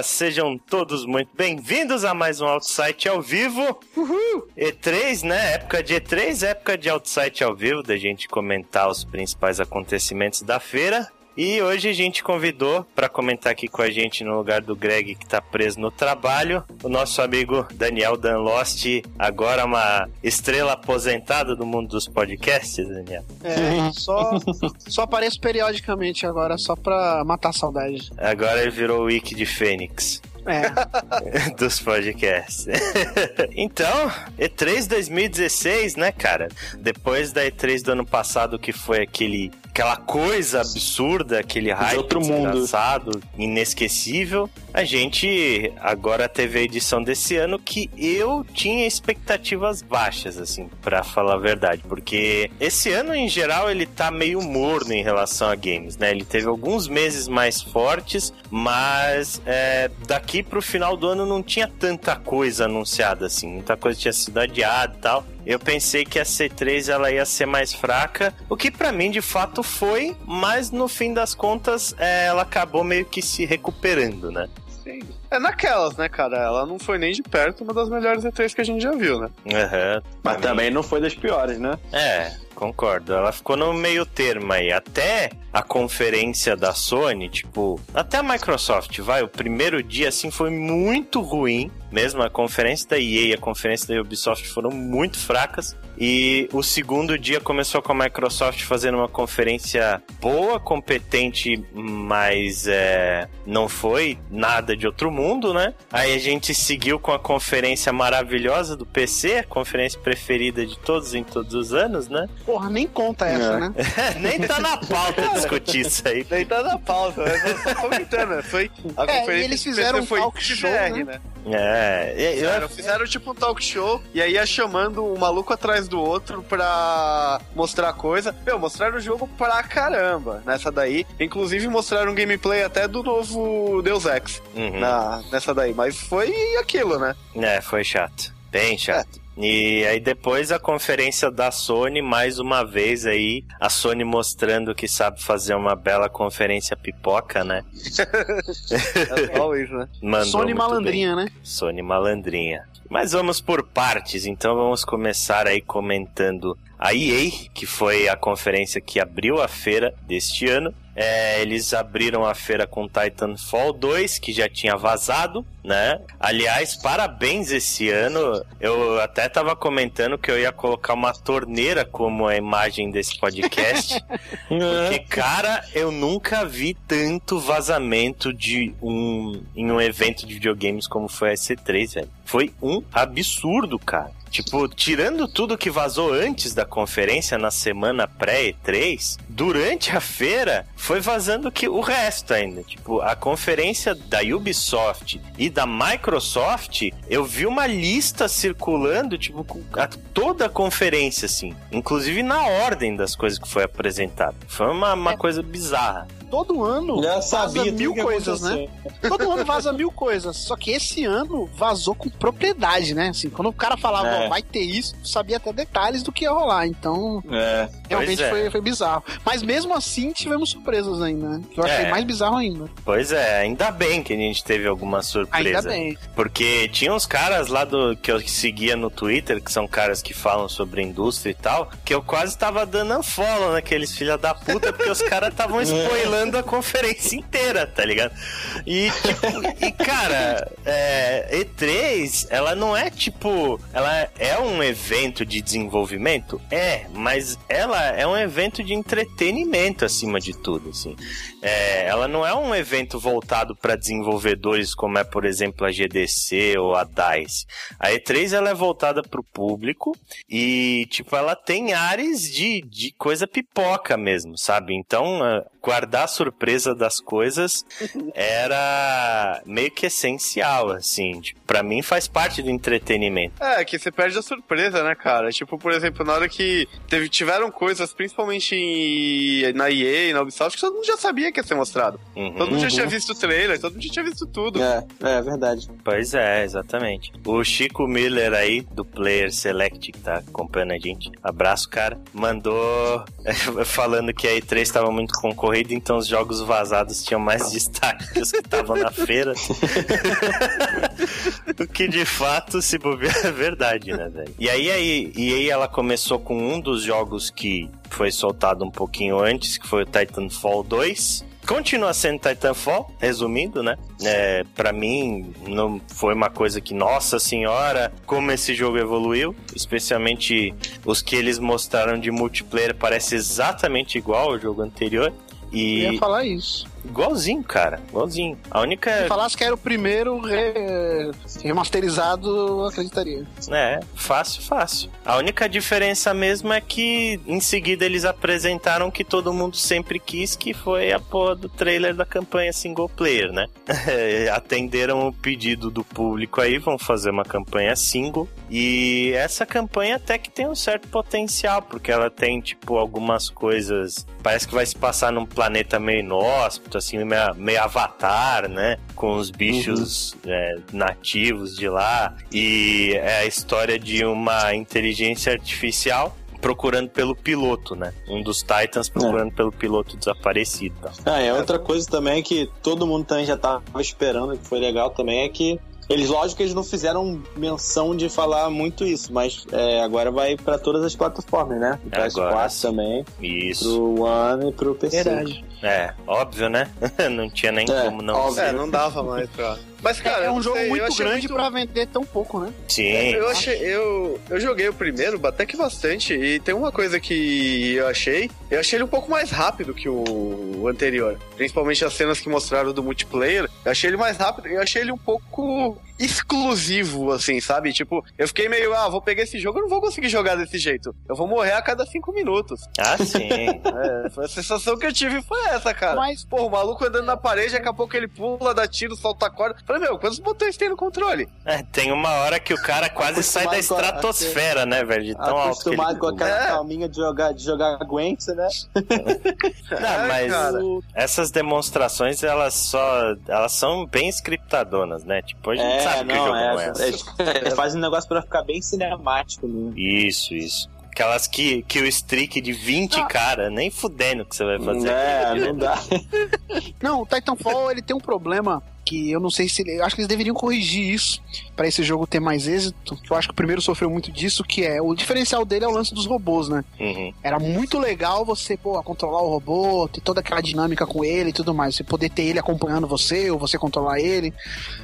pessoas! Sejam todos muito bem-vindos a mais um Outsite ao vivo. Uhul! E3, né? Época de E3, época de Outsite ao vivo, da gente comentar os principais acontecimentos da feira. E hoje a gente convidou para comentar aqui com a gente no lugar do Greg que tá preso no trabalho, o nosso amigo Daniel Danlost, agora uma estrela aposentada do mundo dos podcasts, Daniel. É, só, só apareço periodicamente agora, só pra matar a saudade. Agora ele virou o Wiki de Fênix. É. dos podcasts. então, E3 2016, né, cara? Depois da E3 do ano passado, que foi aquele aquela coisa absurda, aquele hype outro mundo. desgraçado, inesquecível. A gente agora teve a edição desse ano que eu tinha expectativas baixas, assim, para falar a verdade, porque esse ano em geral ele tá meio morno em relação a games, né? Ele teve alguns meses mais fortes, mas é, daqui pro final do ano não tinha tanta coisa anunciada assim, muita coisa tinha sido adiada e tal. Eu pensei que a C3 ela ia ser mais fraca, o que para mim de fato foi, mas no fim das contas é, ela acabou meio que se recuperando, né? Sim. É naquelas, né, cara? Ela não foi nem de perto uma das melhores E3 que a gente já viu, né? Aham. Mas também não foi das piores, né? É, concordo. Ela ficou no meio termo aí. Até a conferência da Sony, tipo, até a Microsoft, vai, o primeiro dia assim foi muito ruim. Mesmo a conferência da EA e a conferência da Ubisoft foram muito fracas. E o segundo dia começou com a Microsoft fazendo uma conferência boa, competente, mas é, não foi nada de outro mundo, né? Aí a gente seguiu com a conferência maravilhosa do PC, a conferência preferida de todos em todos os anos, né? Porra, nem conta essa, É. né? Nem tá na pauta discutir isso aí. Daí tá na pausa, né? Eu tô comentando, né? Foi a É, conferência e eles fizeram um foi talk show, XR, né? É, e- eu, Fizeram, fizeram tipo um talk show e aí ia chamando um maluco atrás do outro pra mostrar coisa. Meu, mostraram o jogo pra caramba nessa daí. Inclusive mostraram um gameplay até do novo Deus Ex Uhum. na, nessa daí. Mas foi aquilo, né? É, foi chato. Bem chato. E aí depois a conferência da Sony, mais uma vez aí, a Sony mostrando que sabe fazer uma bela conferência pipoca, né? É always, né? Mandou Sony malandrinha, né? bem. Sony malandrinha. Mas vamos por partes, então vamos começar aí comentando a EA, que foi a conferência que abriu a feira deste ano. É, eles abriram a feira com Titanfall 2, que já tinha vazado, né? Aliás, parabéns esse ano. Eu até tava comentando que eu ia colocar uma torneira como a imagem desse podcast. Porque, cara, eu nunca vi tanto vazamento de um em um evento de videogames como foi a C3, velho. Foi um absurdo, cara. Tipo, tirando tudo que vazou antes da conferência na semana pré-E3, durante a feira foi vazando que o resto ainda. Tipo, a conferência da Ubisoft e da Microsoft, eu vi uma lista circulando, tipo, a- toda a conferência, assim. Inclusive na ordem das coisas que foi apresentado. Foi uma, uma coisa bizarra. Todo ano Já vaza sabia tudo mil coisas, né? Todo ano vaza mil coisas. Só que esse ano vazou com propriedade, né? Assim, quando o cara falava, É. ó, vai ter isso, sabia até detalhes do que ia rolar. Então, É. realmente é. foi, foi bizarro. Mas mesmo assim, tivemos surpresas ainda, né? Que eu achei É. mais bizarro ainda. Pois é, ainda bem que a gente teve alguma surpresa. Ainda bem. Porque tinha uns caras lá do que eu seguia no Twitter, que são caras que falam sobre indústria e tal, que eu quase tava dando unfollow naqueles filha da puta, porque os caras estavam spoilando a conferência inteira, tá ligado? E, tipo, e cara, é, E3, ela não é tipo. Ela é um evento de desenvolvimento? É, mas ela é um evento de entretenimento acima de tudo, assim. É, ela não é um evento voltado para desenvolvedores como é, por exemplo, a GDC ou a DICE. A E3 ela é voltada para o público e, tipo, ela tem áreas de, de coisa pipoca mesmo, sabe? Então, ah, guardar a surpresa das coisas era meio que essencial, assim. Tipo, pra mim faz parte do entretenimento. É, que você perde a surpresa, né, cara? Tipo, por exemplo, na hora que teve, tiveram coisas, principalmente em na EA, na Ubisoft, que todo mundo já sabia que ia ser mostrado. Uhum. Todo mundo já Uhum. tinha visto o trailer, todo mundo já tinha visto tudo. É, é verdade. Pois é, exatamente. O Chico Miller aí, do Player Select, que tá acompanhando a gente, abraço, cara, mandou falando que a E3 estava muito concorrida, então os jogos vazados tinham mais destaque que os que estavam na feira. o que de fato, se bobear, é verdade, né, velho? E aí, aí, e aí ela começou com um dos jogos que foi soltado um pouquinho antes, que foi o Titanfall 2. Continua sendo Titanfall, resumindo, né? É, para mim, não foi uma coisa que, nossa senhora, como esse jogo evoluiu. Especialmente os que eles mostraram de multiplayer, parece exatamente igual ao jogo anterior. Eu E ia falar isso. Igualzinho, cara, igualzinho. A única. Se falasse que era o primeiro re- remasterizado, eu acreditaria. É, fácil, fácil. A única diferença mesmo é que em seguida eles apresentaram o que todo mundo sempre quis, que foi a porra do trailer da campanha single player, né? Atenderam o pedido do público aí, vão fazer uma campanha single. E essa campanha até que tem um certo potencial, porque ela tem, tipo, algumas coisas. Parece que vai se passar num planeta meio inóspito, assim, meio, meio avatar, né? Com os bichos é, nativos de lá. E é a história de uma inteligência artificial procurando pelo piloto, né? Um dos Titans procurando pelo piloto desaparecido. tá? Ah, é outra coisa também que todo mundo também já tava esperando, que foi legal também, é que eles, lógico que eles não fizeram menção de falar muito isso, mas é, agora vai pra todas as plataformas, né? O Agora PS4 sim. também, Isso. pro One e pro PC. Verdade. É, óbvio, né? não tinha nem É, como não óbvio. ser. É, não dava mais pra. Mas, cara, é eu um jogo sei, muito achei grande muito- pra vender tão pouco, né? Sim. Eu achei, eu, eu joguei o primeiro até que bastante, e tem uma coisa que eu achei, eu achei ele um pouco mais rápido que o, o anterior. Principalmente as cenas que mostraram do multiplayer, eu achei ele mais rápido, eu achei ele um pouco exclusivo, assim, sabe? Tipo, eu fiquei meio, ah, vou pegar esse jogo, eu não vou conseguir jogar desse jeito. Eu vou morrer a cada cinco minutos. Ah, sim. É, foi a sensação que eu tive foi essa, cara. Mas- Pô, o maluco andando na parede, daqui a pouco ele pula, dá tiro, solta a corda. Falei, meu, quantos botões tem no controle? É, tem uma hora que o cara quase sai da com a- estratosfera, né, velho? De tão alto que ele Acostumado com aquela É. calminha de jogar, de jogar Gwent, né? Não, É, mas essas demonstrações, elas só. Elas são bem scriptadonas, né? Tipo, a gente É, sabe que o não, jogo é, não é assim. é, Eles fazem um negócio pra ficar bem cinemático, né? Isso, isso. Aquelas que, que o streak de 20, Ah. cara, nem fudendo que você vai fazer. É, não dá. Não, o Titanfall ele tem um problema que eu não sei se eu acho que eles deveriam corrigir isso pra esse jogo ter mais êxito. Que eu acho que o primeiro sofreu muito disso, que é o diferencial dele é o lance dos robôs, né? Uhum. Era muito legal você, pô, controlar o robô, ter toda aquela dinâmica com ele e tudo mais. Você poder ter ele acompanhando você, ou você controlar ele.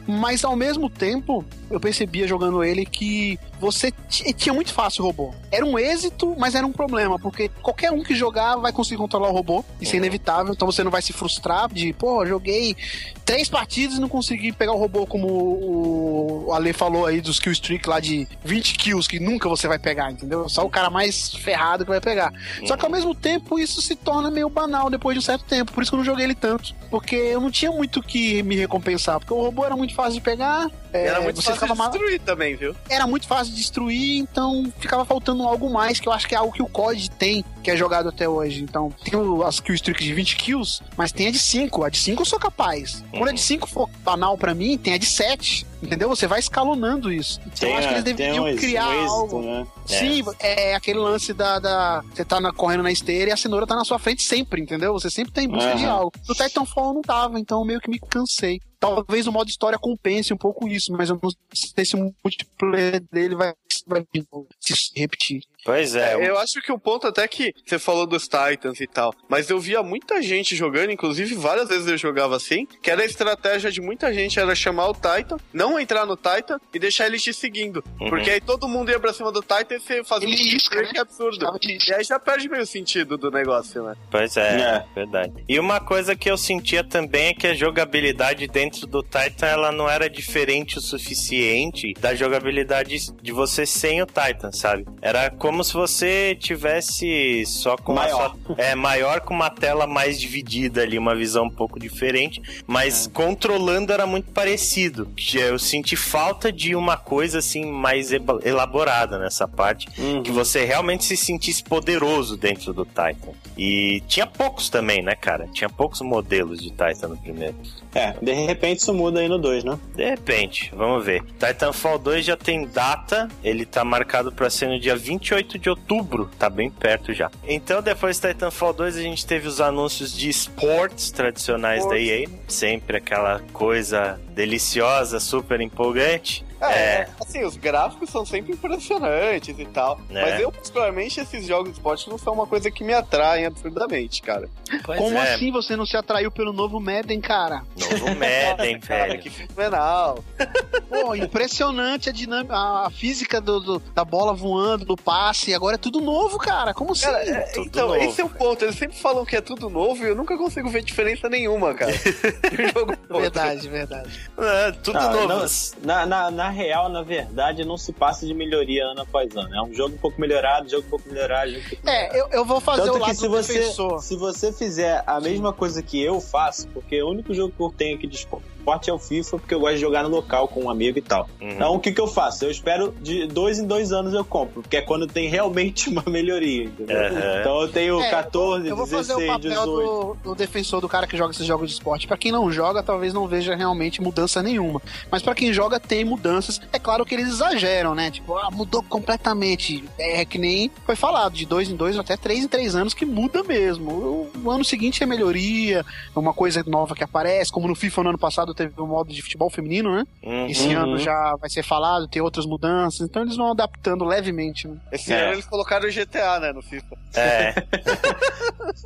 Mas ao mesmo tempo, eu percebia jogando ele que você tinha muito fácil o robô. Era um êxito, mas era um problema, porque qualquer um que jogar vai conseguir controlar o robô. Isso é Uhum. inevitável, então você não vai se frustrar de, pô, joguei três partidas e não consegui pegar o robô como o, Ale falou aí dos kill streak lá de 20 kills que nunca você vai pegar, entendeu? Só o cara mais ferrado que vai pegar. Só que ao mesmo tempo isso se torna meio banal depois de um certo tempo. Por isso que eu não joguei ele tanto. Porque eu não tinha muito que me recompensar. Porque o robô era muito fácil de pegar. É, Era muito fácil de destruir também, viu? era muito fácil de destruir, então ficava faltando algo mais, que eu acho que é algo que o COD tem, que é jogado até hoje. Então, tem o- as kill streaks de 20 kills, mas tem a de 5. A de 5 eu sou capaz. Quando a de 5 for banal pra mim, tem a de 7. Entendeu? Você vai escalonando isso. Então, eu acho que eles deveriam um criar um êxito, algo. né? Sim, é aquele lance da, da- Você tá na- correndo na esteira e a cenoura tá na sua frente sempre, entendeu? Você sempre tá em busca de Aham. algo. No Titanfall não tava, então meio que me cansei. Talvez o modo história compense um pouco isso, mas eu não sei se o multiplayer dele vai, vai se repetir. Pois é, É, eu acho que o ponto até que você falou dos Titans e tal, mas eu via muita gente jogando, inclusive várias vezes eu jogava assim, que era a estratégia de muita gente era chamar o Titan, não entrar no Titan e deixar ele te seguindo. Uhum. Porque aí todo mundo ia pra cima do Titan e você fazia Ele um isca, break né? absurdo. E aí já perde meio sentido do negócio, né? Pois é, É. verdade. E uma coisa que eu sentia também é que a jogabilidade dentro do Titan ela não era diferente o suficiente da jogabilidade de você sem o Titan, sabe? Era como como se você tivesse só com Maior. Só, é maior com uma tela mais dividida ali, uma visão um pouco diferente, mas controlando era muito parecido. Eu senti falta de uma coisa assim mais elaborada nessa parte, Uhum. que você realmente se sentisse poderoso dentro do Titan. E tinha poucos também, né, cara? Tinha poucos modelos de Titan no primeiro. É, de repente isso muda aí no 2, né? De repente, vamos ver. Titanfall 2 já tem data, ele tá marcado pra ser no dia 28 de outubro, tá bem perto já. Então, depois de Titanfall 2, a gente teve os anúncios de esportes tradicionais da EA, sempre aquela coisa deliciosa, super empolgante. É, assim, os gráficos são sempre impressionantes e tal. É. Mas eu, particularmente, esses jogos de esporte não são uma coisa que me atraem absurdamente, cara. Pois Como é, assim você não se atraiu pelo novo Madden, cara? Novo Madden, Cara, velho. que fenomenal. Pô, impressionante a dinâmica, a física do, do- da bola voando, do passe. Agora é tudo novo, cara. Como assim? Cara, é, tudo então, novo, esse é o ponto. Eles sempre falam que é tudo novo e eu nunca consigo ver diferença nenhuma, cara. Verdade, verdade. É, tudo Não, novo. não, na, na, na real, na verdade, não se passa de melhoria ano após ano. É um jogo um pouco melhorado, jogo um pouco melhorado, jogo um pouco melhorado. É, eu, eu vou fazer Tanto o lado que se você, defensor. se você fizer a mesma coisa que eu faço, porque o único jogo que eu tenho aqui de esporte é o FIFA, porque eu gosto de jogar no local com um amigo e tal. Uhum. Então o que, que eu faço? Eu espero de dois em dois anos eu compro, porque é quando tem realmente uma melhoria, entendeu? Aham. Então eu tenho É, 14, eu vou fazer o 16, papel 18. do, do defensor do cara que joga esses jogos de esporte. Pra quem não joga, talvez não veja realmente mudança nenhuma. Mas pra quem joga, tem mudanças. É claro que eles exageram, né? Tipo, ah, mudou completamente. É que nem foi falado, de dois em dois, até três em três anos, que muda mesmo. O, o ano seguinte é melhoria, é uma coisa nova que aparece. Como no FIFA no ano passado teve o modo de futebol feminino, né? Uhum. Esse Uhum. ano já vai ser falado, tem outras mudanças. Então eles vão adaptando levemente, né? Esse É. ano eles colocaram o GTA, né, no FIFA. É.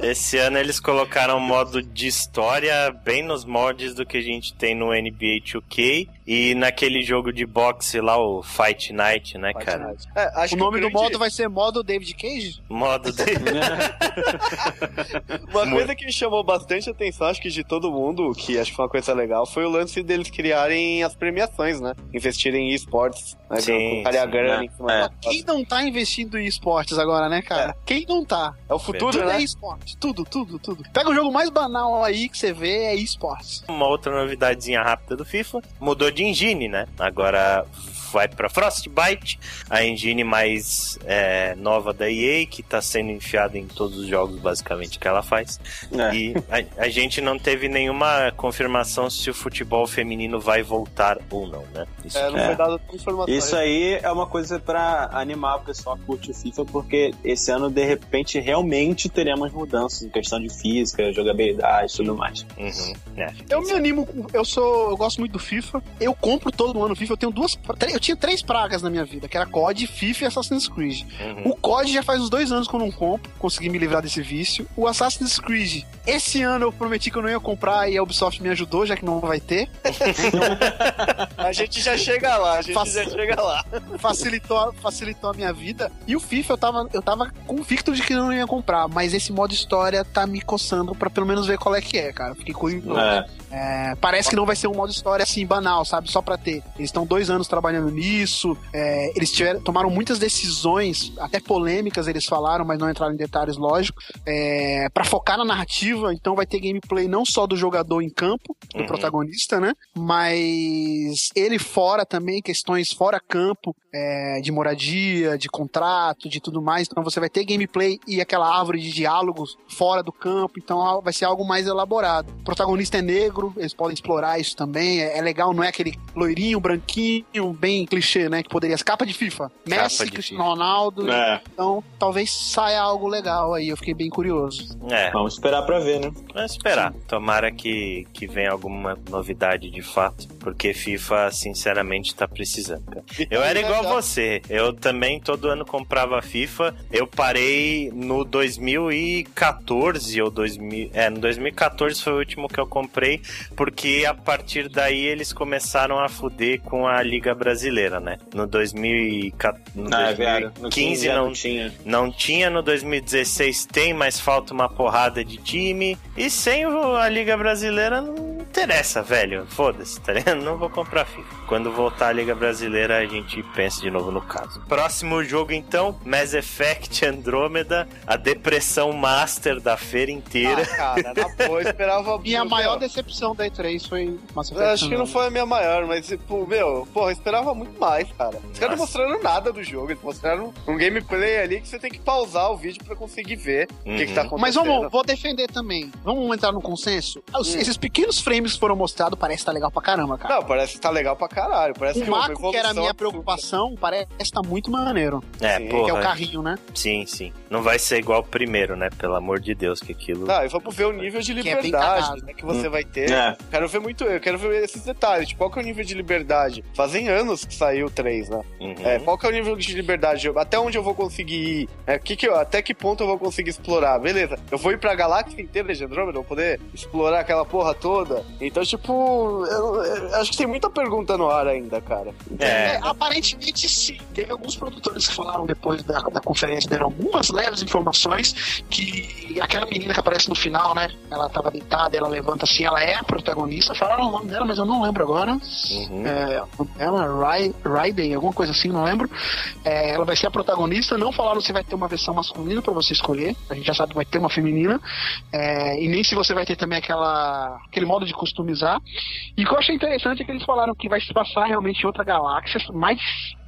Esse ano eles colocaram um modo de história bem nos moldes do que a gente tem no NBA 2K e naquele jogo de boxe lá, o Fight Night, né, cara? É, acho O que nome do grande- modo vai ser modo David Cage? Modo de... Uma coisa que me chamou bastante atenção, acho que de todo mundo, que acho que foi uma coisa legal, foi o lance deles criarem as premiações, né? Investirem em esportes, né? Sim, Colocarem a sim, grana né? em cima É. da- Quem não tá investindo em esportes agora, né, cara? Quem não tá? É o futuro, Tudo né? é esporte. Tudo, tudo, tudo. Pega o jogo mais banal aí que você vê, é esportes. Uma outra novidadezinha rápida do FIFA, mudou de engine, né? Agora vai pra Frostbite, a engine mais é, nova da EA, que tá sendo enfiada em todos os jogos, basicamente, que ela faz. É. E a, a gente não teve nenhuma confirmação se o futebol feminino vai voltar ou não, né? Isso É, não É. foi dado tanta informação. Isso aí é uma coisa pra animar o pessoal que curte o FIFA, porque esse ano, de repente, realmente teremos mudanças em questão de física, jogabilidade e tudo mais. Uhum, é. Eu me animo, eu sou, eu gosto muito do FIFA. Eu compro todo ano FIFA. Eu tenho duas, três- eu tinha três pragas na minha vida, que era COD, FIFA e Assassin's Creed. Uhum. O COD já faz uns dois anos que eu não compro, consegui me livrar desse vício. O Assassin's Creed, esse ano eu prometi que eu não ia comprar e a Ubisoft me ajudou, já que não vai ter. A gente já chega lá, a gente Faço- já chega lá. facilitou, facilitou a minha vida. E o FIFA eu tava, eu tava convicto de que eu não ia comprar, mas esse modo história tá me coçando pra pelo menos ver qual é que é, cara. Fiquei curioso. É. É, parece que não vai ser um modo história assim banal, sabe? Só pra ter. Eles estão dois anos trabalhando nisso. é, eles tiveram, tomaram muitas decisões, até polêmicas eles falaram, mas não entraram em detalhes, lógico. É, para focar na narrativa, então vai ter gameplay não só do jogador em campo, do Uhum. protagonista, né? Mas ele fora também, questões fora campo, é, de moradia, de contrato, de tudo mais. Então você vai ter gameplay e aquela árvore de diálogos fora do campo. Então vai ser algo mais elaborado. O protagonista é negro, eles podem explorar isso também. É, é legal, não é aquele loirinho, branquinho, bem clichê, né? Que poderia ser capa de FIFA. Messi, de Cristiano Ronaldo. É. Então talvez saia algo legal aí. Eu fiquei bem curioso. É, Vamos esperar pra ver, né? vamos esperar. Tomara que, que venha alguma novidade de fato, porque FIFA, sinceramente, tá precisando. cara. Eu era igual a você. Eu também todo ano comprava FIFA. Eu parei no 2014 ou 2000. É, no 2014 foi o último que eu comprei, porque a partir daí eles começaram a fuder com a Liga Brasileira, né? No 2014. No Ah, é verdade. No 2015 já não, tinha. não tinha, no 2016 tem, mas falta uma porrada de time. E sem a Liga Brasileira não, interessa, velho. Foda-se, tá ligado? Não vou comprar FIFA. Quando voltar a Liga Brasileira, a gente pensa de novo no caso. Próximo jogo, então, Mass Effect Andromeda, a depressão master da feira inteira. Ah, cara, na boa, eu esperava. Minha meu, maior decepção da E3 foi Mass Eu acho que não foi a minha maior, mas, tipo, meu, porra, eu esperava muito mais, cara. Os caras não mostraram nada do jogo, eles mostraram um gameplay ali que você tem que pausar o vídeo pra conseguir ver o que, que tá Uhum. acontecendo. Mas vamos, vou defender também. Vamos entrar no consenso? Os- Hum. Esses pequenos frames que foram mostrados parece estar legal pra caramba, cara. Não, parece que tá legal pra caralho. Parece o que é Marco, que era a minha preocupação, parece estar muito maneiro. É, Sim, porra. Que é o carrinho, né? Sim, sim. Não vai ser igual o primeiro, né? Pelo amor de Deus, que aquilo. Tá, e vamos ver o nível de Que é liberdade cagado. né, que você vai ter. É. Quero ver muito, eu quero ver esses detalhes. Tipo, qual que é o nível de liberdade? Fazem anos que saiu o 3, né? Uhum. É, qual que é o nível de liberdade? Até onde eu vou conseguir ir? É, que que eu- até que ponto eu vou conseguir explorar? Beleza, eu vou ir pra galáxia inteira de Andrômeda, vou poder explorar aquela porra toda. Então, tipo, eu, eu acho que tem muita pergunta no ar ainda, cara. É. É, aparentemente sim. Teve alguns produtores que falaram depois da, da conferência, deram algumas leves informações que aquela menina que aparece no final, né? Ela tava deitada, ela levanta assim, ela é a protagonista. Falaram o nome dela, mas eu não lembro agora. Uhum. É, ela, Ryden, alguma coisa assim, não lembro. É, ela vai ser a protagonista. Não falaram se vai ter uma versão masculina pra você escolher. A gente já sabe que vai ter uma feminina. É, e nem se você vai ter também aquela, aquele modo de customizar. E o que eu achei interessante é que eles falaram que vai se passar realmente em outra galáxia, mais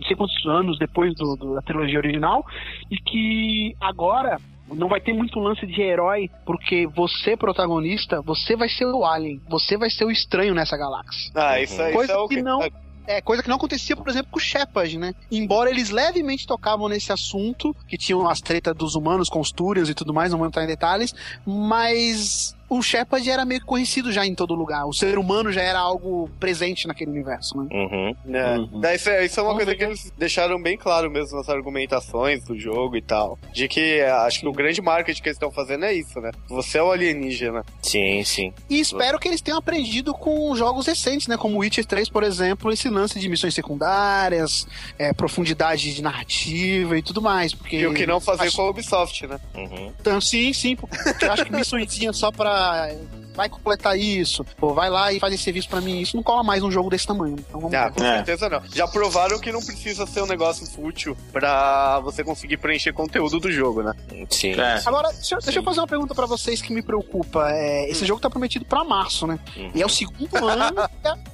não sei quantos anos depois do, do- da trilogia original. E que agora. Não vai ter muito lance de herói, porque você, protagonista, você vai ser o alien, você vai ser o estranho nessa galáxia. Ah, isso, aí- Coisa isso é que não- É, coisa que não acontecia, por exemplo, com o Shepard, né? Embora eles levemente tocavam nesse assunto, que tinham as tretas dos humanos com os Turians e tudo mais, não vou entrar em detalhes, mas o Shepard era meio conhecido já em todo lugar. O ser humano já era algo presente naquele universo, né? Uhum. né? Uhum. Daí Isso, é, isso é uma Vamos coisa ver. que eles deixaram bem claro mesmo nas argumentações do jogo e tal. De que é, acho que o grande marketing que eles estão fazendo é isso, né? Você é o alienígena. Sim, sim. E espero que eles tenham aprendido com jogos recentes, né? Como Witcher 3, por exemplo, esse lance de missões secundárias, é, profundidade de narrativa e tudo mais. Porque E o que não fazer acho- com a Ubisoft, né? Uhum. Então, sim, sim, porque eu acho que missõezinha só pra. 哎 Vai completar isso, pô, vai lá e faz esse serviço pra mim. Isso não cola mais num jogo desse tamanho. Então vamos Ah, com É. certeza não. Já provaram que não precisa ser um negócio fútil pra você conseguir preencher conteúdo do jogo, né? Sim. É. Agora, deixa, eu- deixa eu fazer uma pergunta pra vocês que me preocupa. É, esse jogo tá prometido pra março, né? Uhum. E é o segundo ano.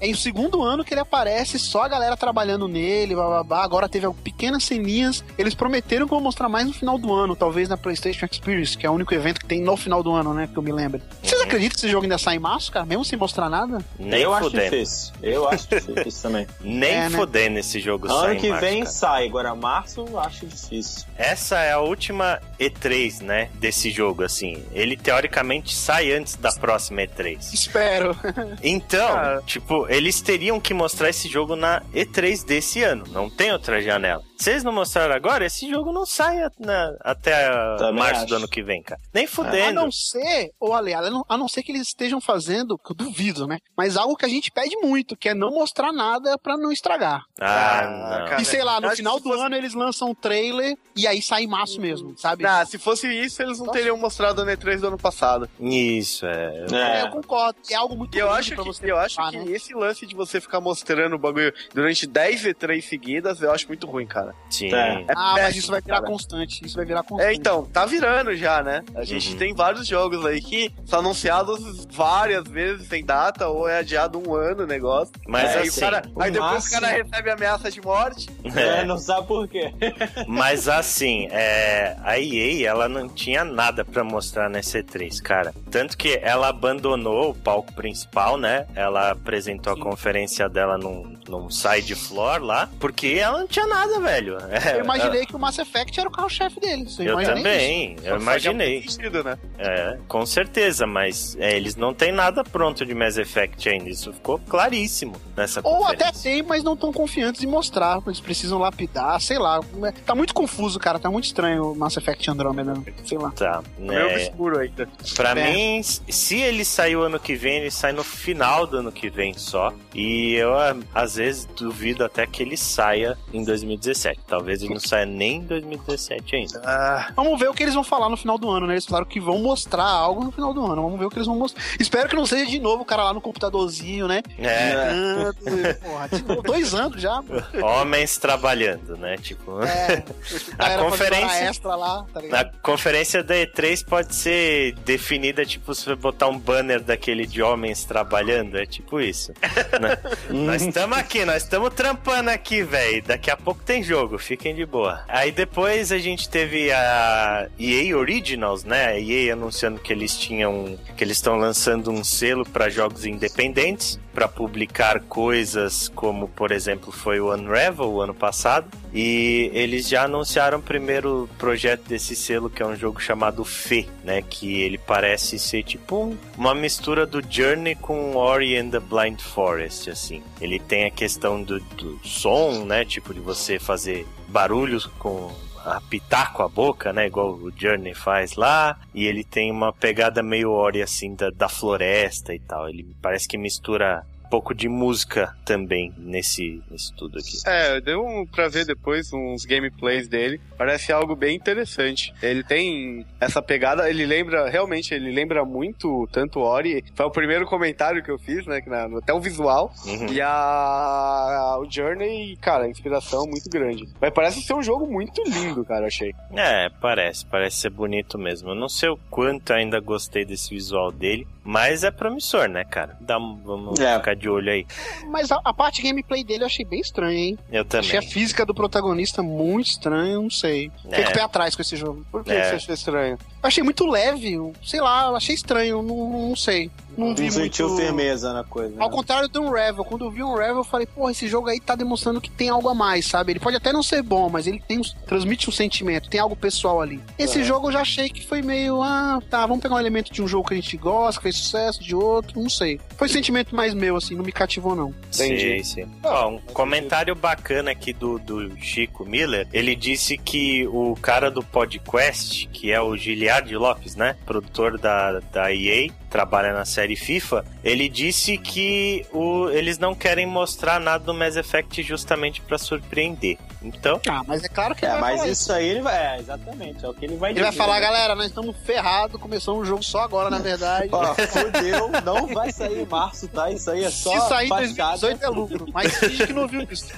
É, é o segundo ano que ele aparece, só a galera trabalhando nele, bababá. Agora teve pequenas ceninhas. Eles prometeram que vão mostrar mais no final do ano, talvez na PlayStation Experience, que é o único evento que tem no final do ano, né? Que eu me lembro. Vocês Uhum. acreditam que esse jogo ainda sai em março, cara? Mesmo sem mostrar nada? Nem eu acho fudendo. difícil. Eu acho difícil também. Nem É, né? fudendo esse jogo sai Ano que março, vem cara. sai, agora março eu acho difícil. Essa é a última E3, né? Desse jogo, assim. Ele teoricamente sai antes da próxima E3. Espero. Então, Cara. tipo, eles teriam que mostrar esse jogo na E3 desse ano. Não tem outra janela. Se eles não mostraram agora, esse jogo não sai a- na- até a Também março acho. do ano que vem, cara. Nem A fudendo. não ser, ou ale, a não- a não ser que eles estejam fazendo, que eu duvido, né? Mas algo que a gente pede muito, que é não mostrar nada pra não estragar. Ah, Ah, não. cara. E sei lá, no acho final do se fosse- ano eles lançam um trailer e aí sai em março mesmo, sabe? Ah, se fosse isso, eles não Nossa. teriam mostrado no E3 do ano passado. Isso, é. É, É. eu concordo. É algo muito eu grande acho pra que, você eu acho participar, que né? esse lance de você ficar mostrando o bagulho durante 10 E3 seguidas, eu acho muito ruim, cara. Sim. É. É Ah, mas péssimo, isso vai virar cara. constante. Isso vai virar constante. É, então, tá virando já, né? A gente Uhum. tem vários jogos aí que são anunciados várias vezes sem data, ou é adiado um ano o negócio. Mas aí, assim, o cara, o aí depois máximo- o cara recebe ameaça de morte. É, não sabe por quê. Mas assim, é, a EA, ela não tinha nada pra mostrar nessa E3, cara. Tanto que ela abandonou o palco principal, né? Ela apresentou Sim. a conferência dela num, num side floor lá, porque ela não tinha nada, velho. É, Eu imaginei que o Mass Effect era o carro-chefe deles. Eu, Eu também, eu Só faz imaginei. sentido, né? É, com certeza, mas é, eles não têm nada pronto de Mass Effect ainda. Isso ficou claríssimo nessa Ou até tem, mas não tão confiantes em mostrar. Eles precisam lapidar, sei lá. Tá muito confuso, cara. Tá muito estranho o Mass Effect Andromeda. Sei lá. Tá, Meio né? obscuro ainda. Pra É. mim, se ele sair o ano que vem, ele sai no final do ano que vem só. E eu, às vezes, duvido até que ele saia em 2017. 2017. Talvez ele não saia nem em 2017 ainda. Ah. Vamos ver o que eles vão falar no final do ano, né? Eles falaram que vão mostrar algo no final do ano. Vamos ver o que eles vão mostrar. Espero que não seja de novo o cara lá no computadorzinho, né? É. Porra, tipo, dois anos já. Homens trabalhando, né? Tipo. É, a conferência extra lá, tá a conferência da E3 pode ser definida tipo se você botar um banner daquele de homens trabalhando, é tipo isso. Né? nós estamos aqui, nós estamos trampando aqui, velho. Daqui a pouco tem jogo, fiquem de boa. Aí depois a gente teve a EA Originals, né? A EA anunciando que eles tinham, que eles estão lançando um selo para jogos independentes para publicar coisas como, por exemplo, foi o Unravel o ano passado. E eles já anunciaram o primeiro projeto desse selo, que é um jogo chamado Fê, né? Que ele parece ser tipo um, uma mistura do Journey com Ori and the Blind Forest, assim. Ele tem a questão do, do som, né? Tipo de você fazer barulhos com apitar com a boca, né? Igual o Journey faz lá. E ele tem uma pegada meio Ori, assim, da, da floresta e tal. Ele parece que mistura pouco de música também nesse, nesse tudo aqui. É, deu um, pra ver depois uns gameplays dele. Parece algo bem interessante. Ele tem essa pegada, ele lembra, realmente, ele lembra muito tanto Ori. Foi o primeiro comentário que eu fiz, né? Na, até o visual. Uhum. E a, a, o Journey, cara, inspiração muito grande. Mas parece ser um jogo muito lindo, cara, achei. É, parece. Parece ser bonito mesmo. Eu não sei o quanto ainda gostei desse visual dele. Mas é promissor, né, cara? Dá, vamos é. ficar de olho aí. Mas a, a, parte gameplay dele eu achei bem estranha, hein? Eu também. Achei a física do protagonista muito estranha, não sei. É. Fiquei com o pé atrás com esse jogo. Por que é. você achou estranho? Eu achei muito leve, sei lá, achei estranho, não, não sei não vi não sentiu muito... firmeza na coisa. Né? Ao contrário do Unravel. Quando eu vi um Unravel, eu falei, porra, esse jogo aí tá demonstrando que tem algo a mais, sabe? Ele pode até não ser bom, mas ele tem um... transmite um sentimento, tem algo pessoal ali. Esse é. jogo eu já achei que foi meio, ah, tá, vamos pegar um elemento de um jogo que a gente gosta, que fez sucesso, de outro, não sei. Foi sentimento mais meu, assim, não me cativou, não. Entendi. Sim, sim. Ó, um comentário bacana aqui do, do Chico Miller, ele disse que o cara do PodQuest, que é o Giliard Lopes, né? Produtor da, da EA, trabalha na série FIFA, ele disse que o, eles não querem mostrar nada do Mass Effect justamente para surpreender. Então. Ah, mas é claro que é, ele vai mas isso, isso aí ele vai. É, exatamente. É o que ele vai ele dizer. Ele vai falar, né? galera, nós estamos ferrados, começou um jogo só agora, na verdade. Ó, fodeu, não vai sair em março, tá? Isso aí é só. Se sair em 2018 é lucro, mas finge que não viu isso.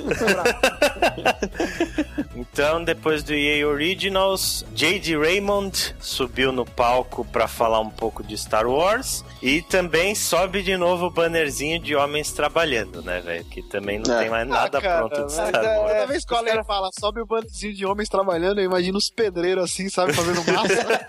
então, depois do EA Originals, J.D. Raymond subiu no palco para falar um pouco de Star Wars e também sobe de novo o bannerzinho de homens trabalhando, né, velho? Que também não é. tem mais nada ah, cara, pronto de Star Wars. É, toda vez que o Ale fala, sobe o bannerzinho de homens trabalhando, eu imagino os pedreiros assim, sabe, fazendo massa.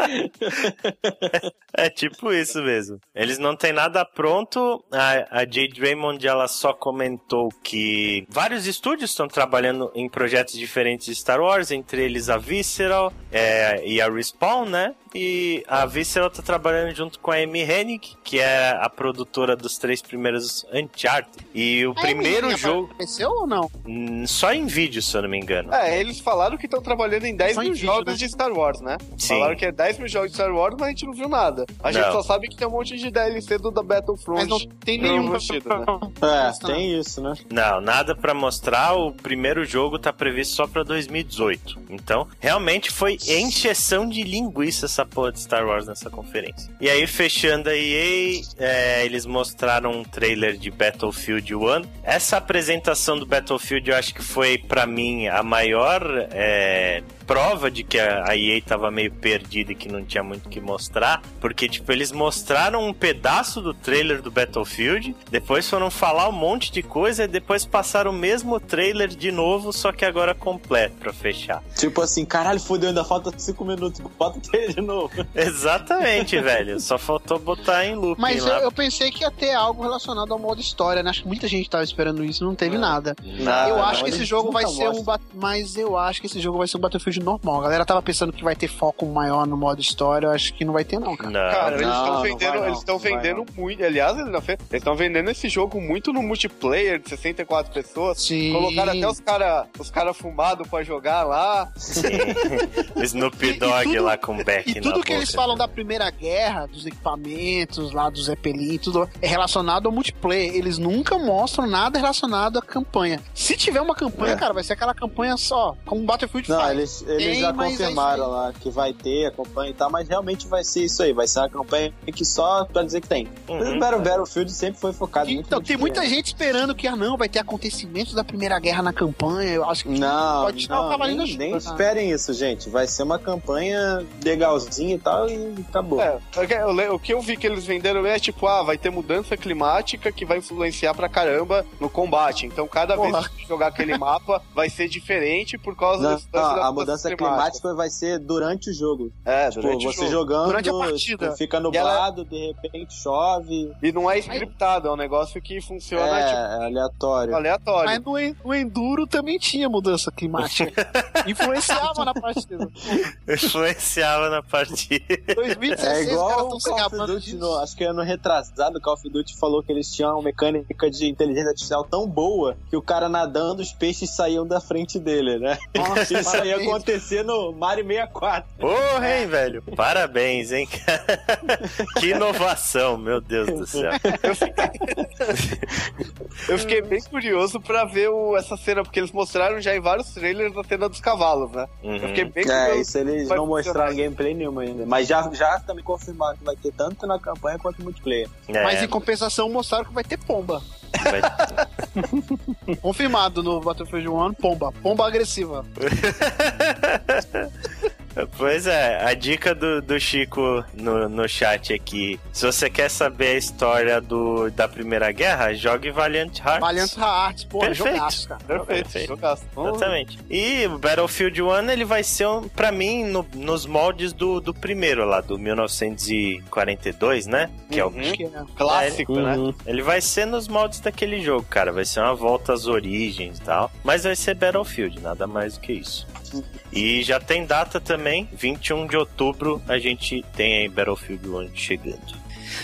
é tipo isso mesmo. Eles não têm nada pronto. A, a Jade Raymond ela só comentou que vários estúdios estão trabalhando em projetos diferentes de Star Wars, entre eles a Visceral é, e a Respawn, né? E a Visceral tá trabalhando junto com a Amy Hennig, que é a produtora dos três primeiros Uncharted. E o a primeiro jogo. Apareceu ou não? Hum, só em vídeo, se eu não me engano. É, eles falaram que estão trabalhando em 10 mil jogos né? de Star Wars, né? Sim. Falaram que é 10 mil jogos de Star Wars, mas a gente não viu nada. A gente não. só sabe que tem um monte de DLC do da Battlefront. Mas não tem nenhum vestido, né? É, tem isso, né? Não, nada para mostrar. O primeiro jogo tá previsto só pra 2018. Então, realmente foi encheção de linguiça essa porra de Star Wars nessa conferência. E aí, fechando a EA, é, eles mostraram um trailer de Battlefield 1. Essa apresentação do Battlefield eu acho que foi, para mim, a maior. É, prova de que a EA tava meio perdida e que não tinha muito o que mostrar, porque, tipo, eles mostraram um pedaço do trailer do Battlefield, depois foram falar um monte de coisa e depois passaram o mesmo trailer de novo, só que agora completo pra fechar. Tipo assim, caralho, fodeu, ainda falta 5 minutos, bota o trailer de novo. Exatamente, velho, só faltou botar em loop. Mas eu, eu, pensei que ia ter algo relacionado ao modo história, né? Acho que muita gente tava esperando isso, não teve não, nada. nada. Eu acho que esse jogo vai ser um. Mas eu acho que esse jogo vai ser um Battlefield Normal. A galera tava pensando que vai ter foco maior no modo história, eu acho que não vai ter não, cara. Não. Cara, eles estão não vendendo, vai não, eles estão vendendo muito. Aliás, eles eles estão vendendo esse jogo muito no multiplayer de 64 pessoas. Sim. Colocaram até os cara, os cara fumados pra jogar lá. Sim. Snoop E- e Dogg tudo- lá com back E na tudo que eles boca. falam da Primeira Guerra, dos equipamentos lá, do Zeppelin, tudo é relacionado ao multiplayer. Eles nunca mostram nada relacionado à campanha. Se tiver uma campanha, É. cara, vai ser aquela campanha só, como Battlefield Não, eles, eles Tem, já é confirmaram lá que vai ter a campanha e tal, mas realmente vai ser isso aí. Vai ser uma campanha que só pra dizer que tem. Uhum. O Battle, Battlefield sempre foi focado muito Então, tem muita gente esperando que, ah, não, vai ter acontecimentos da Primeira Guerra na campanha. Eu acho que Não, pode tirar o não cavalinho nem, da nem tá? esperem isso, gente. Vai ser uma campanha legalzinha e tal e acabou. É, o que eu vi que eles venderam é tipo, ah, vai ter mudança climática que vai influenciar pra caramba no combate. Então, cada Porra. vez que jogar aquele mapa vai ser diferente por causa Não, desse- não, dessa a mudança climática vai ser durante o jogo. É, Tipo, durante o você jogo. jogando, Durante a partida. tipo, fica E ela- nublado, de repente chove. E não é scriptado, é um negócio que funciona é, tipo, é aleatório. aleatório. Mas no, no Enduro também tinha mudança climática. Influenciava na partida. Influenciava na partida. 2016, É os caras igual estão o se Call of Duty, no, acho que ano retrasado, o Call of Duty falou que eles tinham uma mecânica de inteligência artificial tão boa que o cara nadando, os peixes saíam da frente dele, né? Nossa, Isso aí parabéns. Acontecer no Mario 64. Porra, hein, velho? Parabéns, hein, cara? Que inovação, meu Deus do céu. Eu fiquei bem curioso pra ver o- essa cena, porque eles mostraram já em vários trailers a cena dos cavalos, né? Eu fiquei Uhum. bem É, curioso. isso eles não mostraram gameplay nenhuma ainda. Mas já, já também confirmaram que vai ter tanto na campanha quanto no multiplayer. É, Mas em compensação mostraram que vai ter pomba. Vai- Confirmado no Battlefield 1, pomba. Pomba agressiva. Pois é, a dica do, do Chico no, no chat aqui. Se você quer saber a história do, da Primeira Guerra, jogue Valiant Hearts. Valiant Hearts, porra, Perfeito. jogaço, cara. Perfeito, Perfeito. jogaço. Exatamente. E o Battlefield 1, ele vai ser, um, pra mim, no- nos moldes do, do primeiro lá, do 1942, né? Que é o Uhum. É. Clássico, né? Ele vai ser nos moldes daquele jogo, cara. Vai ser uma volta às origens e tal. Mas vai ser Battlefield, nada mais do que isso. E já tem data também, 21 de outubro, a gente tem aí Battlefield 1 chegando.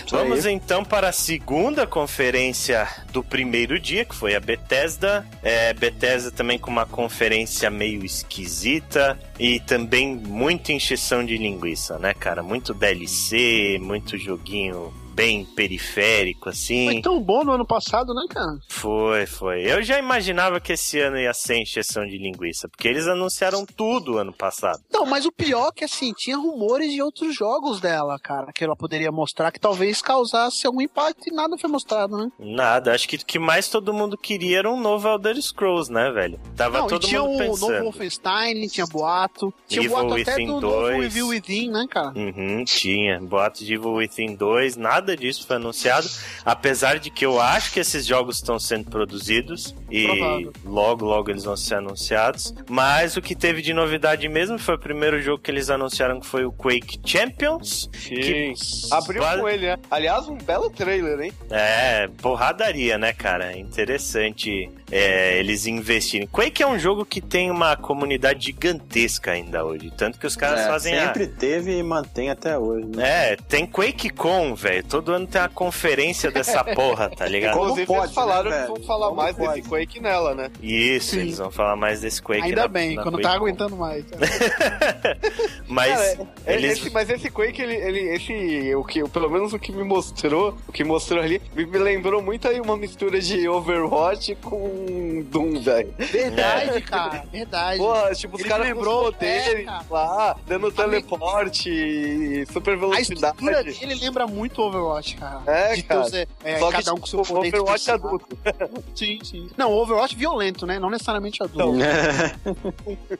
Vamos então para a segunda conferência do primeiro dia, que foi a Bethesda. É, Bethesda também com uma conferência meio esquisita e também muita encheção de linguiça, né, cara? Muito DLC, muito joguinho bem periférico, assim. Foi tão bom no ano passado, né, cara? Foi, foi. Eu já imaginava que esse ano ia ser encheção de linguiça, porque eles anunciaram tudo ano passado. Não, mas o pior é que, assim, tinha rumores de outros jogos dela, cara, que ela poderia mostrar que talvez causasse algum impacto e nada foi mostrado, né? Nada, acho que o que mais todo mundo queria era um novo Elder Scrolls, né, velho? Tava Não, todo tinha mundo o pensando. novo Wolfenstein, tinha boato, tinha Evil boato até Within do 2. novo Evil Within, né, cara? Uhum, tinha. Boatos de Evil Within 2, nada disso foi anunciado. Apesar de que eu acho que esses jogos estão sendo produzidos e Provável. logo, logo eles vão ser anunciados. Mas o que teve de novidade mesmo foi o primeiro jogo que eles anunciaram que foi o Quake Champions. Sim. Abriu com ele, né? Aliás, um belo trailer, hein? É, porradaria, né, cara? Interessante é, eles investirem. Quake é um jogo que tem uma comunidade gigantesca ainda hoje. Tanto que os caras É, fazem a. sempre teve e mantém até hoje, né? É, tem QuakeCon, velho. Todo ano tem uma conferência dessa porra, tá ligado? Como Inclusive, pode, eles falaram né, que vão falar Como mais pode? desse Quake nela, né? Isso, Sim. eles vão falar mais desse Quake Ainda na- bem, na quando tá QuakeCon. aguentando mais. Mas Cara, é- eles. esse- mas esse Quake, ele, ele, esse, o que, pelo menos o que me mostrou, o que mostrou ali, me, me lembrou muito aí uma mistura de Overwatch com Doom, velho. Verdade, cara, verdade. Porra, tipo, os caras com lembrou, poderes é, lá, dando teleporte, e super A estrutura velocidade. dele lembra muito Overwatch, cara. É, de cara. ter é, é, Só que cada um com seu poder Overwatch especial. adulto. Sim, sim. Não, Overwatch violento, né? Não necessariamente adulto.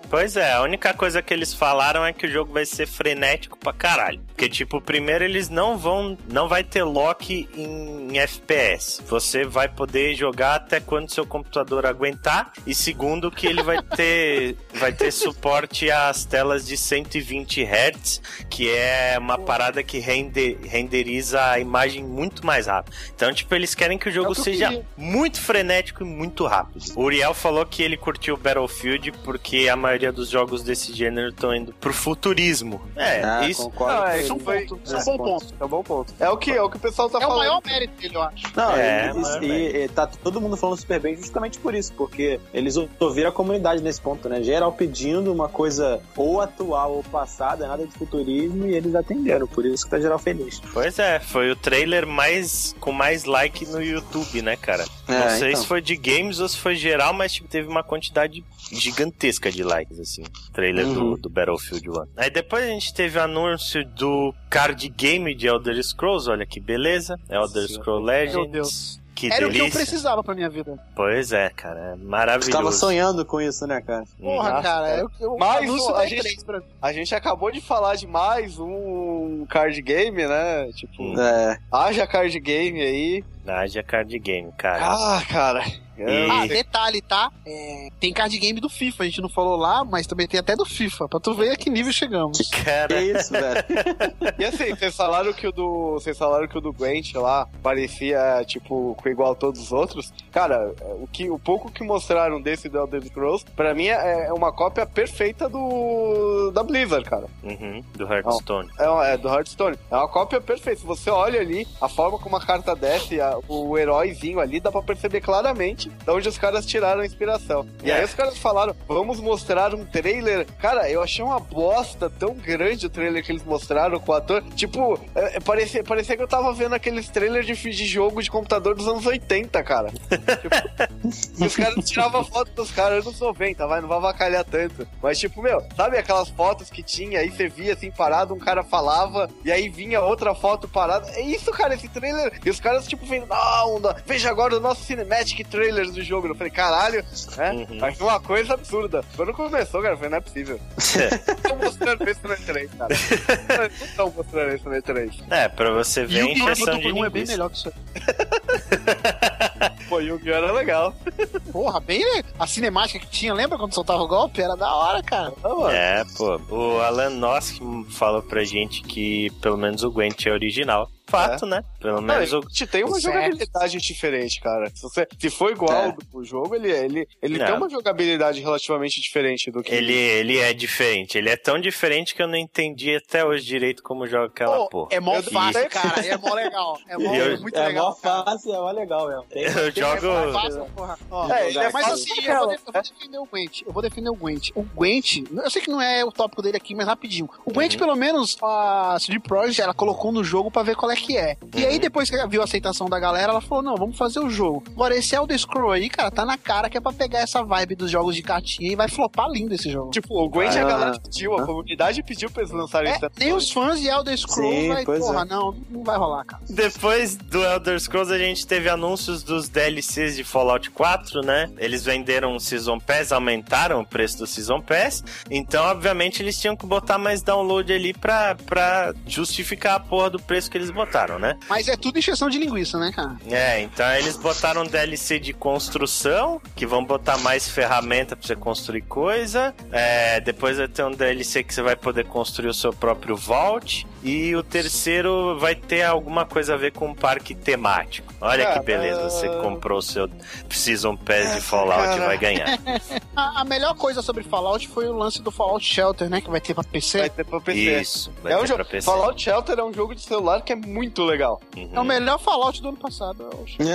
Pois é, a única coisa que eles falaram é que o jogo vai ser frenético pra caralho. Porque, tipo, primeiro eles não vão. Não vai ter lock em FPS. Você vai poder jogar até quando seu computador aguentar. E segundo, que ele vai ter. vai ter suporte às telas de 120 Hz, que é uma parada que rende, renderiza a imagem muito mais rápido. Então, tipo, eles querem que o jogo É seja queria. muito frenético e muito rápido. O Uriel falou que ele curtiu Battlefield porque a maioria dos jogos desse gênero estão indo pro futurismo. É, Ah, isso. concordo. Ah, com isso ele. foi- ponto, isso é um bom ponto. É um bom ponto. É o que, é o que o pessoal tá É o falando. maior mérito dele, eu acho. Não, É, e- e, e tá todo mundo falando super bem justamente por isso, porque eles ouviram a comunidade nesse ponto, né? Geral pedindo uma coisa ou atual ou passada, nada de futurismo, e eles atenderam, por isso que tá geral feliz. Pois é, foi o trailer mais com mais like no YouTube, né, cara? Não É, sei então. se foi de games ou se foi geral, mas tipo, teve uma quantidade gigantesca de likes, assim. Trailer do, Uhum. do Battlefield 1. Aí depois a gente teve o anúncio do card game de Elder Scrolls, olha que beleza. Elder. Scrolls Meu Legends. Deus. Que Era o que eu delícia. precisava pra minha vida. Pois é, cara, é maravilhoso. Tava sonhando com isso, né, cara? Porra, Nossa, cara. cara. Eu, eu Mais um, a gente- E3 pra mim. A gente acabou de falar de mais um card game, né? Tipo, Hum. É. haja card game aí. Haja card game, cara. Ah, cara. E- Ah, detalhe, tá? É, tem card game do FIFA, a gente não falou lá, mas também tem até do FIFA, pra tu ver a que nível chegamos. Que Cara, isso, velho? E assim, vocês falaram que o do. Vocês falaram que o do Gwent lá parecia, tipo, igual a todos os outros. Cara, o, que, o pouco que mostraram desse do Elder Scrolls, pra mim é é uma cópia perfeita do. da Blizzard, cara. uhum, do Hearthstone. É, é do Hearthstone. É uma cópia perfeita. Se você olha ali, a forma como a carta desce, a- o heróizinho ali, dá pra perceber claramente de onde os caras tiraram a inspiração. E aí É. os caras falaram, vamos mostrar um trailer. Cara, eu achei uma bosta tão grande o trailer que eles mostraram com o ator. Tipo, é, é, parecia, parecia que eu tava vendo aqueles trailers de, de jogo de computador dos anos 80, cara. Tipo, e os caras tiravam foto dos caras anos 90, vai, não vai avacalhar tanto. Mas, tipo, meu, sabe aquelas fotos que tinha, aí você via assim parado, um cara falava, e aí vinha outra foto parada. É isso, cara, esse trailer. E os caras, tipo, vendo, não, não, veja agora o nosso cinematic trailer do jogo. Eu falei, caralho, né? Uhum. Achei uma coisa absurda. Quando começou, cara, eu falei, não é possível. Não estão mostrando isso no E3, cara. Não estão mostrando isso no E3. É, pra você ver E a o Guilherme encheção de do 1 é bem melhor que isso. Pô, Yu-Gi-Oh! era legal. Porra, bem le- a cinemática que tinha, lembra quando soltava o golpe? Era da hora, cara. É, pô. O Alan Nosk falou pra gente que pelo menos o Gwent é original. Fato, né? Pelo Não, menos o. ele tem uma Certo. jogabilidade diferente, cara. Se, você, se for igual É. do jogo, ele, ele, ele Não. tem uma jogabilidade relativamente diferente do que. Ele, ele é diferente. Ele é tão diferente que eu não entendi até hoje direito como joga aquela Pô, porra. é mó fácil, e- cara. É mó legal. É mó, eu- é muito é legal. mó fácil, é mó legal mesmo. Tem- Eu jogo. É mó fácil, porra. Ó, É, é mas assim, eu vou, de- eu vou defender o Gwent. Eu vou defender o Gwent. O Gwent, eu sei que não é o tópico dele aqui, mas rapidinho. O Gwent, Uhum. pelo menos, a CD Projekt, ela colocou no jogo pra ver qual é que é. E aí, Uhum. depois que ela viu a aceitação da galera, ela falou: não, vamos fazer o jogo. Agora, esse Elder Scroll aí, cara, tá na cara que é pra pegar essa vibe dos jogos de cartinha e vai flopar lindo esse jogo. Tipo, o Gwent a Ah. galera pediu, a comunidade pediu pra eles lançarem É, isso. nem os fãs de Elder Scrolls Sim, vai, porra, é. não, não vai rolar, cara. Depois do Elder Scrolls, a gente teve anúncios dos DLCs de Fallout 4, né? Eles venderam o Season Pass, aumentaram o preço do Season Pass. Então, obviamente, eles tinham que botar mais download ali pra, pra justificar a porra do preço que eles botaram, né? Mas é tudo encheção de linguiça, né, cara? É, então eles botaram DLC de construção, que vão botar mais ferramenta pra você construir coisa. É, depois vai ter um DLC que você vai poder construir o seu próprio vault. E o terceiro vai ter alguma coisa a ver com um parque temático. Olha que Cara, beleza, você comprou o seu Season Pass de Fallout e cara. vai ganhar. A, a melhor coisa sobre Fallout foi o lance do Fallout Shelter, né? Que vai ter pra PC. Vai ter pra PC. Isso, vai É um ter jogo. pra PC. Fallout Shelter é um jogo de celular que é muito legal. Uhum. É o melhor Fallout do ano passado, eu acho.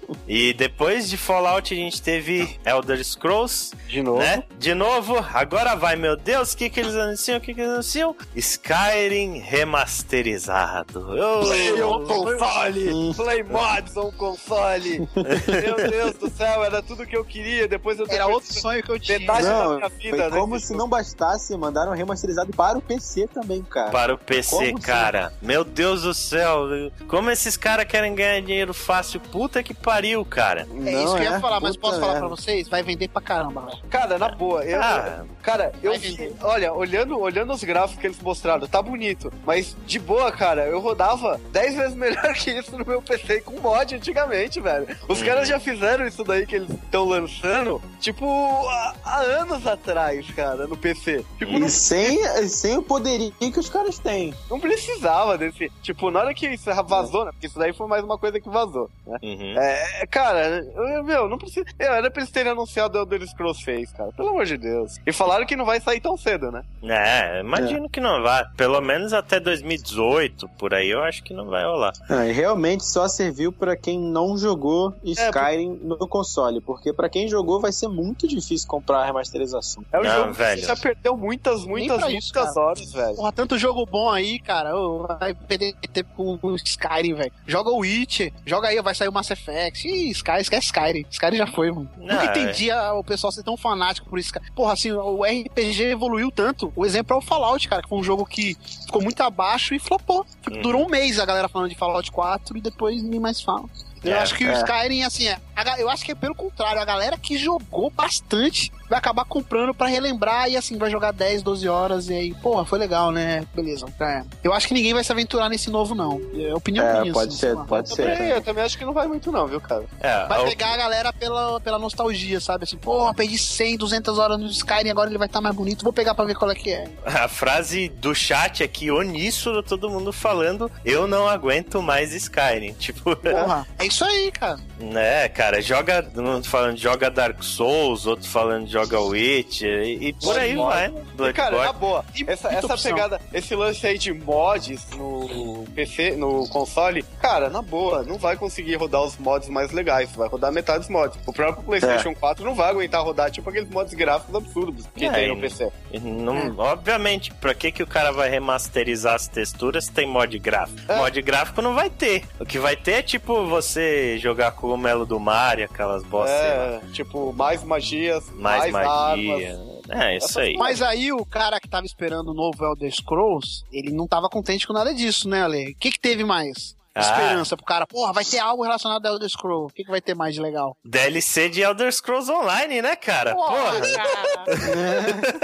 E depois de Fallout a gente teve Elder Scrolls, De novo. né? De novo, agora vai, meu Deus, o que que eles anunciam? O que que eles anunciam? Skyrim remasterizado. Oh, Play on console! Play mods on console! Meu Deus do céu, era tudo que eu queria. Depois eu Era outro sonho que eu tinha. Metade da Não, minha vida, foi né, como se jogo. não bastasse, mandaram remasterizado para o PC também, cara. Para o PC, Como cara. Meu Deus do céu. Como esses caras querem ganhar dinheiro fácil? puta que pariu, cara. É isso que eu ia falar, mas Puta posso falar pra vocês? Vai vender pra caramba, velho. Cara, na boa, eu, Ah. cara, eu vi, olha, olhando, olhando os gráficos que eles mostraram, tá bonito, mas de boa, cara, eu rodava 10 vezes melhor que isso no meu PC com mod antigamente, velho. Os Uhum. caras já fizeram isso daí que eles estão lançando, tipo, há, há anos atrás, cara, no PC. Tipo, não, E sem, sem o poderio que os caras têm. não precisava desse, tipo, na hora que isso vazou, né, porque isso daí foi mais uma coisa que vazou, né. Uhum. É, cara, eu- meu, não precisa. Eu, era pra eles terem anunciado o Elder Scrolls 6, cara. Pelo amor de Deus. E falaram que não vai sair tão cedo, né? É, imagino que não vai. Pelo menos até 2018, por aí, eu acho que não vai rolar. Ah, e realmente só serviu pra quem não jogou Skyrim no console, porque pra quem jogou vai ser muito difícil comprar a remasterização. É um Não, jogo velho. que já perdeu muitas, muitas, muitas isso, horas, velho. Porra, tanto jogo bom aí, cara. vai perder tempo com o Skyrim, velho. Joga o Witcher, joga aí, vai sair o Mass Effect. Ih, Sky, esquece Skyrim. Skyrim já foi, mano. Não, Nunca é. entendi o pessoal ser tão fanático por isso, cara. Porra, assim, o RPG evoluiu tanto. O exemplo é o Fallout, cara, que foi um jogo que ficou muito abaixo e flopou. Tipo, Uhum. durou um mês a galera falando de Fallout 4 e depois ninguém mais fala. Eu É, acho que o é. Skyrim, assim, é, eu acho que é pelo contrário, a galera que jogou bastante vai acabar comprando pra relembrar e assim, vai jogar 10, 12 horas e aí, porra, foi legal, né? Beleza. É. Eu acho que ninguém vai se aventurar nesse novo, não. É opinião É, minha. pode assim, ser, pode Eu ser. também, eu também acho que não vai muito, não, viu, cara? É, Vai a- pegar a galera pela, pela nostalgia, sabe? Assim, porra, perdi 100, 200 horas no Skyrim, agora ele vai estar mais bonito, vou pegar pra ver qual é que é. a frase do chat aqui, uníssono, todo mundo falando, eu não aguento mais Skyrim. Tipo, Porra, é isso aí, cara. né, cara, joga, um falando joga Dark Souls, outro falando joga Witch, e, e por aí Bloodborne. vai. né? E, cara, na boa, E essa, essa pegada, esse lance aí de mods no PC, no console, cara, na boa, não vai conseguir rodar os mods mais legais, vai rodar metade dos mods. O próprio PlayStation 4 não vai aguentar rodar, tipo, aqueles mods gráficos absurdos que É, tem no e- PC. E Não, Obviamente, pra que, que o cara vai remasterizar as texturas se tem mod gráfico? É. Mod gráfico não vai ter. O que vai ter é tipo você jogar com o Melo do Mario, aquelas bossas, sei lá, É, tipo, mais magias, mais, mais, magia. armas. É, isso aí. Mas aí o cara que tava esperando o novo Elder Scrolls, ele não tava contente com nada disso, né, Ale? O que que teve mais? Ah. Esperança pro cara, porra, vai ter algo relacionado ao Elder Scrolls. O que, que vai ter mais de legal? DLC de Elder Scrolls Online, né, cara? Porra.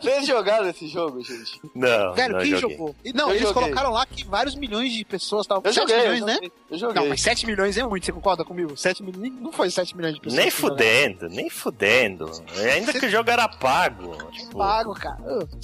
Vocês jogaram esse jogo, gente? Não, Velho, não quem joguei. jogou? E, não, Eu eles joguei. colocaram lá que vários milhões de pessoas estavam. Eu 7 joguei, milhões, eu né? Eu joguei. Não, mas 7 milhões é muito, você concorda comigo? 7 milhões. Não foi 7 milhões de pessoas. Nem jogaram. fudendo, nem fudendo. Ainda que o jogo era pago. Tipo, Pago, cara.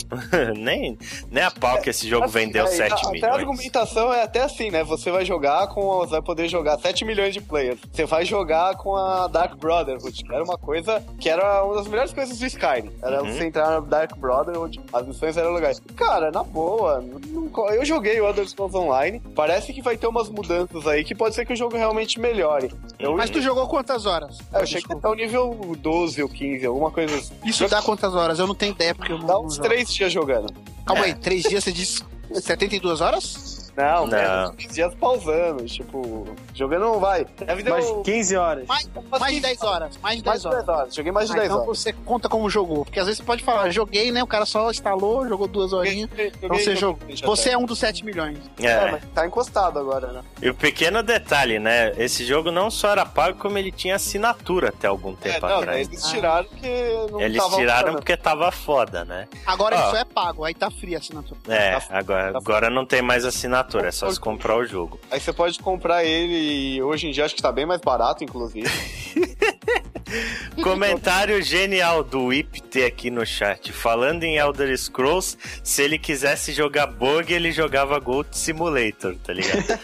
Nem, nem a pau que esse jogo Assim, vendeu é, 7 Até a milhões. argumentação é até assim, né? Você vai jogar com. Você vai poder jogar 7 milhões de players. Você vai jogar com a Dark Brotherhood, que era uma coisa que era uma das melhores coisas do Skyrim. Era Uhum. você entrar na Dark Brotherhood, as missões eram legais. Cara, na boa, não- eu joguei o Elder Scrolls Online. Parece que vai ter umas mudanças aí que pode ser que o jogo realmente melhore. Eu, Mas tu jogou quantas horas? eu achei que até o nível 12 ou 15, alguma coisa assim. Isso dá quantas horas? Eu não tenho ideia porque eu não. Dá uns jogo. 3 dias jogando. Calma É. aí, 3 dias você disse 72 horas? Não, Não. menos, 15 dias pausando, tipo, jogando não vai. Deve um- 15 horas. Mais, mais de 10 10 horas. Mais de Mais 10 de horas. 10 horas. Joguei mais de Ah, 10 então horas. você conta como jogou. Porque às vezes você pode falar, joguei, né? O cara só instalou, jogou duas horinhas. Então você jogou. Você é um dos 7 milhões. É, É. mas tá encostado agora, né? E o pequeno detalhe, né? Esse jogo não só era pago, como ele tinha assinatura até algum É, tempo não, atrás. eles tiraram porque não Eles tava tiraram porque tava foda, né? Agora Ó. só é pago, aí tá frio a assinatura. É, Tá- agora, tá- agora não tem mais assinatura, é só se comprar o jogo. Aí você pode comprar ele e hoje em dia acho que tá bem mais barato, inclusive. Comentário genial do IPT aqui no chat. Falando em Elder Scrolls, se ele quisesse jogar bug, ele jogava Gold Simulator, tá ligado?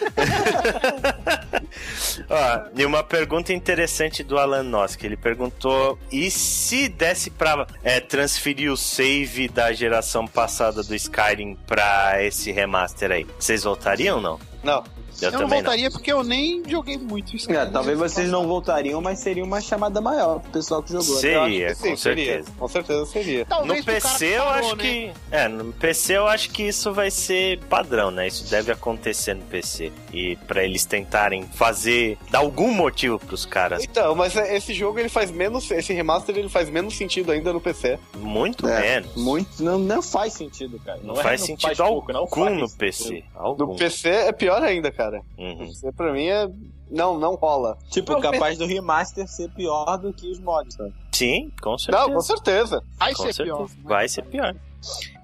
Ó, e uma pergunta interessante do Alan Nosk. Ele perguntou: e se desse pra é, transferir o save da geração passada do Skyrim pra esse remaster aí? Vocês voltariam ou não? Não. Eu, Eu, não voltaria porque eu nem joguei muito isso. É, talvez vocês não voltariam, mas seria uma chamada maior pro pessoal que jogou. Sim. Eu acho Seria, que sim, com seria. certeza. Com certeza seria. Talvez No PC eu parou, acho né? que. É, no PC eu acho que isso vai ser padrão, né? Isso deve acontecer no PC. E pra eles tentarem fazer. dar algum motivo pros caras. Então, mas esse jogo ele faz menos. Esse remaster ele faz menos sentido ainda no PC. Muito É, menos. Muito, não, não faz sentido, cara. Não, é- faz sentido pouco, não algum faz no. PC. No Algum. PC é pior ainda, cara. Uhum. Isso pra mim é. Não, não rola. Tipo, capaz do remaster ser pior do que os mods, sabe? Sim, com certeza. Não, com certeza. Vai Com ser certeza. pior. né? Vai ser pior.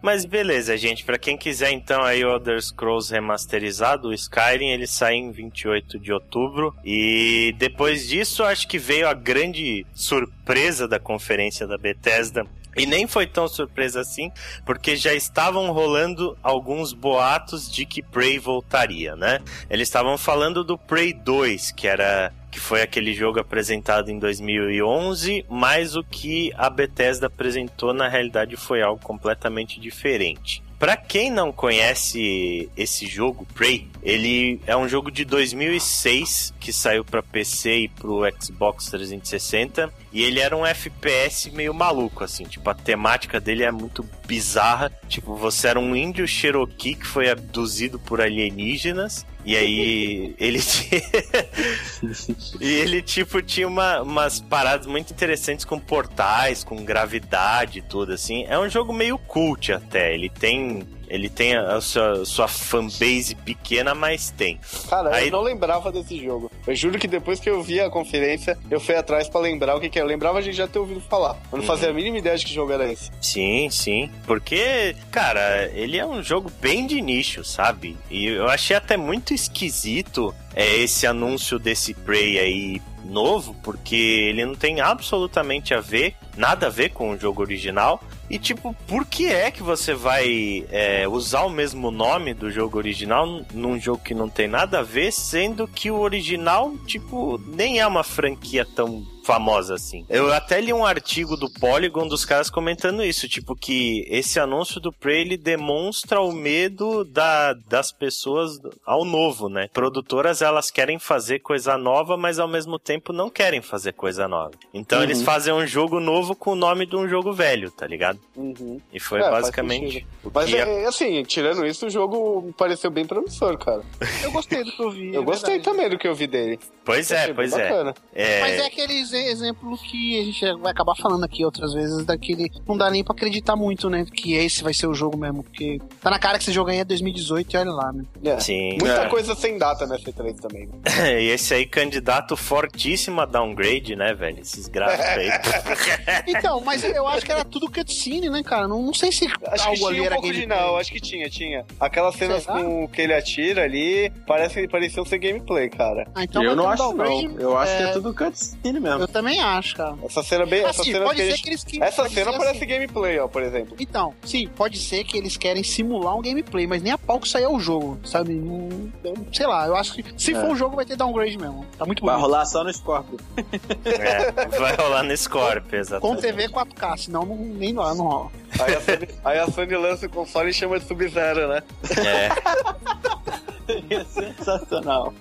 Mas beleza, gente. Pra quem quiser então aí o Elder Scrolls remasterizado, o Skyrim, ele sai em 28 de outubro. E depois disso, acho que veio a grande surpresa da conferência da Bethesda. E nem foi tão surpresa assim, porque já estavam rolando alguns boatos de que Prey voltaria, né? Eles estavam falando do Prey 2, que era que foi aquele jogo apresentado em 2011, mas o que a Bethesda apresentou na realidade foi algo completamente diferente. Pra quem não conhece esse jogo, Prey, ele é um jogo de 2006 que saiu pra PC e pro Xbox 360 e ele era um FPS meio maluco assim, tipo a temática dele é muito bizarra, tipo você era um índio Cherokee que foi abduzido por alienígenas e aí ele e ele tipo tinha uma, umas paradas muito interessantes com portais, com gravidade e tudo assim. É um jogo meio cult até. Ele tem ele tem a sua, sua fanbase pequena, mas tem. Cara, Aí- eu não lembrava desse jogo. Eu juro que depois que eu vi a conferência, eu fui atrás pra lembrar o que, que é. Eu lembrava a gente já ter ouvido falar. Eu não Uhum. fazia a mínima ideia de que jogo era esse. Sim, sim. Porque, cara, ele é um jogo bem de nicho, sabe? E eu achei até muito esquisito é, esse anúncio desse Prey aí novo, porque ele não tem absolutamente a ver, nada a ver com o jogo original. E tipo, por que é que você vai é, usar o mesmo nome do jogo original num jogo que não tem nada a ver, sendo que o original, tipo, nem é uma franquia tão famosa assim. Eu até li um artigo do Polygon dos caras comentando isso, tipo que esse anúncio do Prey ele demonstra o medo da, das pessoas ao novo, né? Produtoras elas querem fazer coisa nova, mas ao mesmo tempo não querem fazer coisa nova. Então Uhum. eles fazem um jogo novo com o nome de um jogo velho, tá ligado? Uhum. E foi É, basicamente Mas é, é assim, tirando isso, o jogo pareceu bem promissor, cara. Eu gostei do que eu vi. Eu é gostei verdade. também do que eu vi dele. Pois é, pois é. bacana. é. Mas é aquele exe- exemplo que a gente vai acabar falando aqui outras vezes, daquele. Não dá nem pra acreditar muito, né? Que esse vai ser o jogo mesmo. Porque tá na cara que esse jogo aí é 2018 e olha lá, né? É. Sim. Muita É. coisa sem data nessa E3 também. né? E esse aí, candidato fortíssimo a downgrade, né, velho? Esses gráficos aí. Então, mas eu acho que era tudo cutscene, né, cara? Não, não sei se Acho que algo tinha ali um era pouco de gameplay. não, acho que tinha, tinha. Aquelas cenas Será? com o que ele atira ali, parece, pareciam ser gameplay, cara. Ah, então eu não um acho, não. Eu acho que é, é tudo cutscene mesmo. Eu também acho, cara. Essa cena bem. essa Assim, cena pode que ser eles- que eles que- Essa pode cena ser parece assim. gameplay, ó, por exemplo. Então, sim, pode ser que eles querem simular um gameplay, mas nem a pau que saiu o jogo, sabe? Não- sei lá, eu acho que se É. for um jogo vai ter downgrade mesmo. Tá muito Vai bonito. rolar só no Scorpio. É, vai rolar no Scorpio, Com exatamente. TV 4K, senão não, nem lá não rola. Aí a, Sony, aí a Sony lança o console e chama de Sub-Zero, né? É. Seria sensacional.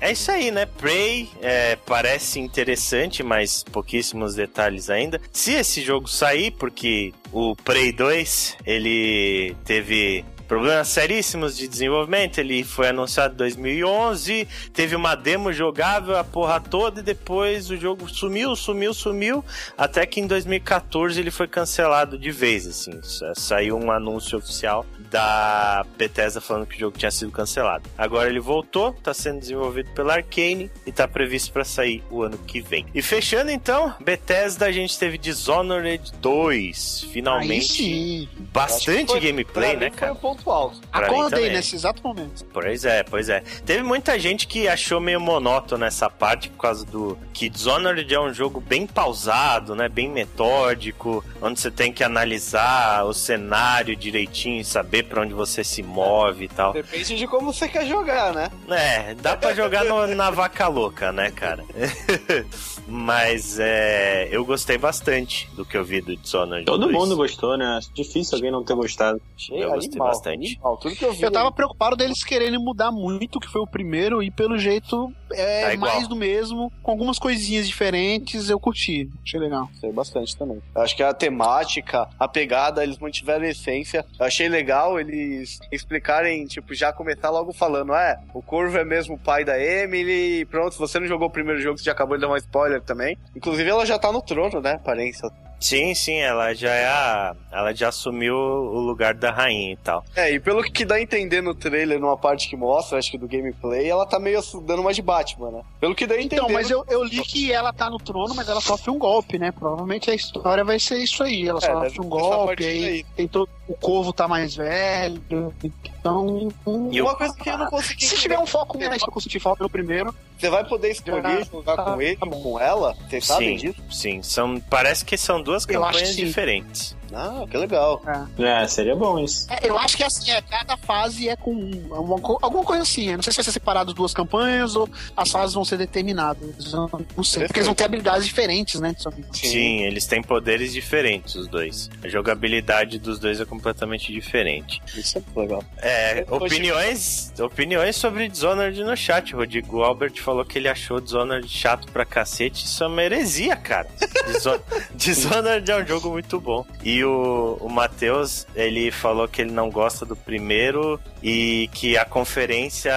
É isso aí, né? Prey é, parece interessante, mas pouquíssimos detalhes ainda. Se esse jogo sair, porque o Prey 2 ele teve problemas seríssimos de desenvolvimento, ele foi anunciado em 2011, teve uma demo jogável a porra toda e depois o jogo sumiu, sumiu, sumiu, até que em 2014 ele foi cancelado de vez, assim. Sa- Saiu um anúncio oficial da Bethesda falando que o jogo tinha sido cancelado. Agora ele voltou, tá sendo desenvolvido pela Arcane e tá previsto pra sair o ano que vem. E fechando então, Bethesda a gente teve Dishonored 2, Aí finalmente. Bastante gameplay, né, cara? Foi ponto alto. Pra Acordei nesse exato momento. Pois é, pois é. Teve muita gente que achou meio monótono essa parte por causa do que Dishonored é um jogo bem pausado, né, bem metódico, onde você tem que analisar o cenário direitinho, e saber pra onde você se move e tal. Depende de como você quer jogar, né? É, dá pra jogar no- na vaca louca, né, cara? Mas é, eu gostei bastante do que eu vi do Dishonored. Todo 2. mundo gostou, né? Difícil alguém não ter gostado. Achei Eu gostei animal, bastante. Animal. Tudo que eu vi. Eu tava preocupado deles quererem mudar muito, que foi o primeiro, e pelo jeito é Tá mais do mesmo, com algumas coisinhas diferentes, eu curti. Achei legal. Gostei bastante também. Eu Acho que a temática, a pegada, eles mantiveram a essência. Eu achei legal eles explicarem, tipo, já começar logo falando, é, o Corvo é mesmo o pai da Emily, e pronto, se você não jogou o primeiro jogo, você já acabou de dar uma spoiler também. Inclusive, ela já tá no trono, né, aparência. Sim, sim, ela já é a. Ela já assumiu o lugar da rainha e tal. É, e pelo que dá a entender no trailer, numa parte que mostra, acho que do gameplay, ela tá meio dando uma de Batman, né? Pelo que dá a entender. Então, mas eu, eu li que ela tá no trono, mas ela sofre um golpe, né? Provavelmente a história vai ser isso aí. Ela É, sofre um golpe, aí aí. tem todo. O corvo tá mais velho. Então. E Uma coisa que eu não consegui. Se tiver um foco mais que eu senti falta no primeiro, Você vai poder escolher Já jogar tá- com ele tá ou bom. com ela? Vocês sabem sim, disso? sim. São, parece que são duas Eu campanhas diferentes. Ah, que legal. É, seria bom isso. É, eu acho que assim, é, cada fase é com um- alguma, co- alguma coisa assim. Eu não sei se vai ser separado duas campanhas ou as fases vão ser determinadas. Não sei. Porque eles vão ter habilidades diferentes, né? Sim. eles têm poderes diferentes, os dois. A jogabilidade dos dois é completamente diferente. Isso é legal. É, tô opiniões, opiniões sobre Dishonored no chat. O Rodrigo Albert falou que ele achou Dishonored chato pra cacete. Isso é uma heresia, cara. Dishon- Dishonored é um jogo muito bom. E o, o Matheus, ele falou que ele não gosta do primeiro e que a conferência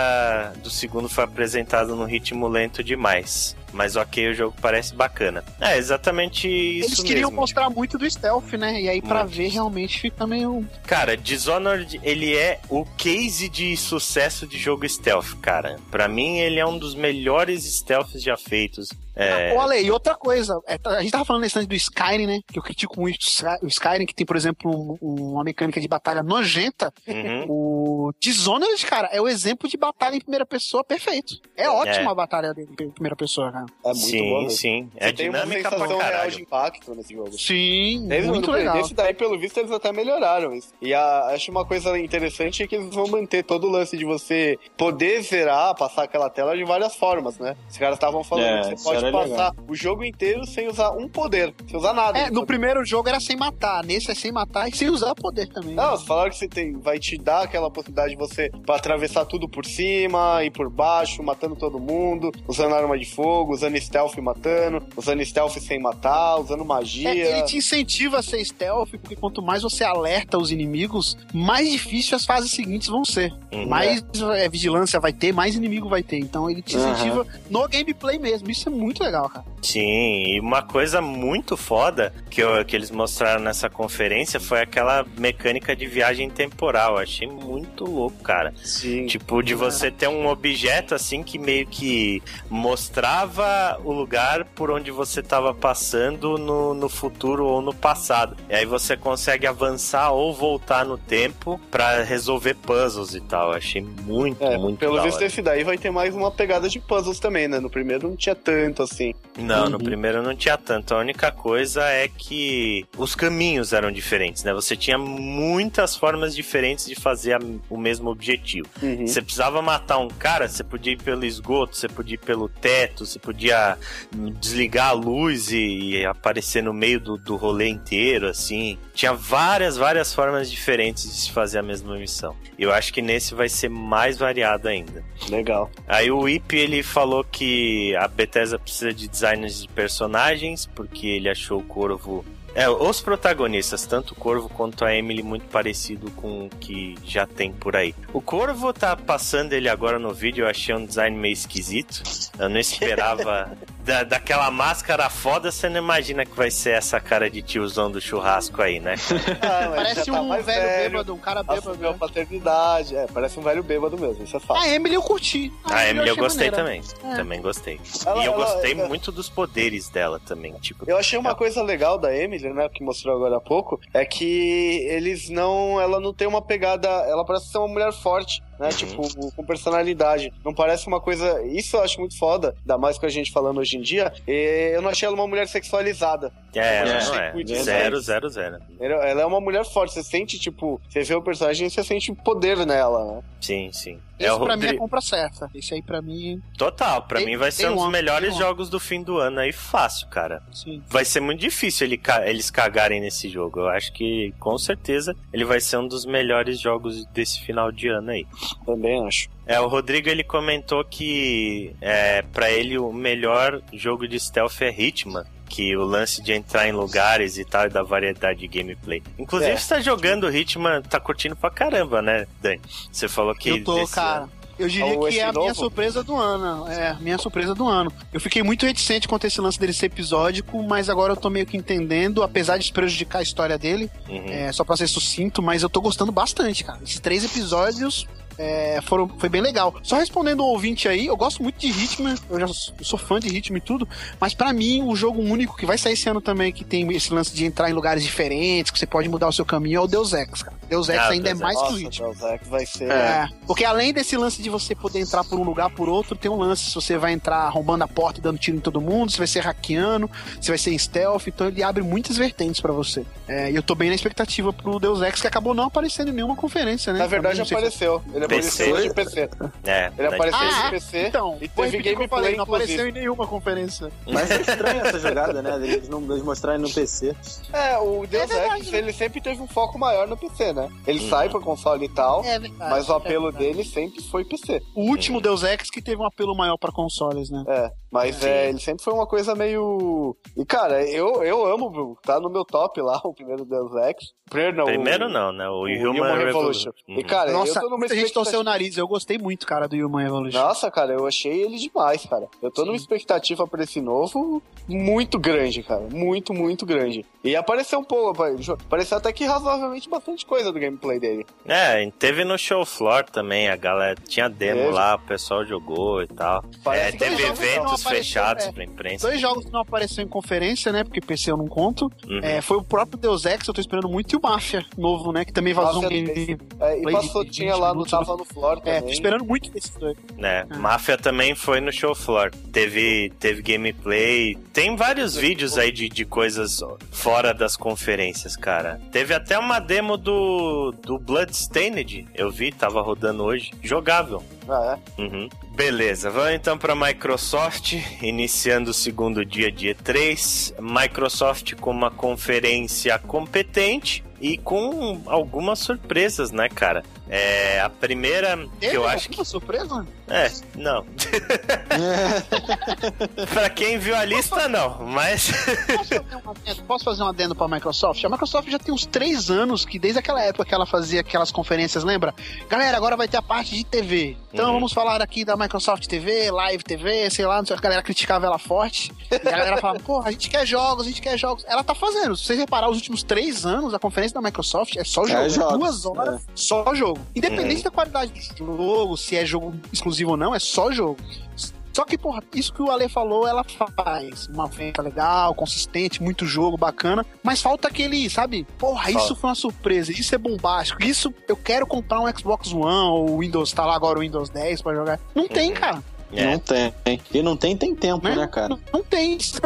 do segundo foi apresentada num ritmo lento demais. Mas ok, o jogo parece bacana. É, exatamente isso Eles queriam mesmo. mostrar muito do stealth, né? E aí, pra Muito. ver, realmente fica meio. Cara, Dishonored, ele é o case de sucesso de jogo stealth, cara. Pra mim, ele é um dos melhores stealths já feitos. É, Olha aí, outra coisa. é, a gente tava falando nesse do Skyrim, né? Que eu critico muito o Sky- o Skyrim, que tem, por exemplo, um- uma mecânica de batalha nojenta. uhum. O Dishonored, cara, é o exemplo de batalha em primeira pessoa perfeito. É ótima a batalha dele em primeira pessoa, cara. É muito sim, bom. mesmo. sim. Você É tem uma dinâmica pra sensação real de impacto nesse jogo. Sim, Eles, muito legal. Esse daí, pelo visto, eles até melhoraram isso. E a- acho uma coisa interessante é que eles vão manter todo o lance de você poder zerar, passar aquela tela de várias formas, né? Os caras estavam falando É, que você pode passar legal. o jogo inteiro sem usar um poder, sem usar nada. É, no pode- primeiro jogo era sem matar, nesse é sem matar e sem usar poder também. Não, eles falaram que você tem, vai te dar aquela possibilidade de você atravessar tudo por cima e por baixo, matando todo mundo, usando arma de fogo, usando stealth matando, usando stealth sem matar, usando magia. É, ele te incentiva a ser stealth, porque quanto mais você alerta os inimigos, mais difícil as fases seguintes vão ser. Uhum. Mais é, vigilância vai ter, mais inimigo vai ter. Então ele te incentiva no gameplay mesmo. Isso é muito legal, cara. Sim, e uma coisa muito foda que, eu- que eles mostraram nessa conferência foi aquela mecânica de viagem temporal. Eu achei muito louco, cara. Sim. Tipo, de você ter um objeto assim que meio que mostrava o lugar por onde você tava passando no, no futuro ou no passado. E aí você consegue avançar ou voltar no tempo pra resolver puzzles e tal. Eu achei muito, É, muito pelo visto esse daí vai ter mais uma pegada de puzzles também, né? No primeiro não tinha tanto assim. Não, no Uhum. primeiro não tinha tanto. A única coisa é que os caminhos eram diferentes, né? Você tinha muitas formas diferentes de fazer a- o mesmo objetivo. Uhum. Você precisava matar um cara, você podia ir pelo esgoto, você podia ir pelo teto, você podia desligar a luz e, e aparecer no meio do, do rolê inteiro, assim. Tinha várias, várias formas diferentes de se fazer a mesma missão. Eu acho que nesse vai ser mais variado ainda. Legal. Aí o Ip ele falou que a Bethesda precisa de designers de personagens, porque ele achou o Corvo. É, os protagonistas, tanto o Corvo quanto a Emily, muito parecido com o que já tem por aí. O Corvo tá passando ele agora no vídeo, eu achei um design meio esquisito. Eu não esperava. da, daquela máscara foda, você não imagina que vai ser essa cara de tiozão do churrasco aí, né? Ah, Parece tá um mais velho, bêbado, um cara bêbado. A né? paternidade. É, parece um velho bêbado mesmo, isso é fato. A Emily eu curti. A Emily eu achei gostei maneira. também. É. Também gostei. Ela- e eu ela- gostei ela- muito dos poderes dela também. Tipo, Eu achei uma coisa legal da Emily, né, que mostrou agora há pouco, é que eles não, ela não tem uma pegada, ela parece ser uma mulher forte, né, Uhum. tipo, com personalidade. Não parece uma coisa, isso eu acho muito foda, ainda mais com a gente falando hoje em dia, e eu não achei ela uma mulher sexualizada. É, ela É, não é. Zero, zero, zero. Ela é uma mulher forte, você sente, tipo, você vê o personagem, você sente poder nela, né? Sim, sim. É o pra mim é a Rodrigo. compra certa. Esse aí pra mim, Total, pra Tem- mim vai ser um dos um- melhores um- jogos do fim do ano aí, fácil, cara. sim. Vai ser muito difícil ele eles cagarem nesse jogo. Eu acho que, com certeza, ele vai ser um dos melhores jogos desse final de ano aí. Também acho. É, o Rodrigo ele comentou que é, para ele o melhor jogo de stealth é Hitman. Que o lance de entrar em lugares e tal, e da variedade de gameplay. Inclusive, É. você tá jogando Hitman, tá curtindo pra caramba, né, Dani? Você falou que. eu tô, cara. ano- Eu diria Ou que é a minha novo? surpresa do ano. É, a minha surpresa do ano. Eu fiquei muito reticente quanto a esse lance dele ser episódico, mas agora eu tô meio que entendendo, apesar de prejudicar a história dele, Uhum. é, só pra ser sucinto, mas eu tô gostando bastante, cara. Esses três episódios é, foram, foi bem legal. Só respondendo o ouvinte aí, eu gosto muito de Hitman, eu já sou, eu sou fã de Hitman e tudo, mas pra mim o jogo único que vai sair esse ano também, que tem esse lance de entrar em lugares diferentes, que você pode mudar o seu caminho, é o Deus Ex, cara. Deus Ex Ah, ainda Deus é mais que o Nossa, Hitman. Deus Ex vai ser. É, porque além desse lance de você poder entrar por um lugar por outro, tem um lance se você vai entrar arrombando a porta e dando tiro em todo mundo, se vai ser hackeando, se vai ser em stealth, então ele abre muitas vertentes pra você. É, e eu tô bem na expectativa pro Deus Ex, que acabou não aparecendo em nenhuma conferência, né? Na verdade, apareceu. Ele PC. apareceu de PC. É, Ele apareceu Ah, de é? PC Então, e teve gameplay, falei, não apareceu em nenhuma conferência. Mas é estranha essa jogada, né? Eles não eles mostrarem no PC. É, o Deus verdade, Ex, ele sempre teve um foco maior no PC, né? Ele Uhum. sai pra console e tal, É verdade. mas o apelo é dele sempre foi PC. O último Deus Ex que teve um apelo maior pra consoles, né? É, mas Sim. é, ele sempre foi uma coisa meio. E cara, eu, eu amo, Bruno. Tá no meu top lá, o primeiro Deus Ex. Primeiro não. Primeiro o, não, né? O, O Human, Revolution. E cara, eu Nossa, tô numa gente torceu o nariz. Eu gostei muito, cara, do Human Evolution. Nossa, cara, eu achei ele demais, cara. Eu tô Sim. numa expectativa pra esse novo muito grande, cara. Muito, muito grande. E apareceu um pouco, apareceu até que razoavelmente bastante coisa do gameplay dele. É, teve no show floor também, a galera tinha demo Teve. lá, o pessoal jogou e tal. Parece É, teve eventos apareceu, fechados é. pra imprensa. Dois jogos que não apareceram em conferência, né? Porque PC eu não conto. Uhum. É, foi o próprio Deus Ex, eu tô esperando muito, e o Mafia novo, né? Que também vazou um Mafia game. É, e passou, tinha 20 lá no Tava no Floor É, tô também. esperando muito desses dois. né? Ah. Máfia também foi no show floor. Teve, teve gameplay. Tem vários vídeos aí de, de coisas fora das conferências, cara. Teve até uma demo do, do Bloodstained. Eu vi, tava rodando hoje. Jogável. Ah, é. Uhum. Beleza, vamos então para Microsoft, iniciando o segundo dia de E3. Microsoft com uma conferência competente e com algumas surpresas, né, cara? É, a primeira que eu acho que surpresa? é, não. pra quem viu a lista, não, mas. Posso fazer, um adendo, posso fazer um adendo pra Microsoft? A Microsoft já tem uns três anos que, desde aquela época que ela fazia aquelas conferências, lembra? Galera, agora vai ter a parte de TV. Então Uhum. vamos falar aqui da Microsoft TV, Live TV, sei lá, não sei, a galera criticava ela forte. E a galera falava, pô, a gente quer jogos, a gente quer jogos. Ela tá fazendo. Se vocês reparar, os últimos três anos, a conferência da Microsoft é só jogo. É jogos, Duas horas, só jogo. Independente Uhum. da qualidade do jogo, se é jogo exclusivo ou não, é só jogo. Só que, porra, isso que o Ale falou, ela faz. Uma venda legal, consistente, muito jogo, bacana. Mas falta aquele, sabe? Porra, isso foi uma surpresa, isso é bombástico. Isso eu quero comprar um Xbox One ou Windows, tá lá agora o Windows 10 pra jogar. Não tem, Uhum. cara. É. Não tem. E não tem, tem tempo, Né? né, cara? Não, não tem. É, é isso que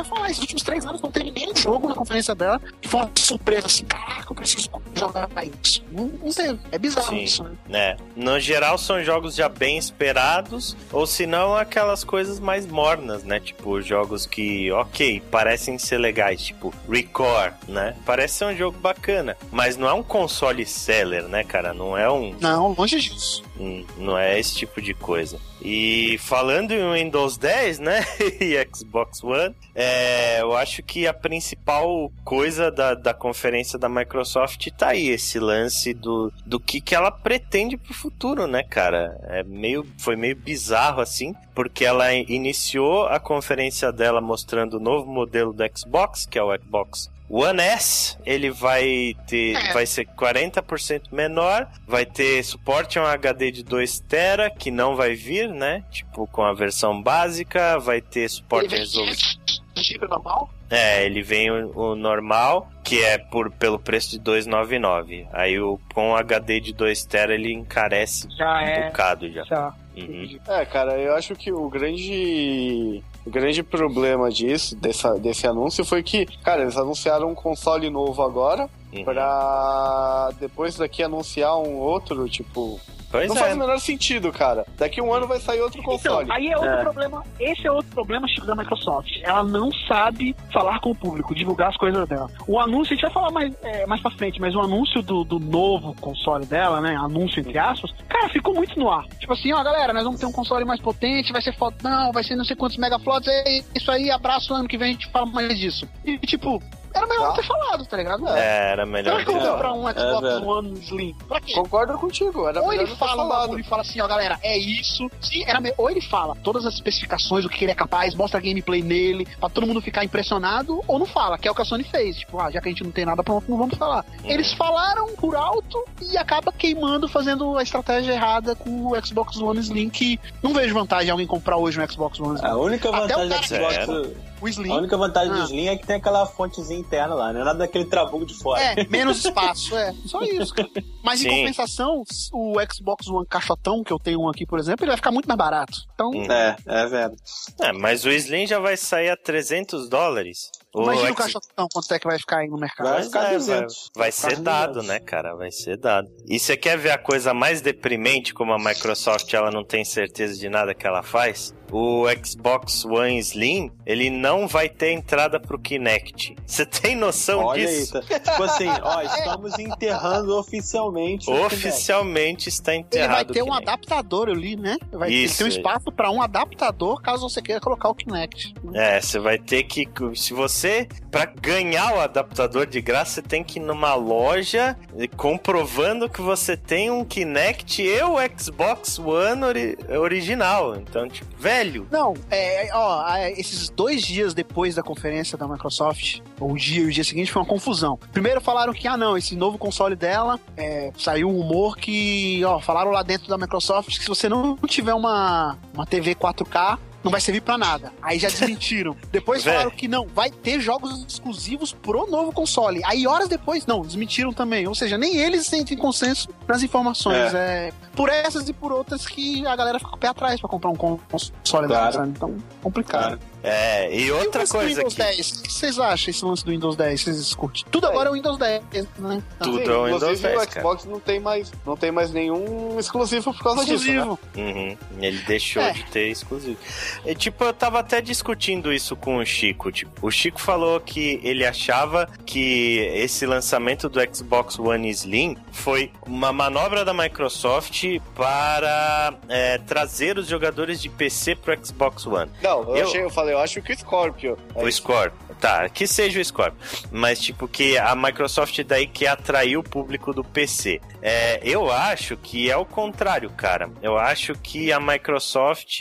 eu ia falar. Esses últimos três anos não teve nenhum jogo na conferência dela que foi uma surpresa assim. Caraca, eu preciso jogar isso. Não, não teve. É bizarro Sim. isso, né? né? No geral, são jogos já bem esperados, ou se não, aquelas coisas mais mornas, né? Tipo, jogos que, ok, parecem ser legais, tipo Record, né? Parece ser um jogo bacana, mas não é um console seller, né, cara? Não é um. Não, longe disso. Hum, Não é esse tipo de coisa. E falando em Windows 10, né? e Xbox One, é, eu acho que a principal coisa da, da conferência da Microsoft tá aí, esse lance do, do que, que ela pretende pro futuro, né, cara? É meio, foi meio bizarro assim, porque ela iniciou a conferência dela mostrando o novo modelo do Xbox, que é o Xbox One S, ele vai ter, É. vai ser 40% menor, vai ter suporte a um HD de 2 TB, que não vai vir, né? Tipo, com a versão básica, vai ter suporte a resolução. Chip normal? É, ele vem o, o normal, que é por, pelo preço de 299. Aí o, com o HD de 2 TB ele encarece Já um é. bocado já. Já. Uhum. É, cara, eu acho que o grande. O grande problema disso, dessa, desse anúncio, foi que, cara, eles anunciaram um console novo agora, Uhum. pra depois daqui anunciar um outro, tipo. Pois não é. faz o menor sentido, cara. Daqui um ano vai sair outro console. Então, aí é outro É. problema. Esse é outro problema Chico, da Microsoft. Ela não sabe falar com o público, divulgar as coisas dela. O anúncio, a gente vai falar mais, é, mais pra frente, mas o anúncio do, do novo console dela, né? Anúncio entre aspas, cara, ficou muito no ar. Tipo assim, ó, galera, nós vamos ter um console mais potente, vai ser fodão, vai ser não sei quantos megaflops, é isso aí, abraço, ano que vem a gente fala mais disso. E tipo, Era melhor não ter falado, tá ligado? É, era melhor. Pra que eu vou É, comprar um Xbox velho. One Slim? Pra quê? Concordo contigo. Era Ou melhor ele fala um bagulho e fala assim, ó, galera, é isso. Sim, era me- Ou ele fala todas as especificações, o que ele é capaz, mostra gameplay nele, pra todo mundo ficar impressionado, ou não fala, que é o que a Sony fez. Tipo, ah, já que a gente não tem nada pronto, não vamos falar. Eles falaram por alto e acaba queimando, fazendo a estratégia errada com o Xbox One Slim, que não vejo vantagem em alguém comprar hoje um Xbox One Slim. A única Até vantagem do cara Xbox. Zero. O Slim. A única vantagem Ah. do Slim é que tem aquela fontezinha interna lá, não é nada daquele trabuco de fora. É, menos espaço, é. Só isso. cara. Mas em Sim. compensação, o Xbox One caixotão, que eu tenho um aqui, por exemplo, ele vai ficar muito mais barato. Então, Hum. É, é velho. É, mas o Slim já vai sair a 300 dólares. O imagina o X- caixotão, quanto é que vai ficar aí no mercado. Vai ficar é, 200. Vai, vai ser dado, 200. né, cara? Vai ser dado. E você quer ver a coisa mais deprimente, como a Microsoft ela não tem certeza de nada que ela faz? O Xbox One Slim, ele não vai ter entrada pro Kinect. Você tem noção Olha disso? aí, tá. tipo assim, ó, estamos enterrando oficialmente. Oficialmente está Ele enterrado. vai ter o um Kinect. adaptador, eu li, né? Vai Isso, ter um espaço pra um adaptador caso você queira colocar o Kinect. É, você vai ter que. Se você. Pra ganhar o adaptador de graça, você tem que ir numa loja e comprovando que você tem um Kinect e o Xbox One ori- original. Então, tipo, velho. Não, é, ó, é, esses dois dias depois da conferência da Microsoft, o dia e o dia seguinte, foi uma confusão. Primeiro falaram que, ah, não, esse novo console dela, é, saiu um rumor que, ó, falaram lá dentro da Microsoft que se você não tiver uma, uma TV 4K, não vai servir pra nada. Aí já desmentiram. Depois falaram que não, vai ter jogos exclusivos pro novo console. Aí horas depois, não, desmentiram também. Ou seja, nem eles sentem consenso nas informações. É. por essas e por outras que a galera fica o pé atrás pra comprar um con- console Claro. Então, complicado. É, e E outra do coisa Windows que. 10, o que vocês acham esse lance do Windows 10? Vocês curtem? Tudo agora é o Windows 10, né? Então, Tudo é o Windows inclusive 10, o Xbox não tem mais, não tem mais nenhum exclusivo por causa disso, né? exclusivo. Uhum, ele deixou É. de ter exclusivo. E, tipo, eu tava até discutindo isso com o Chico. Tipo, o Chico falou que ele achava que esse lançamento do Xbox One Slim foi uma manobra da Microsoft para é, trazer os jogadores de PC pro Xbox One. Não, eu, Eu- achei, eu falei, eu acho que o Scorpio. é o isso. Scorpio. Tá, que seja o Scorpio. Mas, tipo, que a Microsoft daí quer atrair o público do PC. É, eu acho que é o contrário, cara. Eu acho que a Microsoft,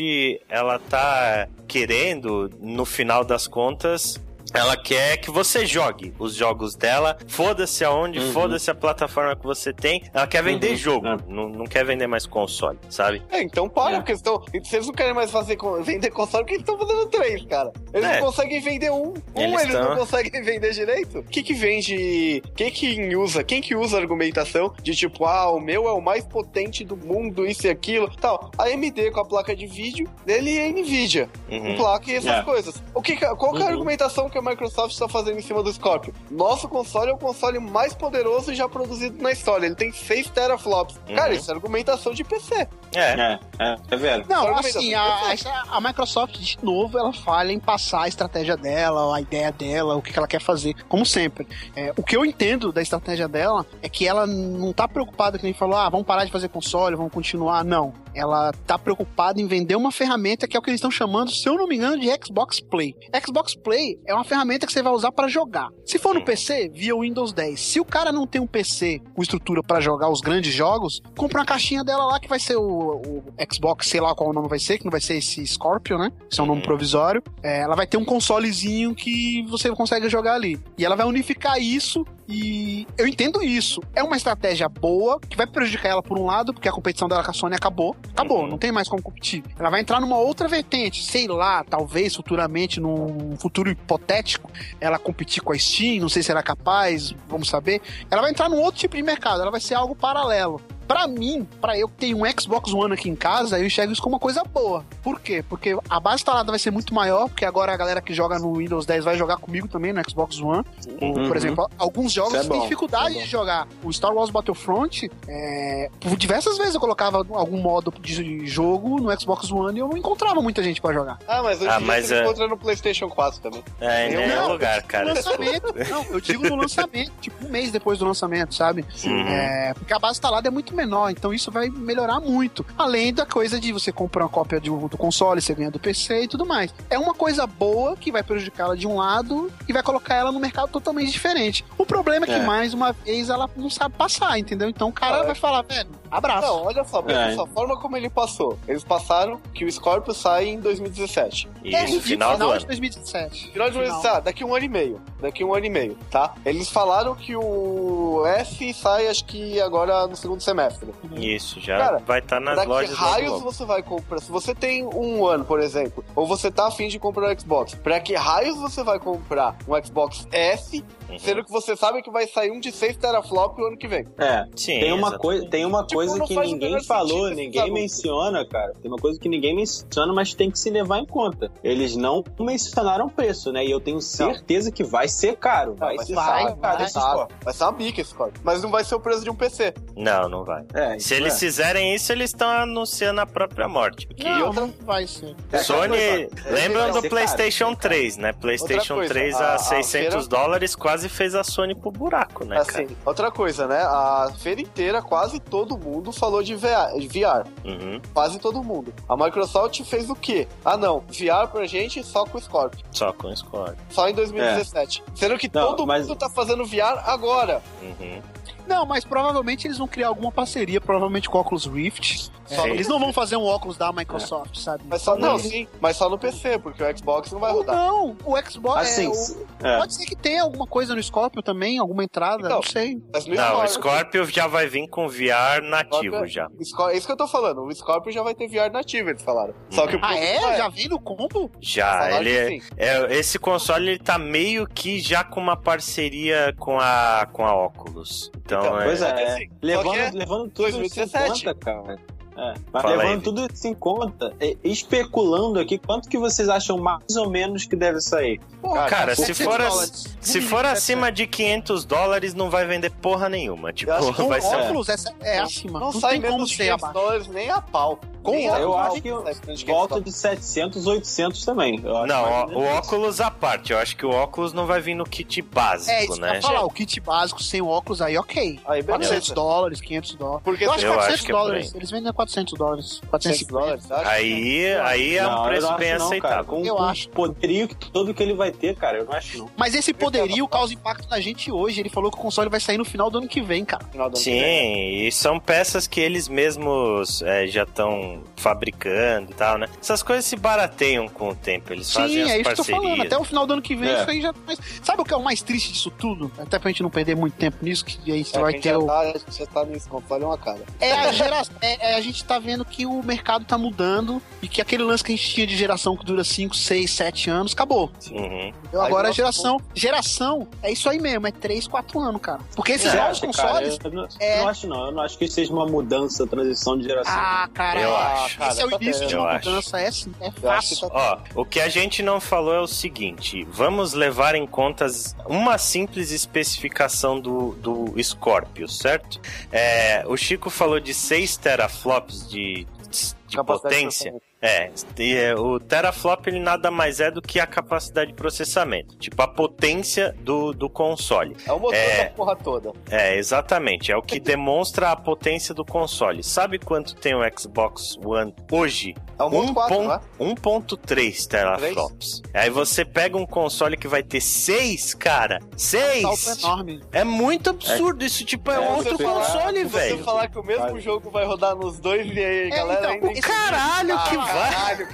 ela tá querendo, no final das contas, ela quer que você jogue os jogos dela, foda-se aonde, Uhum. foda-se a plataforma que você tem. Ela quer vender Uhum, jogo, é. não, não quer vender mais console, sabe? É, então para, É. porque eles estão. Eles não querem mais fazer, vender console, porque eles estão fazendo três, cara. Eles É. não conseguem vender um. Um Eles eles, tão- não conseguem vender direito. O que que vende. Quem que usa? Quem que usa a argumentação de tipo, ah, o meu é o mais potente do mundo, isso e aquilo, tal. A AMD com a placa de vídeo, ele é Nvidia. Uhum. com placa e essas É. coisas. O que, que- qual que é a Uhum. argumentação que a Microsoft está fazendo em cima do Scorpio? Nosso console é o console mais poderoso já produzido na história. Ele tem 6 teraflops. Uhum. Cara, isso é argumentação de PC. É. É, é, é velho. Não, assim, a, a- Microsoft, de novo, ela falha em passar a estratégia dela, a ideia dela, o que que ela quer fazer, como sempre. É, o que eu entendo da estratégia dela é que ela não tá preocupada, que nem falou, ah, vamos parar de fazer console, vamos continuar. Não. Ela tá preocupada em vender uma ferramenta que é o que eles estão chamando, se eu não me engano, de Xbox Play. Xbox Play é uma ferramenta que você vai usar para jogar. Se for no. PC, via Windows 10. Se o cara não tem um PC com estrutura para jogar os grandes jogos, compra uma caixinha dela lá que vai ser o, o Xbox, sei lá qual o nome vai ser, que não vai ser esse Scorpio, né? Esse é um nome Uhum. provisório. É, ela vai ter um consolezinho que você consegue jogar ali. E ela vai unificar isso e eu entendo isso. É uma estratégia boa, que vai prejudicar ela por um lado, porque a competição dela com a Sony acabou. Acabou, Uhum. não tem mais como competir. Ela vai entrar numa outra vertente, sei lá, talvez futuramente, num futuro hipotético, ela competir com a Steam, não sei se ela é capaz, vamos saber. Ela vai entrar num outro tipo de mercado, ela vai ser algo paralelo. Pra mim, pra eu que tenho um Xbox One aqui em casa, eu enxergo isso como uma coisa boa. Por quê? Porque a base instalada vai ser muito maior, porque agora a galera que joga no Windows 10 vai jogar comigo também no Xbox One. Uhum. Por exemplo, alguns jogos é têm dificuldade é de jogar. O Star Wars Battlefront, é, por diversas vezes eu colocava algum modo de jogo no Xbox One e eu não encontrava muita gente pra jogar. Ah, mas hoje Ah, mas você é- encontra no PlayStation 4 também. É, em Eu nenhum não, lugar, No cara. lançamento, não, eu digo no lançamento, tipo um mês depois do lançamento, sabe? Uhum. É, porque a base instalada é muito muito menor, então isso vai melhorar muito. Além da coisa de você comprar uma cópia de, do console, você ganha do PC e tudo mais. É uma coisa boa que vai prejudicar ela de um lado e vai colocar ela no mercado totalmente diferente. O problema é que, É. mais uma vez, ela não sabe passar, entendeu? Então o cara é. vai falar, velho, abraço. Não, olha só, É. forma como ele passou. Eles passaram que o Scorpio sai em 2017. Isso, é final do de ano. 2017. Final de Final. tá, daqui um ano e meio. Daqui um ano e meio, tá? Eles falaram que o S sai, acho que agora no segundo semestre. Isso, já Cara, vai estar nas pra que lojas raios logo. você vai comprar? Se você tem um ano, por exemplo, ou você tá afim de comprar um Xbox, pra que raios você vai comprar um Xbox S, Uhum. sendo que você sabe que vai sair um de 6 teraflop o ano que vem? É. Sim, Tem uma, coisa, tem uma Tipo, coisa não que ninguém falou, ninguém menciona, cara. Tem uma coisa que ninguém menciona, mas tem que se levar em conta. Eles não mencionaram preço, né? E eu tenho certeza que vai ser caro. Vai, vai ser vai, caro vai, esse Tá, vai ser uma bica esse Scorpio. Mas não vai ser o preço de um PC. Não, não vai. É, Se eles é. fizerem isso, eles estão anunciando a própria morte. Porque Não, outra- não vai ser. É, Sony, vai lembram vai do PlayStation caro, vai ser 3, né? PlayStation coisa, 3 a- a, a 600 feira- dólares quase fez a Sony pro buraco, né, assim, outra coisa, né? A feira inteira, quase todo mundo falou de VR. Uhum, Quase todo mundo. A Microsoft fez o quê? Ah, não. VR pra gente só com o Scorpio. só com Score. Só em 2017. Sendo que Não, todo mas- mundo tá fazendo VR agora. Uhum. Não, mas provavelmente eles vão criar alguma parceria, provavelmente com o Oculus Rift. É. Eles não vão fazer um óculos da Microsoft, sabe? Mas só, não, sim, mas só no PC, porque o Xbox não vai Ou rodar. não, o Xbox. Assim, é, o- é. Pode ser que tenha alguma coisa no Scorpio também, alguma entrada, Então, não sei. Mas no Não, o Scorpio- já vai vir com VR nativo Scorpio- já. Scor- É isso que eu tô falando. O Scorpio já vai ter VR nativo, eles falaram. Só que o Ah, é? problema Já vem no combo? Já, ele é, é- esse console ele tá meio que já com uma parceria com a com a Oculus. Então, Então, é, Pois que é, assim, levando, é levando tudo isso em 2017. conta, cara. É, mas Fala aí, levando Vitor. tudo isso em conta, e- especulando aqui, quanto que vocês acham mais ou menos que deve sair? Porra, Cara, se 700 for, dólares. se for acima de 500 dólares, não vai vender porra nenhuma. Tipo, vai ser. óculos, essa é acima. Não, Não, sai menos de ser 500 abaixo. dólares nem a pau. Com óculos, Eu acho que 500 volta de 700, 800 também. Eu acho Não, o óculos à parte. Eu acho que o óculos não vai vir no kit básico, É, isso eu né? falar, o kit básico sem óculos aí, ok. Aí, beleza. 400 dólares, 500 dólares. Porque eu acho Eu 400 acho que é dólares. Eles vendem a 400 dólares. 400 450. dólares, acho. Aí, aí é um eu preço não bem não, aceitável. Com, Eu com acho. o poderio que, todo que ele vai ter, cara, eu não acho não. Mas esse poderio causa impacto na gente hoje. Ele falou que o console vai sair no final do ano que vem, cara. Que vem. Sim, e são peças que eles mesmos é, já estão fabricando e tal, né? Essas coisas se barateiam com o tempo, eles fazem Sim, as é isso que eu tô parcerias. falando. Até o final do ano que vem, É. isso aí já. Mas sabe o que é o mais triste disso tudo? Até pra gente não perder muito tempo nisso, que aí você É, vai ter o. tá, a gente já tá console é uma cara. É a geração. É, é, a gente tá vendo que o mercado tá mudando e que aquele lance que a gente tinha de geração que dura 5, 6, 7 anos, acabou. Uhum. Aí Agora a geração. Geração é isso aí mesmo, é 3, 4 anos, cara. Porque esses Você novos consoles. cara? Eu, não, é- eu não acho não. Eu não acho que seja uma mudança, transição de geração. Ah, cara, Eu acho. esse é o Cara, início de eu uma acho. mudança, é sim, é fácil. tá- Ó, o que a gente não falou é o seguinte: vamos levar em conta uma simples especificação do, do Scorpio, certo? É, o Chico falou de 6 teraflops de, de de potência. processamento. É, e, é, o teraflop ele nada mais é do que a capacidade de processamento, tipo a potência do, do console. É o motor É. da porra toda. É, exatamente, é o que demonstra a potência do console. Sabe quanto tem o Xbox One hoje? É o Moto 4, pon- né? 1.3 teraflops. Aí você pega um console que vai ter 6, cara. Um 6! salto enorme. É muito absurdo, isso tipo é, É, outro console, se velho. Você falar que o mesmo Vai. jogo vai rodar nos dois e aí, É, galera, então, caralho que Ah. Caralho.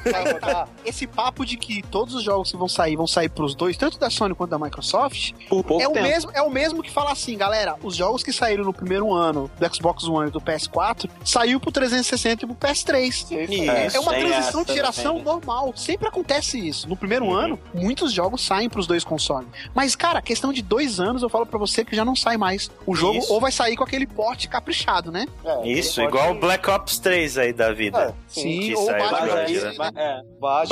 Esse papo de que todos os jogos que vão sair vão sair pros dois, tanto da Sony quanto da Microsoft, é o, tempo. mesmo, é o mesmo que falar assim, galera, os jogos que saíram no primeiro ano do Xbox One e do PS4 saiu pro 360 e pro PS3. Isso. É, é uma transição essa de geração também. normal. Sempre acontece isso. No primeiro Uhum. ano, muitos jogos saem pros dois consoles. Mas, cara, questão de dois anos, eu falo pra você que já não sai mais. O jogo Isso. ou vai sair com aquele porte caprichado, né? É, Isso, igual o pode- Black Ops 3 aí da vida. É, sim. Sim, ou saiu bate Aí. Mas, é,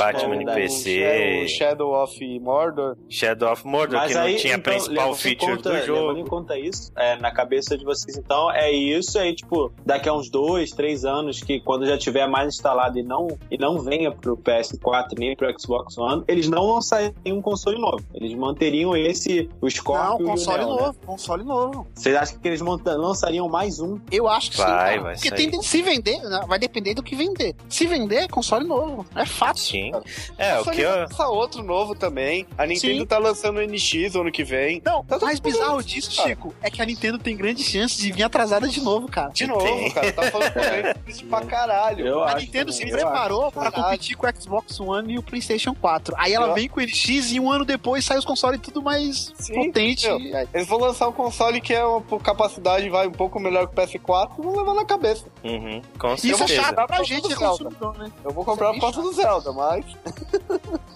Batman em é verdade. PC. O Shadow of Mordor. Shadow of Mordor, Mas que não aí, tinha a então, principal feature conta- do Levando em jogo. conta isso, é, na cabeça de vocês, então, é isso aí, tipo, daqui a uns dois, três anos, que quando já tiver mais instalado e não, e não venha pro PS4 nem pro Xbox One, eles não lançariam um console novo. Eles manteriam esse, o Não, Scorpio e o console Neo, né? novo, console novo. Vocês acham que eles lançariam mais um? Eu acho que sim. Vai, cara. vai Porque sair. tem, se vender, né, vai depender do que vender. Se vender, console novo. É fato. Sim. É, o que eu... lança outro novo também. A Nintendo Sim. tá lançando o NX ano que vem. Não, Tá o mais bizarro disso, cara. Chico, é que a Nintendo tem grande chance de vir atrasada de novo, cara. De novo, Tem. cara. Tá falando também isso pra caralho. Eu A Nintendo se preparou pra competir com o Xbox One e o PlayStation 4. Aí ela Eu- vem com o NX e um ano depois sai os consoles tudo mais Sim, potente. E- Eles vão lançar um console que é uma por capacidade vai um pouco melhor que o PS4 vão levar na cabeça. Uhum, com Isso é certeza. chato pra gente, é consumidor, né? Eu vou comprar por causa do Zelda, mas.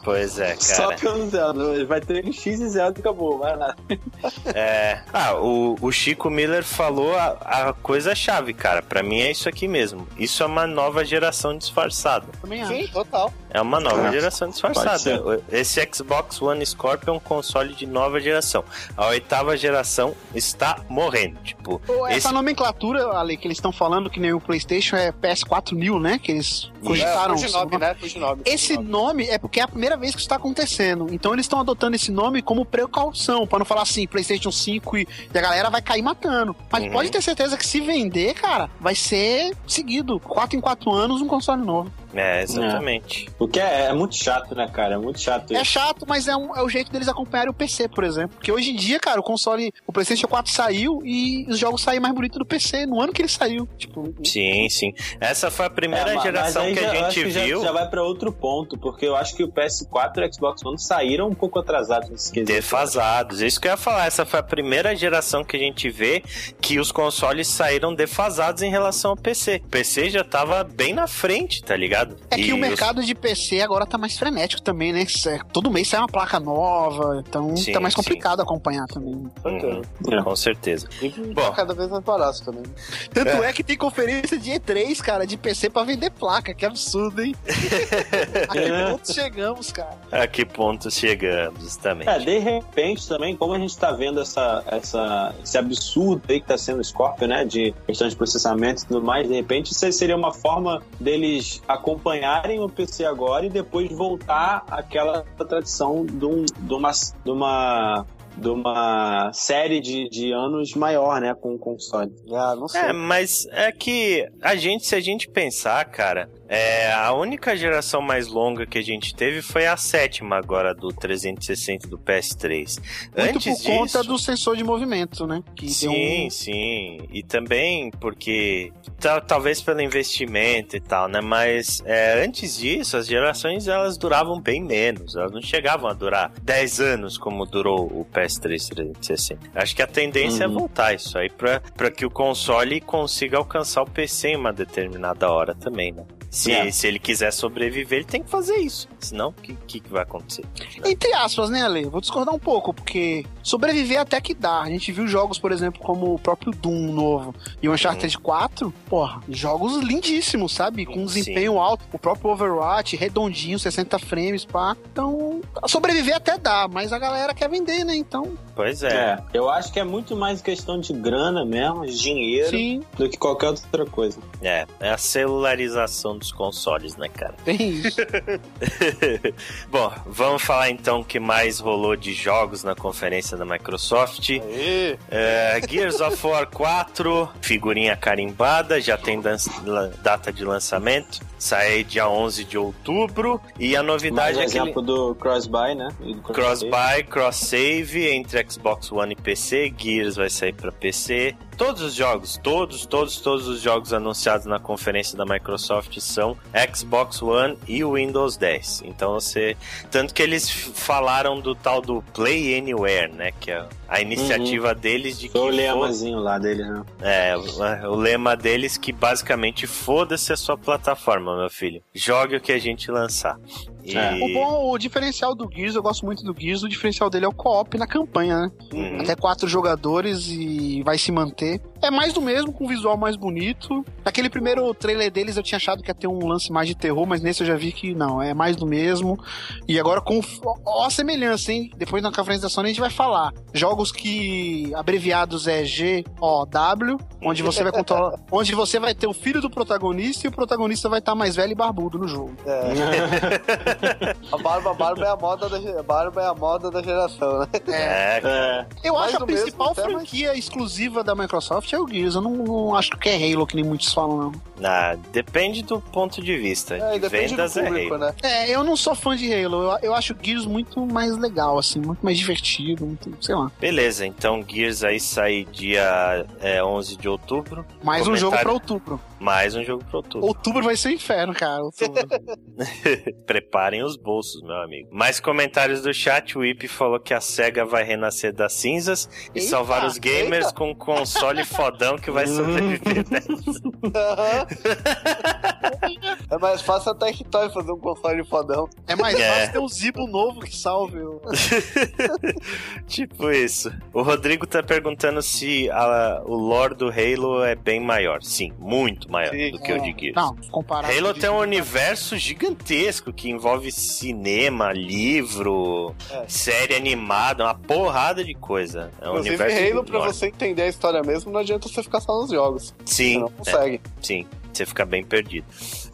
Pois é, Só cara. pelo Zelda. Vai ter NX e Zelda e acabou, vai nada. É... Ah, o, o Chico Miller falou a, a coisa-chave, cara. Pra mim é isso aqui mesmo. Isso é uma nova geração disfarçada. Também acho. Sim, total. É uma nova É, geração disfarçada. Esse Xbox One Scorpio é um console de nova geração. A oitava geração está morrendo. Tipo, Ou Essa esse... nomenclatura, Ale, que eles estão falando que nem o PlayStation é PS4 New, né? Que eles cogitaram. Né? Esse nome é porque é a primeira vez que isso está acontecendo. Então eles estão adotando esse nome como precaução, pra não falar assim, PlayStation 5 e, e a galera vai cair matando. Mas Uhum. pode ter certeza que se vender, cara, vai ser seguido. 4 em 4 anos, um console novo. É, exatamente. O que é, é muito chato, né, cara? É muito chato É isso. chato, mas é, um- é o jeito deles acompanharem o PC, por exemplo. Porque hoje em dia, cara, o console, o PlayStation 4 saiu e os jogos saem mais bonitos do PC no ano que ele saiu. Tipo, Sim, sim. Essa foi a primeira É, geração que já- a gente que já- viu. Já, vai pra outro ponto, porque eu acho que o PS4 e o Xbox One saíram um pouco atrasados nesse quesito. Defasados. É Isso que eu ia falar. Essa foi a primeira geração que a gente vê que os consoles saíram defasados em relação ao PC. O PC já tava bem na frente, tá ligado? É que o os- mercado de PC agora tá mais frenético também, né? É, Todo mês sai uma placa nova, então Sim, tá mais sim. complicado acompanhar também. Uhum, É. com certeza. E Bom. tá cada vez mais barato também. Tanto é. que tem conferência de E3, cara, de PC pra vender placa. Que absurdo, hein? A que É. ponto chegamos, cara? A que ponto chegamos, justamente. É, de repente também, como a gente tá vendo essa, essa, esse absurdo aí que tá sendo o Scorpio, né? De questão de processamento e tudo mais, de repente isso aí seria uma forma deles acompanharem o PC agora e depois voltar àquela tradição de, um, de, uma, de uma de uma série de, de anos maior, né, com o console. Ah, não sei. É, mas é que a gente, se a gente pensar, cara, é, a única geração mais longa que a gente teve foi a sétima agora do 360 do PS3. Muito Antes por conta disso, do sensor de movimento, né? Que Sim, um- sim. E também porque ta- talvez pelo investimento e tal, né? Mas é, antes disso, as gerações elas duravam bem menos. Elas não chegavam a durar 10 anos como durou o PS3 360. Acho que a tendência Uhum. é voltar isso aí pra que o console consiga alcançar o PC em uma determinada hora também, né? Se, É. se ele quiser sobreviver, ele tem que fazer isso. Senão, o que, que, que vai acontecer? Entre aspas, né, Ale? Vou discordar um pouco, porque sobreviver até que dá. A gente viu jogos, por exemplo, como o próprio Doom novo e o Uncharted 4, porra, jogos lindíssimos, sabe? Com um Sim. desempenho alto. O próprio Overwatch, redondinho, 60 frames, pá. Então, sobreviver até dá, mas a galera quer vender, né? Então, Pois é. É, eu acho que é muito mais questão de grana mesmo, de dinheiro, sim, do que qualquer outra coisa. É, é a celularização dos consoles, né, cara? tem isso. Bom, vamos falar então o que mais rolou de jogos na conferência da Microsoft. Aê. É, Gears of War 4, figurinha carimbada, já tem data de lançamento. Sai dia 11 de outubro. E a Mais novidade um é aquele exemplo do cross-buy, né? Cross-buy, cross-save entre Xbox One e PC. Gears vai sair para PC. Todos os jogos, todos, todos, todos os jogos anunciados na conferência da Microsoft são Xbox One e Windows 10. Então você. Tanto que eles falaram do tal do Play Anywhere, né? Que é a iniciativa deles de que. Foi o foda- lemazinho lá deles, né? É, o, o lema deles que basicamente foda-se a sua plataforma, meu filho. Jogue o que a gente lançar. E... É. O bom, o diferencial do Gears, eu gosto muito do Gears, o diferencial dele é o co-op na campanha, né? Uhum. Até quatro jogadores e vai se manter. É mais do mesmo, com um visual mais bonito. Naquele primeiro trailer deles eu tinha achado que ia ter um lance mais de terror, mas nesse eu já vi que não, é mais do mesmo. E agora com ó, a semelhança, hein? Depois na conferência da Sony a gente vai falar. Jogos que abreviados é GOW, onde você vai controlar, onde você vai ter o filho do protagonista e o protagonista vai estar mais velho e barbudo no jogo. É. A barba, a barba é a moda da, barba é a moda da geração, né? É, É. Eu Mais acho a mesmo, principal mas- franquia exclusiva da Microsoft é o Gears. Eu não, não acho que é Halo, que nem muitos falam, não. ah, depende do ponto de vista. É, e de depende do vendas é público, rei. né? É, eu não sou fã de Halo. Eu, eu acho o Gears muito mais legal, assim, muito mais divertido, muito, sei lá. Beleza, então Gears aí sai dia é, 11 de outubro. Mais um jogo Comentário. pra outubro. Mais um jogo pro outubro. Outubro vai ser um inferno, cara. Preparem os bolsos, meu amigo. Mais comentários do chat. O Ip falou que a SEGA vai renascer das cinzas e Eita, salvar os gamers eita. com um console fodão que vai sobreviver. né? É mais fácil a Tectoy fazer um console fodão. é mais É. fácil ter um Zibo novo que salve. o- tipo isso. O Rodrigo tá perguntando se a- o lore do Halo é bem maior. Sim, muito maior Sim. do que o de Gears. Não, comparado. Halo com tem um universo gigantesco que envolve cinema, livro, É. série animada, uma porrada de coisa. É um Inclusive, universo Halo, pra enorme. você entender a história mesmo, não adianta você ficar só nos jogos. Você Sim, não é, consegue. sim. Você fica bem perdido.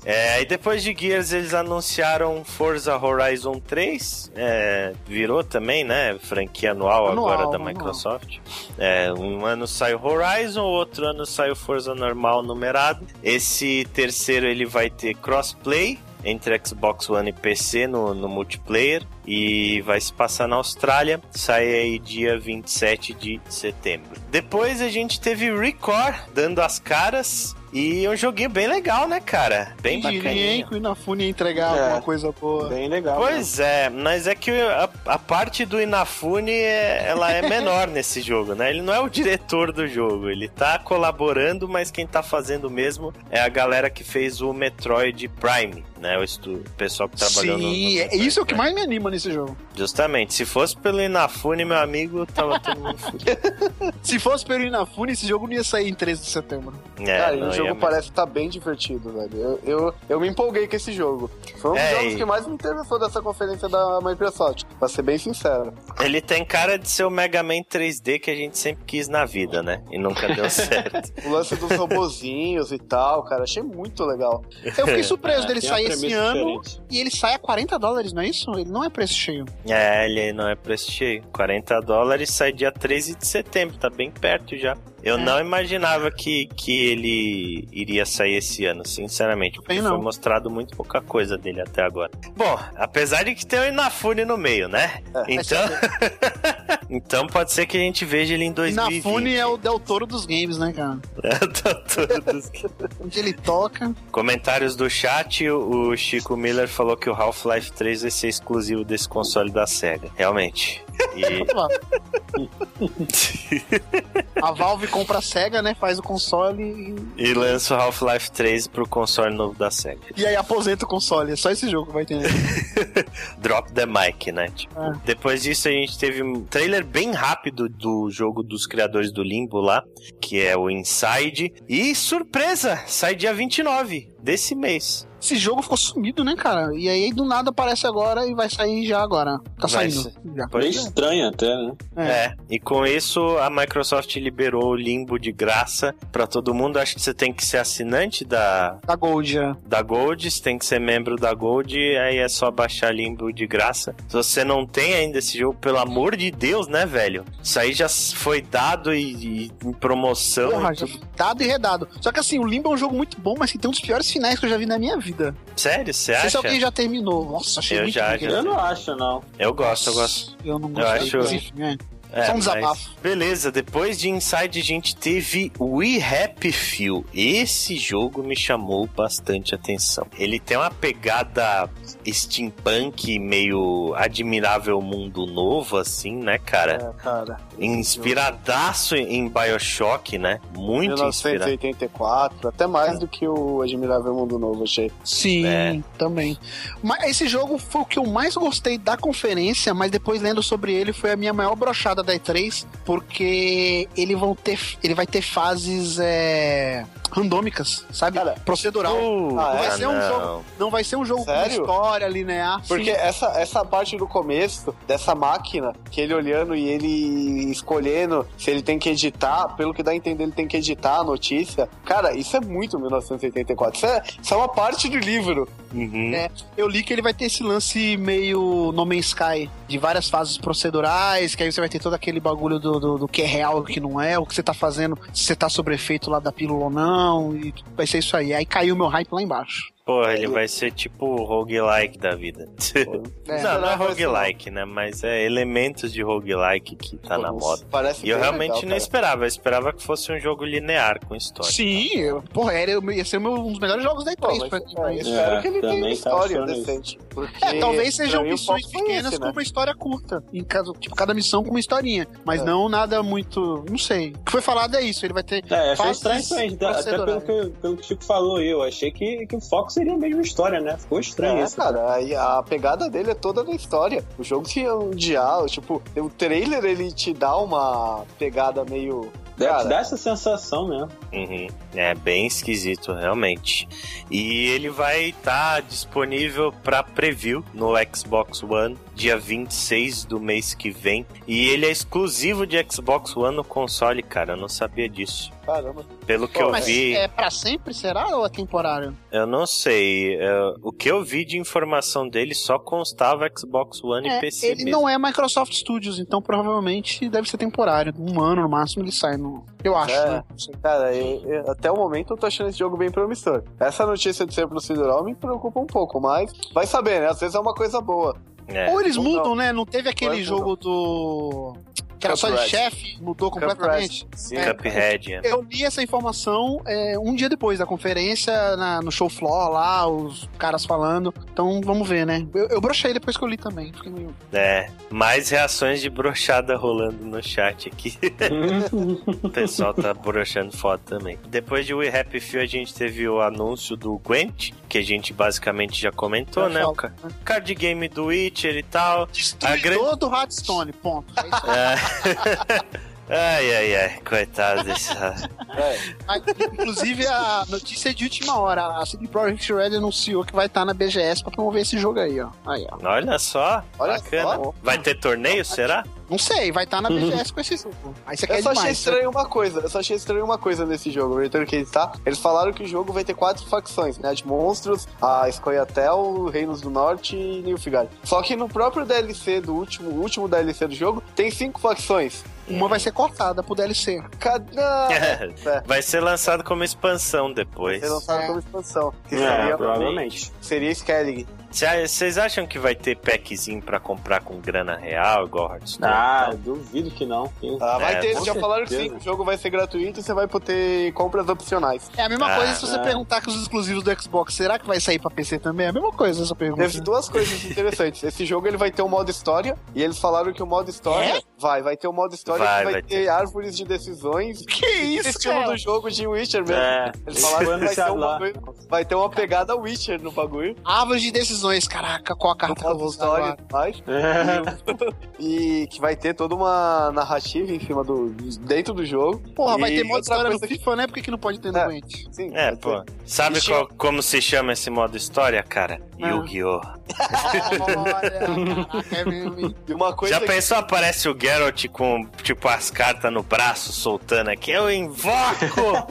É, e depois de Gears, eles anunciaram Forza Horizon 3. é, virou também, né? Franquia anual, Anual, agora da. Microsoft. É, um ano sai o Horizon, outro ano sai o Forza normal numerado. Esse terceiro ele vai ter crossplay entre Xbox One e PC no, no multiplayer e vai se passar na Austrália. Sai aí dia 27 de setembro. Depois a gente teve Record dando as caras e um joguinho bem legal, né, cara? Bem Quem diria, hein, bacaninha. que o Inafune ia entregar É. alguma coisa boa. Bem legal. né? Pois é, mas é que a, a parte do Inafune é, ela é menor nesse jogo, né? Ele não é o diretor do jogo, ele tá colaborando, mas quem tá fazendo mesmo é a galera que fez o Metroid Prime, né? O, estu, o pessoal que trabalhou no- no. Sim, é isso é o que Prime. mais me anima nesse jogo. Justamente, se fosse pelo Inafune, meu amigo, tava todo mundo fudido. Se fosse pelo Inafune, esse jogo não ia sair em 13 de setembro. É, Cara, não o jogo parece estar bem divertido, velho. Eu, eu, eu me empolguei com esse jogo. Foi um dos É, jogos e- que mais me interessou dessa conferência da Microsoft, pra ser bem sincero. Ele tem cara de ser o Mega Man 3D que a gente sempre quis na vida, né? E nunca deu certo. O lance dos robozinhos e tal, cara, achei muito legal. Eu fiquei surpreso dele sair esse ano diferente. e ele sai a 40 dólares, não é isso? Ele não é preço cheio. É, ele não é preço cheio. 40 dólares sai dia 13 de setembro, tá bem perto já. Eu É. não imaginava que, que ele iria sair esse ano, sinceramente. Porque foi mostrado muito pouca coisa dele até agora. Bom, apesar de que tem o Inafune no meio, né? É. então, então pode ser que a gente veja ele em 2020. Inafune é o Del Toro dos games, né, cara? Tá todos- Onde ele toca. Comentários do chat, o Chico Miller falou que o Half-Life 3 vai ser exclusivo desse console da SEGA. Realmente. E. A Valve compra a SEGA, né? Faz o console e, E lança o Half-Life 3 pro console novo da SEGA. e aí aposenta o console. É só esse jogo que vai ter. Drop the mic, né? Tipo, É. Depois disso a gente teve um trailer bem rápido do jogo dos criadores do Limbo lá, que é o Inside. E surpresa, sai dia 29 desse mês. Esse jogo ficou sumido, né, cara? E aí do nada aparece agora e vai sair já agora. Tá Vai saindo. Pois é. estranho até, né? É. e com isso a Microsoft liberou o Limbo de graça pra todo mundo. Acho que você tem que ser assinante da, Da Gold, já. da Gold, você tem que ser membro da Gold, aí é só baixar Limbo de graça. Se você não tem ainda esse jogo, pelo amor de Deus, né, velho? Isso aí já foi dado e, e em promoção. Porra, e dado e redado. Só que assim, o Limbo é um jogo muito bom, mas que tem um dos piores finais que eu já vi na minha vida. Sério, você Não sei se acha? alguém já terminou. Nossa, achei Eu muito já, já. Eu não acho, não. Eu gosto, eu gosto. Eu não Eu gostei. acho- é. É, Só um mas desabafo. Beleza, depois de Inside a gente teve We Happy Few. Esse jogo me chamou bastante atenção. Ele tem uma pegada steampunk meio admirável mundo novo, assim, né, cara? É, cara. Inspiradaço em Bioshock, né? Muito inspirado. 1984, até mais do que o Admirável Mundo Novo, achei. Sim, É. também. Mas esse jogo foi o que eu mais gostei da conferência, mas depois lendo sobre ele foi a minha maior brochada da E3, porque ele, vão ter, ele vai ter fases é, randômicas, sabe? Cara, Procedural. Uh, Ah, vai ah, ser um não. jogo- Não vai ser um jogo Sério? com história linear. Porque Sim. essa, essa parte do começo, dessa máquina, que ele olhando e ele escolhendo se ele tem que editar, pelo que dá a entender, ele tem que editar a notícia. Cara, isso é muito 1984. Isso é, isso é uma parte do livro. Uhum. É, eu li que ele vai ter esse lance meio No Man's Sky, de várias fases procedurais, que aí você vai ter todo aquele bagulho do, do, do que é real, o que não é, o que você tá fazendo, se você tá sobre efeito lá da pílula ou não, e vai ser isso aí. Aí caiu meu hype lá embaixo. Porra, ele vai ser tipo o roguelike da vida. É, não, não é roguelike, né? Mas é elementos de roguelike que tá na moda. Parece E eu realmente legal, não cara. esperava. Eu esperava que fosse um jogo linear com história. Sim, eu, porra, era, ia ser um dos melhores jogos da Pô, E3 mas, pra, é, espero É, que ele tenha uma tá história decente. Porque É, talvez sejam missões pequenas esse, com né? uma história curta. Em caso, tipo, cada missão com uma historinha. Mas É. não nada muito. Não sei. O que foi falado é isso. Ele vai ter. É, achei estranho até pelo que, pelo que o Chico falou aí, eu achei que, que o foco seria a mesma história, né? Ficou estranho É, isso. cara, aí a pegada dele é toda na história. O jogo tinha um diálogo, tipo, o trailer ele te dá uma pegada meio. Dá, Cara, dá essa sensação mesmo. Uhum. É bem esquisito, realmente. E ele vai estar disponível para preview no Xbox One dia 26 do mês que vem. E ele é exclusivo de Xbox One no console, cara. Eu não sabia disso. caramba. Pelo que Pô, eu Mas vi, é pra sempre, será? Ou é temporário? eu não sei. É, o que eu vi de informação dele só constava Xbox One e É, PC ele mesmo. não é Microsoft Studios, então provavelmente deve ser temporário. Um ano no máximo ele sai. No... Eu acho, É. né? Cara, eu- eu- até o momento eu tô achando esse jogo bem promissor. Essa notícia de ser procedural me preocupa um pouco, mas vai saber, né? Às vezes é uma coisa boa. É. Ou eles Ou mudam, não. né? Não teve aquele jogo do. Que era só de Cuphead. chefe, mudou completamente. Sim. É. Cuphead. é. Eu li essa informação é, um dia depois da conferência, na- no show floor lá, os caras falando. Então vamos ver, né? Eu, eu brochei depois que eu li também. Fiquei meio... É, mais reações de brochada rolando no chat aqui. o pessoal tá brochando foto também. Depois de We Happy Few, a gente teve o anúncio do Gwent, que a gente basicamente já comentou, Já né? falo. O ca- card game do Witcher e tal. Destruidor grande- do Hearthstone, ponto. É isso. É. ai, ai, ai, coitado dessa. É. Inclusive, a notícia é de última hora. A CD Projekt Red anunciou que vai estar na BGS pra promover esse jogo aí, ó. Aí, ó. Olha só, Olha bacana. só. Vai ter torneio, será? Não sei, vai estar na BGS com esse jogo. Aí você quer Eu só achei demais. né? estranho uma coisa, eu só achei estranho uma coisa nesse jogo, o Return Case, tá? Eles falaram que o jogo vai ter quatro facções, né? De monstros, a Scoia'tael, Reinos do Norte e Nilfgaard. Só que no próprio DLC do último, último DLC do jogo, tem cinco facções. Uma vai ser cortada pro DLC. Cadê? É. Vai ser lançado como expansão depois. Eles lançaram É. como expansão. Que É, seria, provavelmente. seria Skellig. Vocês acham que vai ter packzinho pra comprar com grana real, igual Hearthstone? Ah, duvido que não. Ah, vai É, ter, já falaram que sim, o jogo vai ser gratuito e você vai ter compras opcionais. É a mesma Ah, coisa se você é. perguntar com os exclusivos do Xbox. Será que vai sair pra PC também? É a mesma coisa essa pergunta. Teve duas coisas interessantes. Esse jogo ele vai ter um modo história e eles falaram que o modo história vai, vai ter um modo história Vai, que vai, vai ter, ter. árvores de decisões. Que isso, estilo cara? do jogo de Witcher mesmo. É, Eles falaram que vai ter, um bagulho, vai ter uma pegada Witcher no bagulho. Árvores de decisões, caraca, qual a carta que eu vou usar agora? e mais. E que vai ter toda uma narrativa em cima do. dentro do jogo. Porra, vai E ter modo história no coisa que- FIFA, né? Por que, que não pode ter no É. Sim, É, vai pô. ter. Sabe qual- como se chama esse modo história, cara? Ah. Yu-Gi-Oh! Olha, caraca, é mesmo, uma coisa Já que- pensou aparece o Geralt com, tipo, as cartas no braço soltando aqui? Eu invoco!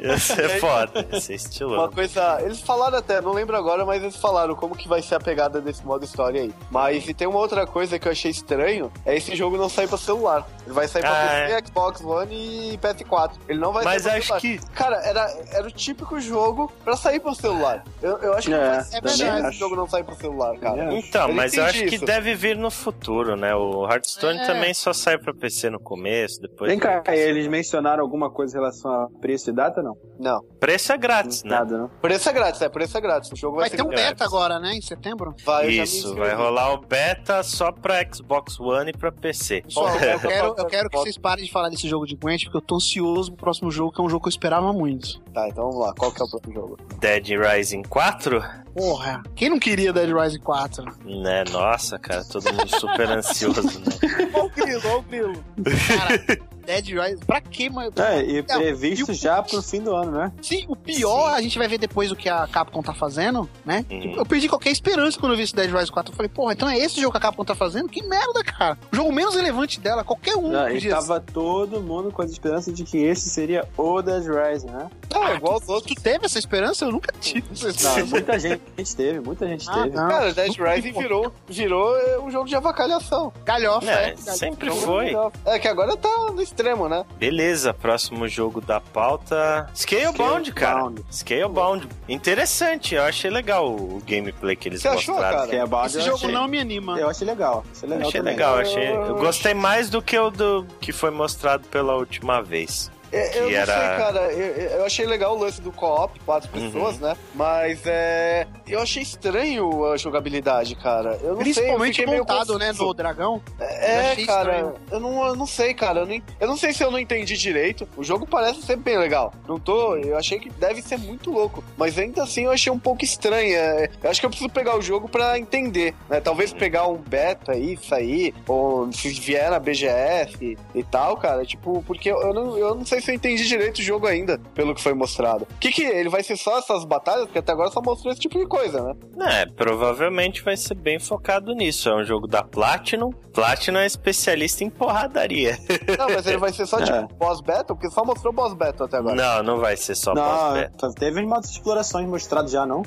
Ia ser foda, ia ser Uma estiloso. coisa. Eles falaram até, não lembro agora, mas eles falaram como que vai ser a pegada desse modo história aí. Mas e tem uma outra coisa que eu achei estranho: é esse jogo não sair pra celular. Ele vai sair pra Ah, PC, Xbox One e PS4. Ele não vai Mas sair pra acho celular. que. Cara, era, era o típico jogo pra sair pro celular. Eu, eu acho que É, não faz é verdade. esse jogo não sair pro celular, cara. É. Então, Eu mas eu acho que isso. deve vir no futuro, né? O Hearthstone É. também só sai pra PC no começo, depois. Vem cá, eles mencionaram alguma coisa em relação a preço e data, não? Não. Preço é grátis, né? Nada, não? Preço é grátis, é, preço é grátis. O jogo vai, Vai ser ter um grátis. beta agora, né? Em setembro. Vai, Isso, vai rolar o beta só pra Xbox One e pra PC. Pessoal, eu quero, eu quero que vocês parem de falar desse jogo de Gwent, porque eu tô ansioso pro próximo jogo, que é um jogo que eu esperava muito. Tá, então vamos lá. Qual que é o próximo jogo? Dead Rising 4? Porra, quem não queria Dead Rising 4? Né, nossa, cara, todo mundo super ansioso, né? Olha o grilo, olha o grilo. Cara, Dead Rising, pra quê, mano? É, e Não, previsto e o- já pro fim do ano, né? Sim, o pior, Sim. a gente vai ver depois o que a Capcom tá fazendo, né? Uhum. Tipo, Eu perdi qualquer esperança quando eu vi esse Dead Rising 4. Eu falei, porra, então é esse jogo que a Capcom tá fazendo? Que merda, cara. O jogo menos relevante dela, qualquer um Não, e tava todo mundo com a esperança de que esse seria o Dead Rising, né? Não, é Ah, igual os outros. tu teve essa esperança? Eu nunca tive essa Não, esperança. muita gente teve, muita gente Ah, teve. não. Cara, Dead Rising vi, virou, virou é, um jogo de avacalhação. Galhofa, É, é. sempre foi. É que agora tá no extremo, né? Beleza, próximo jogo da pauta. Scalebound, cara. Scalebound. Scalebound. Interessante, eu achei legal o gameplay que eles Você achou, mostraram. cara? Que é Bald, Esse eu jogo achei, não me anima. Eu achei legal. Achei legal achei também. legal, achei. Eu- Eu gostei mais do que o do que foi mostrado pela última vez. É, eu não era- sei, cara. Eu, eu achei legal o lance do co-op, quatro Uhum. pessoas, né? Mas é. Eu achei estranho a jogabilidade, cara. Eu não sei. eu Principalmente fiquei meio montado, né, no dragão. Eu É, achei cara, estranho. eu não, eu não sei, cara. Eu não, eu não sei se eu não entendi direito. O jogo parece ser bem legal. Não tô. Eu achei que deve ser muito louco. Mas ainda assim eu achei um pouco estranho. É, eu acho que eu preciso pegar o jogo pra entender. Né? Talvez pegar um beta aí, sair. Ou se vier na BGF e tal, cara. Tipo, porque eu, eu não, eu não sei se eu entendi direito o jogo ainda, pelo que foi mostrado. O que que ele vai ser só essas batalhas? Porque até agora só mostrou esse tipo de coisa, né? É, provavelmente vai ser bem focado nisso. É um jogo da Platinum. Platinum é especialista em porradaria. Não, mas ele vai ser só É. tipo boss battle, porque só mostrou boss battle até agora. Não, não vai ser só boss Não, battle. teve os modos de explorações mostrados já, não?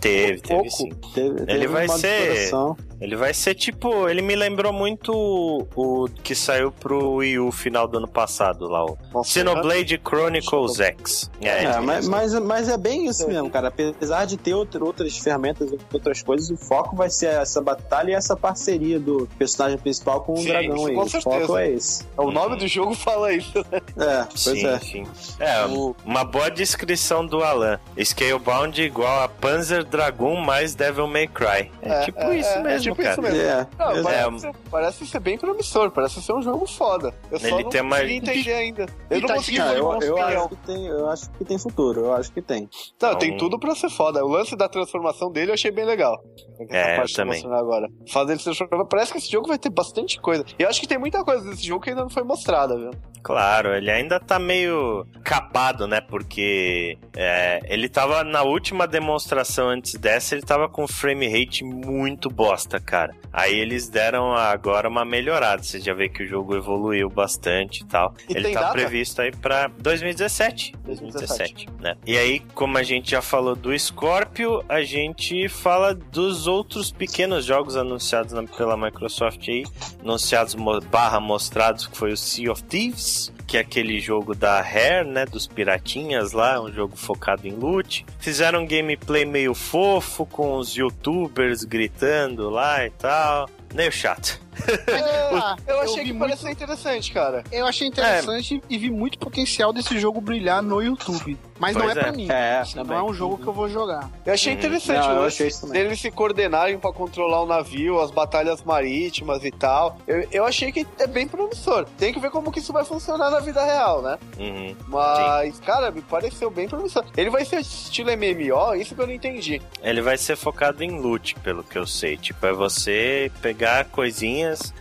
Teve, teve pouco. sim. Teve, teve Ele vai ser- exploração. Ele vai ser tipo. Ele me lembrou muito o, o que saiu pro Wii U final do ano passado lá, o Nossa, Xenoblade Chronicles X. É, É, mas, mas, mas é bem isso mesmo, cara. Apesar de ter outra- outras ferramentas e outras coisas, o foco vai ser essa batalha e essa parceria do personagem principal com o Sim, dragão aí. com O certeza. foco é esse. O nome do jogo fala isso. né? É, pois Sim, é. sim. É, uma boa descrição do Alan. Scalebound igual a Panzer Dragoon mais Devil May Cry. É, É, tipo é, isso é, é mesmo, tipo cara. isso mesmo. É, Não, pois é. parece, ser, parece ser bem promissor, parece ser um jogo foda. Eu só Ele não tem uma- consegui entender ainda. Eu não consegui Ah, eu, eu, acho que tem, eu acho que tem futuro, eu acho que tem. Não, Então- tem tudo pra ser foda. O lance da transformação dele eu achei bem legal. É, eu parte também. Agora. O fato dele se transformar. Parece que esse jogo vai ter bastante coisa. E eu acho que tem muita coisa desse jogo que ainda não foi mostrada, viu? Claro, ele ainda tá meio capado, né? Porque é, ele tava na última demonstração antes dessa, ele tava com frame rate muito bosta, cara. Aí eles deram agora uma melhorada. Você já vê que o jogo evoluiu bastante e tal. E ele tá data? previsto aí pra 2017. 2017, né? E aí, como a gente já falou do Scorpio, a gente fala dos outros pequenos jogos anunciados pela Microsoft aí, anunciados barra mostrados, que foi o Sea of Thieves, que é aquele jogo da Rare, né, dos piratinhas lá, um jogo focado em loot. Fizeram um gameplay meio fofo, com os youtubers gritando lá e tal. Meio chato. Ah, eu achei vi que muito- parecia interessante, cara. Eu achei interessante e vi muito potencial desse jogo brilhar no YouTube. Mas não Pois é é. pra mim. É, Assim, não também. é um jogo que eu vou jogar. Eu achei Uhum. interessante Não, eu achei isso também. deles se coordenarem pra controlar o navio, as batalhas marítimas e tal. Eu, eu achei que é bem promissor. Tem que ver como que isso vai funcionar na vida real, né? Uhum. Mas, cara, me pareceu bem promissor. Ele vai ser estilo MMO, isso que eu não entendi. Ele vai ser focado em loot, pelo que eu sei. Tipo, é você pegar coisinhas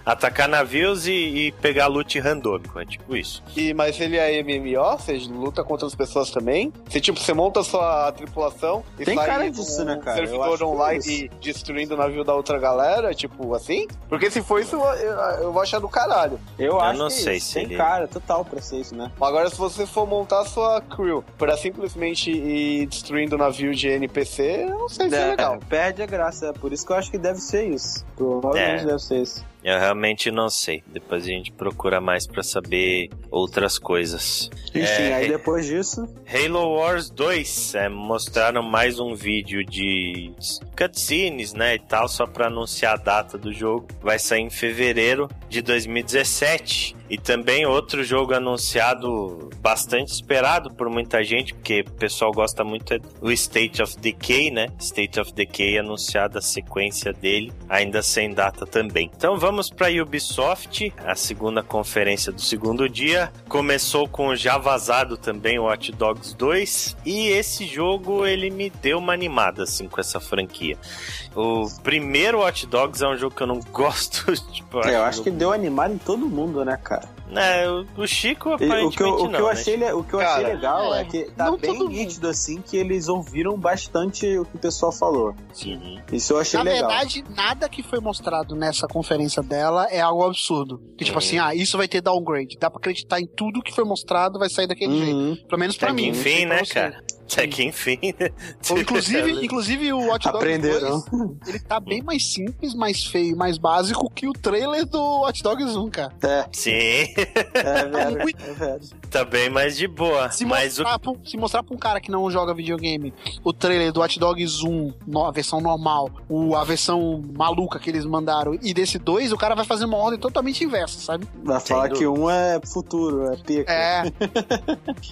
atacar navios e, e pegar loot randômico. É tipo isso. E, mas ele é MMO, você luta contra as pessoas também? Você, tipo, você monta a sua tripulação e Tem sai cara disso, né, cara? Eu servidor é online isso. e destruindo o navio da outra galera, tipo, assim? Porque se for isso, eu, eu vou achar do caralho. Eu, acho não que sei isso. se Tem ele- cara total pra ser isso, né? Agora, se você for montar a sua crew pra simplesmente ir destruindo o navio de NPC, eu não sei se é, legal. perde a graça. É por isso que eu acho que deve ser isso. Provavelmente É. deve ser isso. Eu realmente não sei. Depois a gente procura mais pra saber outras coisas. Enfim, É, aí depois disso. Halo Wars 2 é, mostraram mais um vídeo de cutscenes, né, e tal, só pra anunciar a data do jogo. Vai sair em fevereiro de 2017. E também outro jogo anunciado bastante esperado por muita gente, porque o pessoal gosta muito é o State of Decay, né? State of Decay anunciada a sequência dele, ainda sem data também. Então vamos para Ubisoft, a segunda conferência do segundo dia. Começou com já vazado também o Watch Dogs 2 e esse jogo ele me deu uma animada assim com essa franquia. O primeiro Watch Dogs é um jogo que eu não gosto, tipo, É, eu acho que deu animado em todo mundo, né, cara? É, o- Chico aparentemente o que eu, o que não, eu né, achei, o que eu Cara, achei legal é, é, que tá não bem nítido assim que eles ouviram bastante o que o pessoal falou. Uhum. Isso eu achei Na legal. verdade, nada que foi mostrado nessa conferência dela é algo absurdo. Que, tipo Uhum. assim, ah, isso vai ter downgrade. Dá pra acreditar em tudo que foi mostrado, vai sair daquele jeito. Uhum. Pelo menos pra Até mim. enfim, né, cara? Até que enfim. né? Ou, Inclusive, inclusive o Watch Dogs Aprenderam. 2, ele tá bem mais simples, mais feio, mais básico que o trailer do Watch Dogs 1, cara. É, Sim, é verdade. É verdade. tá bem mais de boa. Se Mas o mostrar, pra, um- se mostrar pra um cara que não joga videogame o trailer do Watch Dogs 1, no- a versão normal, o, a versão maluca que eles mandaram, e desse 2, o cara vai fazer uma ordem totalmente inversa, sabe? Vai falar que um é futuro, é pica. É,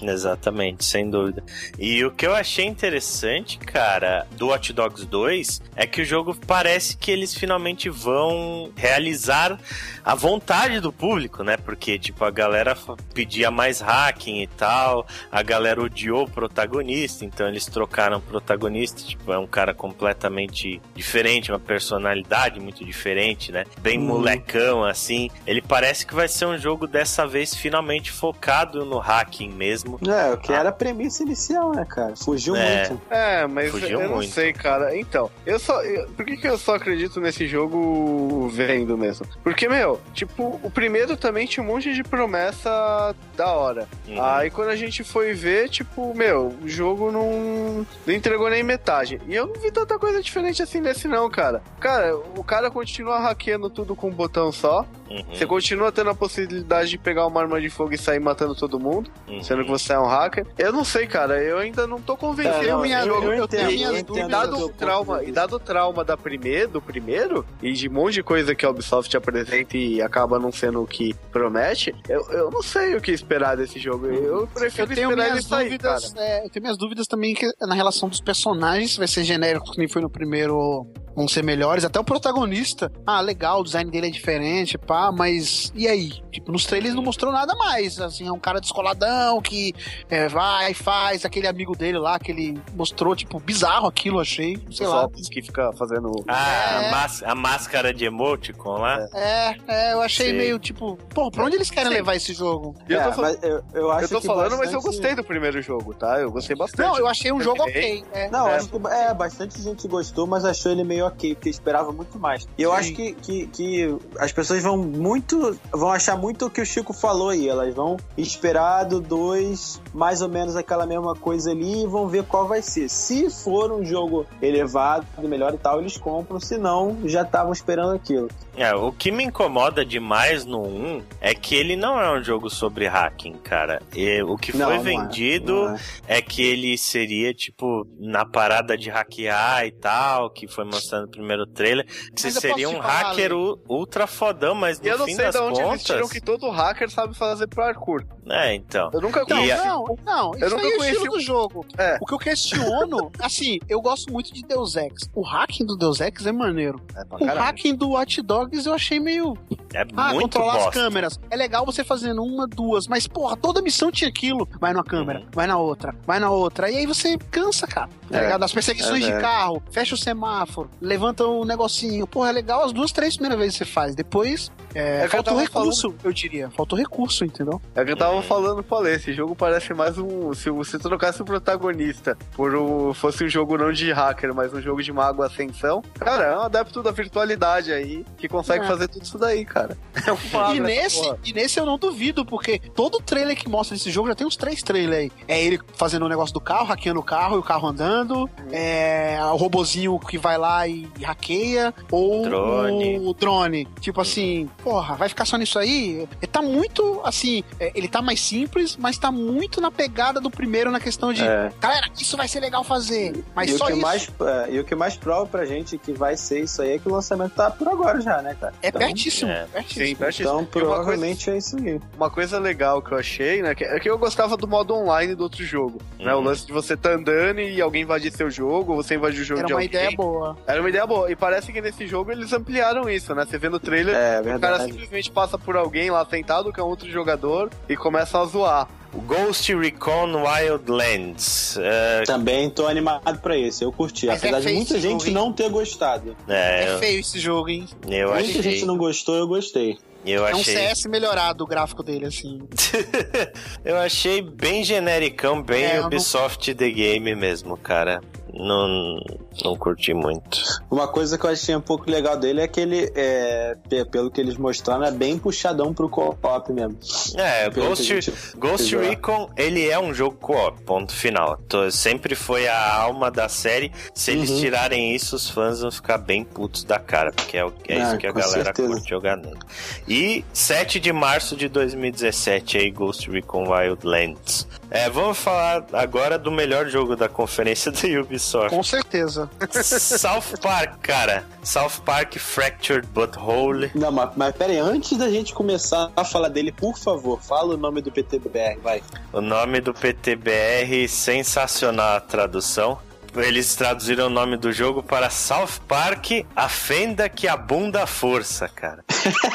Exatamente, sem dúvida. E o que eu achei interessante, cara, do Watch Dogs 2 é que o jogo parece que eles finalmente vão realizar a vontade do público, né? Porque, tipo, a galera pedia mais hacking e tal, a galera odiou o protagonista, então eles trocaram o protagonista, tipo, é um cara completamente diferente, uma personalidade muito diferente, né? Bem Uhum. molecão, assim. Ele parece que vai ser um jogo dessa vez finalmente focado no hacking mesmo. É, o que era a premissa inicial, né, cara? Fugiu É. muito. É, mas Fugiu eu não muito. sei, cara. Então, eu só. eu- por que, que eu só acredito nesse jogo vendo mesmo? Porque, meu, tipo, o primeiro também tinha um monte de promessa da hora. Uhum. Aí quando a gente foi ver, tipo, meu, o jogo não, não entregou nem metade. E eu não vi tanta coisa diferente assim nesse, não, cara. Cara, o cara continua hackeando tudo com um botão só. Uhum. Você continua tendo a possibilidade de pegar uma arma de fogo e sair matando todo mundo, Uhum. sendo que você é um hacker. Eu não sei, cara. Eu ainda não tô convencido. É, não, minha- jogo. eu, eu eu tenho minhas E entendo dado o trauma, e dado o trauma da primeiro, do primeiro, e de um monte de coisa que a Ubisoft apresenta e acaba não sendo o que promete, eu, eu não sei o que esperar desse jogo. Eu prefiro eu tenho esperar ele minhas sair, dúvidas. cara. é, eu tenho minhas dúvidas também que, na relação dos personagens, se vai ser genérico, que nem foi no primeiro. Vão ser melhores. Até o protagonista. Ah, legal, o design dele é diferente, pá, mas. E aí? Tipo, nos trailers não mostrou nada mais. Assim, é um cara descoladão que é, vai, faz, aquele amigo dele lá, que ele mostrou, tipo, bizarro aquilo, achei. Sei lá. Que fica fazendo. Ah, É. a, más- a máscara de emoticon lá? É, é, eu achei Sei. meio tipo, pô, pra onde eles querem levar esse jogo? E eu tô, É, fa- mas eu, eu acho eu tô que falando, mas eu bastante- gostei do primeiro jogo, tá? Eu gostei bastante. Não, eu achei um jogo ok. É. Não, É. acho que é, bastante gente gostou, mas achou ele meio ok, porque esperava muito mais. E eu Sim. acho que, que, que as pessoas vão muito. vão achar muito o que o Chico falou aí. Elas vão esperar do 2, mais ou menos aquela mesma coisa ali, e vão ver qual vai ser. Se for um jogo elevado, melhor e tal, eles compram. Se não, já estavam esperando aquilo. É, o que me incomoda demais no 1 é que ele não é um jogo sobre hacking, cara. E o que Não, foi não é, vendido não é. é que ele seria, tipo, na parada de hackear e tal, que foi mostrando no primeiro trailer, que você seria um hacker u- ultra fodão, mas no E eu não fim sei das de onde eles contas... tiram que todo hacker sabe fazer parkour. É, então. Eu nunca Então, E a- não, não, isso Eu nunca aí é o estilo o- do jogo. É. O que eu questiono, assim, eu gosto muito de Deus Ex. O hacking do Deus Ex é maneiro. É O caralho. hacking do Watch Dogs eu achei meio. É Ah, muito controlar as bosta. câmeras. É legal você fazendo uma, duas, mas, porra, toda missão tinha aquilo. Vai numa câmera, Uhum. vai na outra, vai na outra. E aí você cansa, cara. Tá É, ligado? As perseguições é de verdade. carro, fecha o semáforo, levanta o negocinho. Porra, é legal as duas, três primeiras vezes que você faz. Depois, é, É faltou tava recurso, eu diria. Faltou recurso, entendeu? É o que eu tava falando, falei, esse jogo parece mais um. Se você trocasse o protagonista por um. fosse um jogo não de hacker, mas um jogo de mago ascensão, cara, é um adepto da virtualidade aí que consegue É. fazer tudo isso daí, cara. É um mago E nesse, porra. e nesse eu não duvido, porque todo trailer que mostra esse jogo já tem uns três trailers aí. É ele fazendo o negócio do carro, hackeando o carro e o carro andando. É o robozinho que vai lá e hackeia. Ou Drone. o drone. Tipo assim, porra, vai ficar só nisso aí? Ele tá muito, assim, é, ele tá mais simples, mas tá muito na pegada do primeiro na questão de, É. galera, isso vai ser legal fazer. Mas e, o só que isso. mais, é, e o que mais prova pra gente que vai ser isso aí é que o lançamento tá por agora já, né, cara? É Então- pertíssimo, é. pertíssimo. Sim, preste Então, E uma coisa- provavelmente é isso aí. Uma coisa legal que eu achei, né? que- É que eu gostava do modo online do outro jogo. Né, o Uhum. lance de você tá andando e alguém invadir seu jogo, ou você invadir o jogo Era de uma alguém. ideia boa. Era uma ideia boa. E parece que nesse jogo eles ampliaram isso, né? Você vê no trailer, É o cara simplesmente passa por alguém lá sentado que é um outro jogador e começa a zoar. Ghost Recon Wildlands. É, Também tô animado pra esse, eu curti. Mas é Apesar de feio muita gente jogo, não ter gostado. é, É feio esse jogo, hein? eu Muita achei. gente não gostou, eu gostei. Eu É um achei. CS melhorado o gráfico dele, assim. eu achei bem genericão, bem É, eu não- Ubisoft The Game mesmo, cara. Não, não curti muito. Uma coisa que eu achei um pouco legal dele é que ele, é, pe- pelo que eles mostraram, é bem puxadão pro co-op mesmo. É, Pelo Ghost, Ghost. Recon, ele é um jogo co-op, ponto final. Tô- sempre foi a alma da série. Se eles Uhum. tirarem isso, os fãs vão ficar bem putos da cara, porque é, o- é Ah, isso que a galera certeza. curte jogar nele. E 7 de março de 2017 aí, Ghost Recon Wildlands. É, vamos falar agora do melhor jogo da conferência da Ubisoft. Com certeza. South Park, cara. South Park Fractured Butthole. Não, mas, mas pera aí, antes da gente começar a falar dele, por favor, fala o nome do PTBR, vai. O nome do PTBR, sensacional a tradução. Eles traduziram o nome do jogo para South Park, a fenda que abunda a força, cara.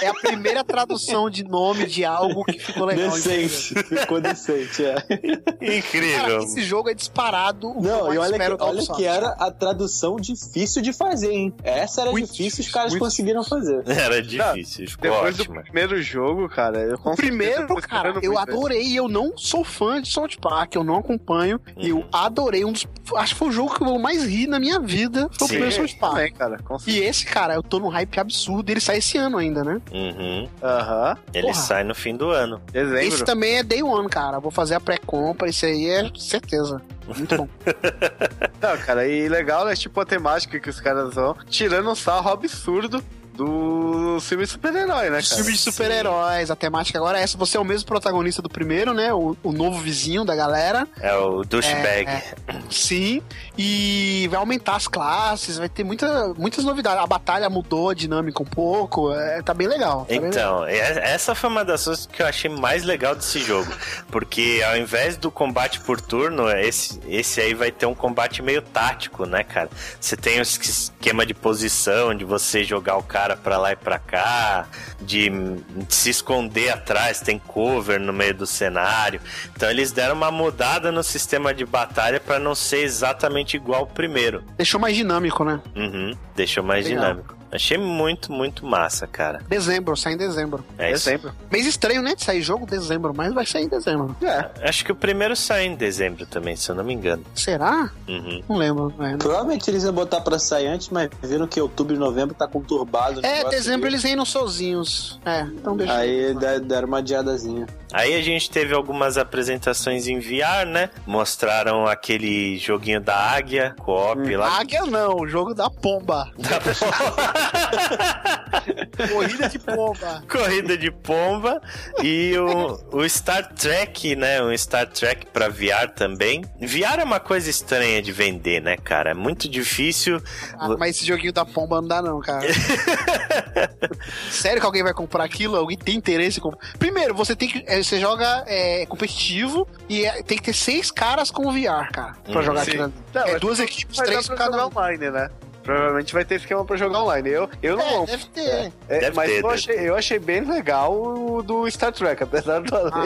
É a primeira tradução de nome de algo que ficou legal. decente, ficou decente, é. Cara, Incrível. esse jogo é disparado. Não, e olha, que, olha que era a tradução difícil de fazer, hein? Essa era Muito difícil, os difícil, caras muito conseguiram fazer. Era difícil, ficou Depois ótimo. do primeiro jogo, cara, eu O primeiro, cara, eu adorei. Eu não sou fã de South Park, eu não acompanho. E Uhum. eu adorei. Um dos, acho que foi o jogo que eu mais ri na minha vida. Foi o Sim. South Park. Também, cara, E esse, cara, eu tô num hype absurdo. Ele sai esse ano ainda, né? Uhum. Aham. Ele Porra. sai no fim do ano. Dezembro. Esse também é Day One, cara. Vou fazer a pré-compra. Esse aí é certeza. Muito bom. Não, cara, e legal, né? Tipo a temática que os caras vão tirando um sarro absurdo do filme de super-herói, né, cara? Filme de super-heróis. A temática agora é essa. Você é o mesmo protagonista do primeiro, né? O, o novo vizinho da galera. É o douchebag. É, Sim. E vai aumentar as classes. Vai ter muita, muitas novidades. A batalha mudou a dinâmica um pouco. É, tá bem legal. Tá bem legal. Então, é- essa foi uma das coisas que eu achei mais legal desse jogo. Porque ao invés do combate por turno, esse, esse aí vai ter um combate meio tático, né, cara? Você tem o esquema de posição, de você jogar o cara pra lá e pra cá, de, de se esconder atrás, tem cover no meio do cenário. Então eles deram uma mudada no sistema de batalha pra não ser exatamente igual ao primeiro. Deixou mais dinâmico, né? Uhum, deixou mais Legal. dinâmico. Achei muito, muito massa, cara. Dezembro, sai em dezembro. É isso. Dezembro. Mês estranho, né? De sair jogo dezembro, mas vai sair em dezembro. É. Acho que o primeiro sai em dezembro também, se eu não me engano. Será? Uhum. Não lembro. É, Provavelmente eles iam botar pra sair antes, mas viram que outubro e novembro tá conturbado. é dezembro eles reinam sozinhos. É, então deixa Aí de- deram uma adiadazinha. Aí a gente teve algumas apresentações em VR, né? Mostraram aquele joguinho da águia, co-op lá. Águia não, o jogo da pomba. Corrida de pomba. Corrida de pomba e o, o Star Trek, né? Um Star Trek pra VR também. VR é uma coisa estranha de vender, né, cara? É muito difícil. Ah, mas esse joguinho da pomba não dá não, cara. Sério que alguém vai comprar aquilo? Alguém tem interesse em comprar? Primeiro, você tem que. é, Você joga é, competitivo e é- tem que ter seis caras com VR, cara. Pra Hum, jogar sim. aquilo ali. Não, é duas equipes, três cada um. online, né? Provavelmente vai ter esquema pra jogar online. Eu, eu não. É, deve ter. É, Deve mas ter, eu, deve achei, eu achei bem legal o do Star Trek, apesar do Ah,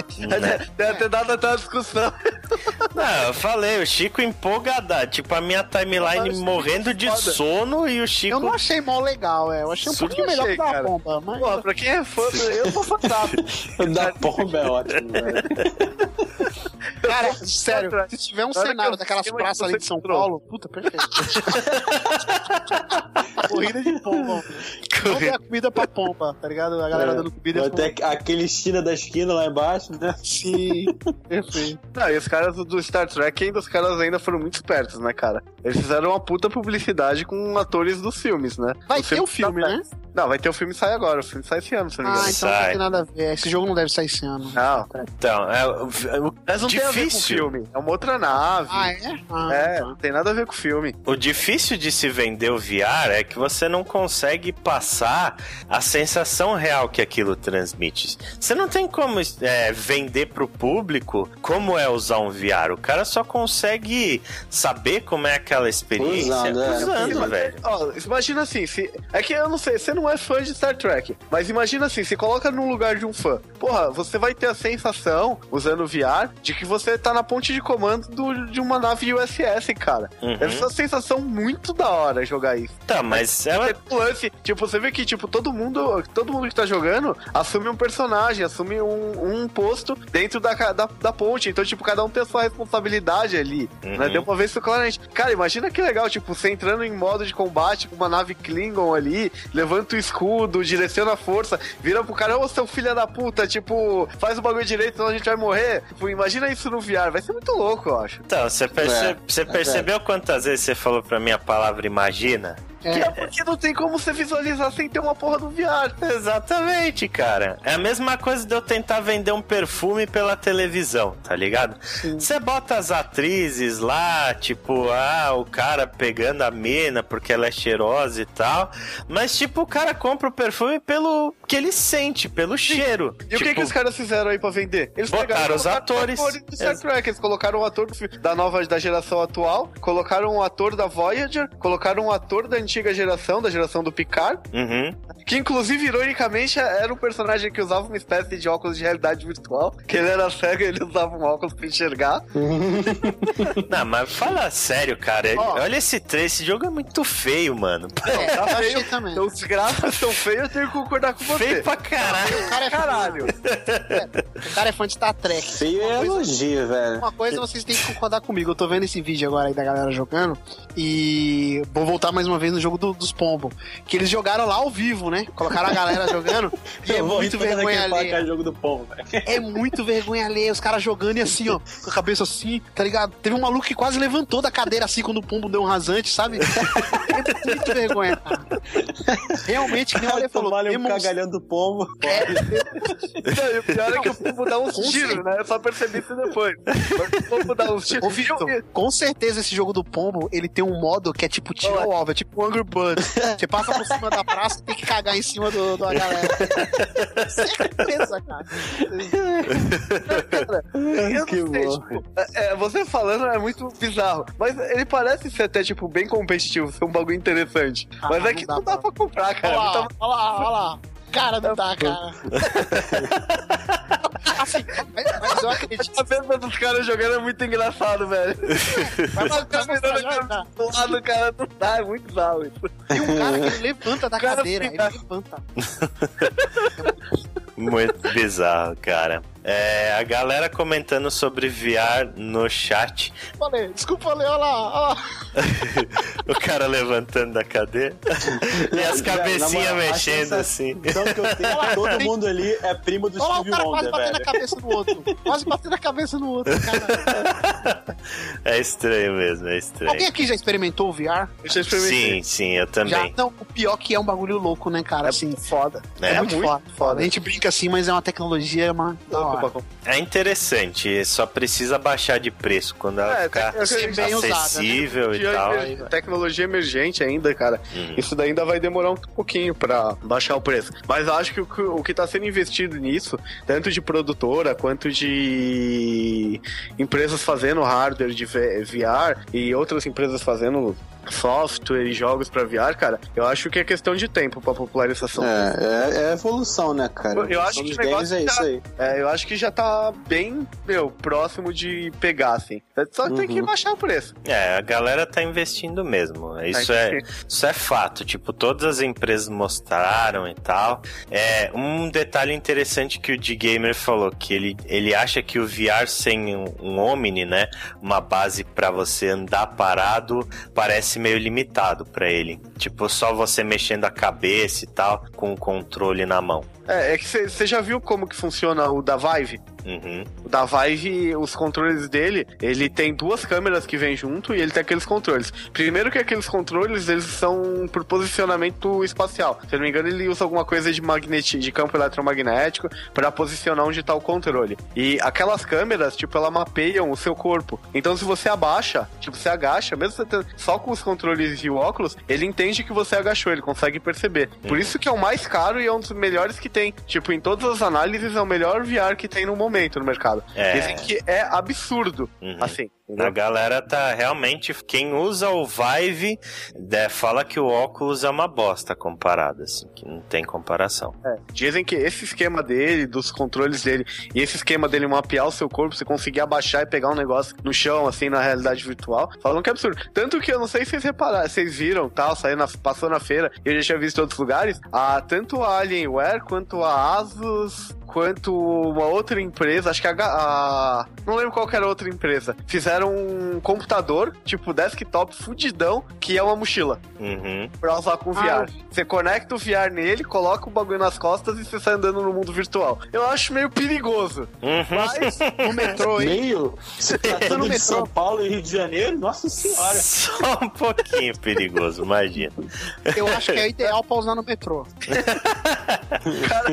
Deve ter dado até uma discussão. Não, eu falei, o Chico empolgada. Tipo, a minha timeline morrendo de foda. sono e o Eu Chico. não achei mó legal, é. Eu achei um Super pouquinho melhor achei, que da pomba, mas. Porra, pra quem é fã, eu sou fantástico. Da pomba é ótimo, velho. Cara, sério, se tiver um cenário eu daquelas praças ali de São. Paulo, puta, perfeito. Corrida de pomba. Não dê a comida pra pomba, tá ligado? A galera É, dando comida ter aquele China da esquina lá embaixo, né? Sim, perfeito. Não, e os caras do Star Trek ainda, os caras ainda foram muito espertos, né, cara? Eles fizeram uma puta publicidade com atores dos filmes, né? Vai O ter o filme, né? Não, vai ter o filme sai agora, o filme sai esse ano, se não me Ah, engano. então não Sai. tem nada a ver. Esse jogo não deve sair esse ano. Não, Então, é, mas não tem a ver com o Difícil. filme. É uma outra nave. Ah, é? Ah, É, tá. não tem nada a ver com o filme. o difícil de se vender o VR é que você não consegue passar a sensação real que aquilo transmite. Você não tem como é, vender pro público como é usar um VR. O cara só consegue saber como é aquela experiência Usando, é. usando, velho. Ó, imagina assim, se. É que eu não sei, você não é fã de Star Trek, mas imagina assim, se coloca no lugar de um fã. Porra, você vai ter a sensação, usando o VR, de que você tá na ponte de comando do- de uma nave USS, cara. Uhum. Deve ser uma sensação muito da hora jogar isso. Tá, mas ela lance, tipo, você vê que, tipo, todo mundo, todo mundo que tá jogando assume um personagem, assume um, um posto dentro da, da, da ponte. Então, tipo, cada um tem a sua responsabilidade ali. Uhum. Né? Deu pra ver isso claramente. Cara, imagina que legal, tipo, você entrando em modo de combate com uma nave Klingon ali, o escudo, direciona a força, vira pro cara, ô seu filho da puta, tipo, faz o bagulho direito, senão a gente vai morrer. Tipo, imagina isso no VR, vai ser muito louco, eu acho. Então, você, perce- É, você é percebeu quantas vezes você falou pra mim a palavra imagina? Que é porque não tem como você visualizar sem ter uma porra do VR. Exatamente, cara. É a mesma coisa de eu tentar vender um perfume pela televisão, tá ligado? Você bota as atrizes lá, tipo, ah, o cara pegando a mina porque ela é cheirosa e tal. Mas, tipo, o cara compra o perfume pelo que ele sente, pelo cheiro. E o que, Tipo, que os caras fizeram aí pra vender? Eles Botaram pegaram os colocaram atores. do Star Trek. Eles colocaram um ator da nova da geração atual, colocaram um ator da Voyager, colocaram um ator da antiga geração, da geração do Picard, Uhum. que inclusive, ironicamente, era um personagem que usava uma espécie de óculos de realidade virtual, que ele era cego e ele usava um óculos pra enxergar. Não, mas fala sério, cara. Ó. Olha esse trailer, esse jogo é muito feio, mano. É, eu Tá achei feio. também. Então, os gráficos são feios, eu tenho que concordar com você. Feio pra caralho. O cara é Caralho. O cara é fã de Star Trek. Feio Uma é coisa- elogio, velho. Uma coisa vocês têm que concordar comigo. Eu tô vendo esse vídeo agora aí da galera jogando. E vou voltar mais uma vez no jogo do- dos pombos. Que eles jogaram lá ao vivo, né? Colocaram a galera jogando. E é rir muito vergonha ele que é alheia. jogo do velho. É muito vergonha alheia. Os caras jogando e assim, ó, com a cabeça assim, tá ligado? Teve um maluco que quase levantou da cadeira assim quando o pombo deu um rasante, sabe? É muito vergonha, cara. Realmente, que nem o Ale falou. Vale um cagalhão do pombo. Não, e o pior é que o povo dá uns Com tiros, né? Eu só percebi isso depois. Mas o povo dá uns tiros. Ô, Victor, com certeza esse jogo do pombo, ele tem um modo que é tipo tiro ao alvo, é tipo Angry Birds. Você passa por cima da praça e tem que cagar em cima do, da galera. certeza, cara. Eu Que não sei, bom. tipo, é, é, você falando é muito bizarro. Mas ele parece ser até, tipo, bem competitivo, ser um bagulho interessante. Ah, mas é que não dá pra- pra comprar, Olha cara. lá, Muita- olha lá, olha lá. Cara, não dá, cara. assim, mas, mas eu acredito. A venda dos caras jogando é muito engraçado, velho. Vai Os caras virando a cabeça do lado, cara, não dá, é muito bizarro isso. Tem um cara que ele levanta da Cara, cadeira, ele levanta. Muito bizarro, cara. É, a galera comentando sobre VR no chat. Falei, desculpa, falei, olha lá, olha lá. O cara levantando da cadeira. e as cabecinhas mexendo assim. que eu tenho, é todo mundo ali é primo do Olha lá o Steve cara quase Wonder, batendo velho. a cabeça no outro. Quase batendo a cabeça no outro, cara. É estranho mesmo, é estranho. Alguém aqui já experimentou o VR? Eu já experimentei. Sim, sim, eu Já. também. Não, o pior que é um bagulho louco, né, cara? Assim, foda. É, é, muito, muito foda, foda. A gente brinca assim, mas é uma tecnologia, uma. da Hora. É interessante, só precisa baixar de preço quando ela É, ficar bem usada, né? acessível e tal. Tecnologia, tecnologia emergente ainda, cara. Hum. Isso daí ainda vai demorar um pouquinho pra baixar o preço. Mas eu acho que o, que- o que tá sendo investido nisso, tanto de produtora quanto de empresas fazendo hardware de VR e outras empresas fazendo software e jogos pra VR, cara, eu acho que é questão de tempo pra popularização. É, é, é evolução, né, cara? Eu acho que o negócio games é tá- isso aí. É, eu acho que já tá bem, meu, próximo de pegar, assim. Só tem que Uhum. baixar o preço. É, a galera tá investindo mesmo. Isso Tá é, isso é fato. Tipo, todas as empresas mostraram e tal. É, um detalhe interessante que o D-Gamer falou, que ele, ele acha que o VR sem um, um Omni, né? Uma base pra você andar parado, parece meio limitado pra ele. Tipo, só você mexendo a cabeça e tal, com o controle na mão. É, é que você já viu como que funciona o da Vive? Uhum. O da Vive, os controles dele, ele tem duas câmeras que vêm junto e ele tem aqueles controles. Primeiro que aqueles controles, eles são por posicionamento espacial. Se eu não me engano, ele usa alguma coisa de magneti de campo eletromagnético para posicionar onde tá o controle. E aquelas câmeras, tipo, elas mapeiam o seu corpo. Então, se você abaixa, tipo, você agacha, mesmo você tendo- só com os controles e o óculos, ele entende que você agachou, ele consegue perceber. Por isso que é o mais caro e é um dos melhores que tem. Tipo, em todas as análises, é o melhor VR que tem no momento no mercado. É. Dizem que é absurdo, Uhum. assim. A galera tá realmente. Quem usa o Vive né, fala que o óculos é uma bosta comparado, assim, que não tem comparação. É, Dizem que esse esquema dele, dos controles dele, e esse esquema dele mapear o seu corpo, você conseguir abaixar e pegar um negócio no chão, assim, na realidade virtual, falam que é absurdo. Tanto que eu não sei se vocês repararam, vocês viram, tal, saiu na, passou na feira, e eu já tinha visto em outros lugares, a, tanto a Alienware, quanto a Asus, quanto uma outra empresa, acho que a, a não lembro qual era a outra empresa, fizeram um computador, tipo desktop fudidão, que é uma mochila Uhum. pra usar com o VR. Você conecta o VR nele, coloca o bagulho nas costas e você sai andando no mundo virtual. Eu acho meio perigoso. Uhum. Mas No metrô, hein? Meio? Você tá no metrô. São Paulo e Rio de Janeiro? Nossa senhora. Só um pouquinho perigoso, imagina. Eu acho que é ideal pra usar no metrô. cara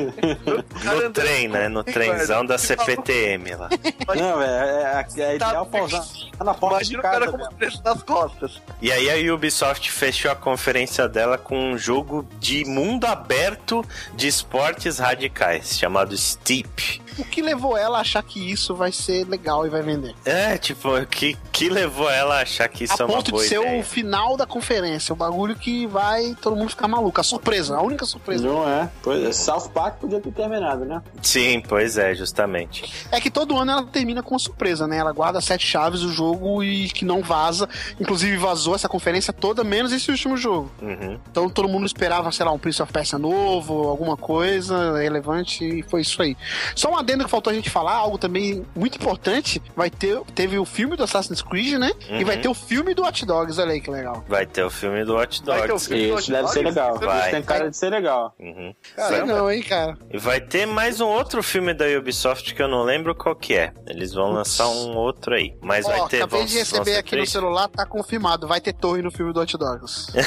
No andando trem, né? No trenzão da CPTM lá. Não, velho, é, é, é ideal pra usar tá na porta Imagina de o cara com o preço nas costas. E aí a Ubisoft fechou a conferência dela com um jogo de mundo aberto de esportes radicais, chamado Steep. O que levou ela a achar que isso vai ser legal e vai vender? É, tipo, que, que levou ela a achar que isso a é uma ponto boa de ser ideia. o final da conferência, o bagulho que vai todo mundo ficar maluco. A surpresa, a única surpresa. Não é. Pois é, South Park podia ter terminado, né? Sim, pois é, justamente. É que todo ano ela termina com surpresa, né? Ela guarda sete chaves do jogo e que não vaza. Inclusive vazou essa conferência toda, menos esse último jogo. Uhum. Então todo mundo esperava, sei lá, um Prince of Persia novo, alguma coisa relevante, e foi isso aí. Só um adendo que faltou a gente falar, algo também muito importante, vai ter, teve o filme do Assassin's Creed, né? E Uhum. vai ter o filme do Watch Dogs, olha aí que legal. Vai ter o filme do Watch Vai ter o Dogs. filme do Isso deve Watch ser Dogs? legal. Vai. Isso tem cara de ser legal. Uhum. Sei Caramba. não, hein, cara. E vai ter mais um outro filme da Ubisoft que eu não lembro qual que é. Eles vão lançar um outro aí. Mas Ó, vai ter. acabei vão- de receber ser aqui no três? celular, tá confirmado. Vai ter torre no filme do Hot Dogs.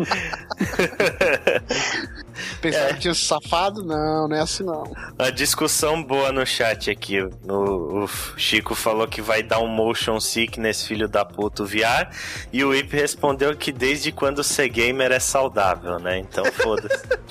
Pensava que tinha safado? Não, não é assim não. A discussão boa no chat aqui. O, o Chico falou que vai dar um motion sickness, filho da puta, o VR. E o Ip respondeu que desde quando ser gamer é saudável, né? Então foda-se.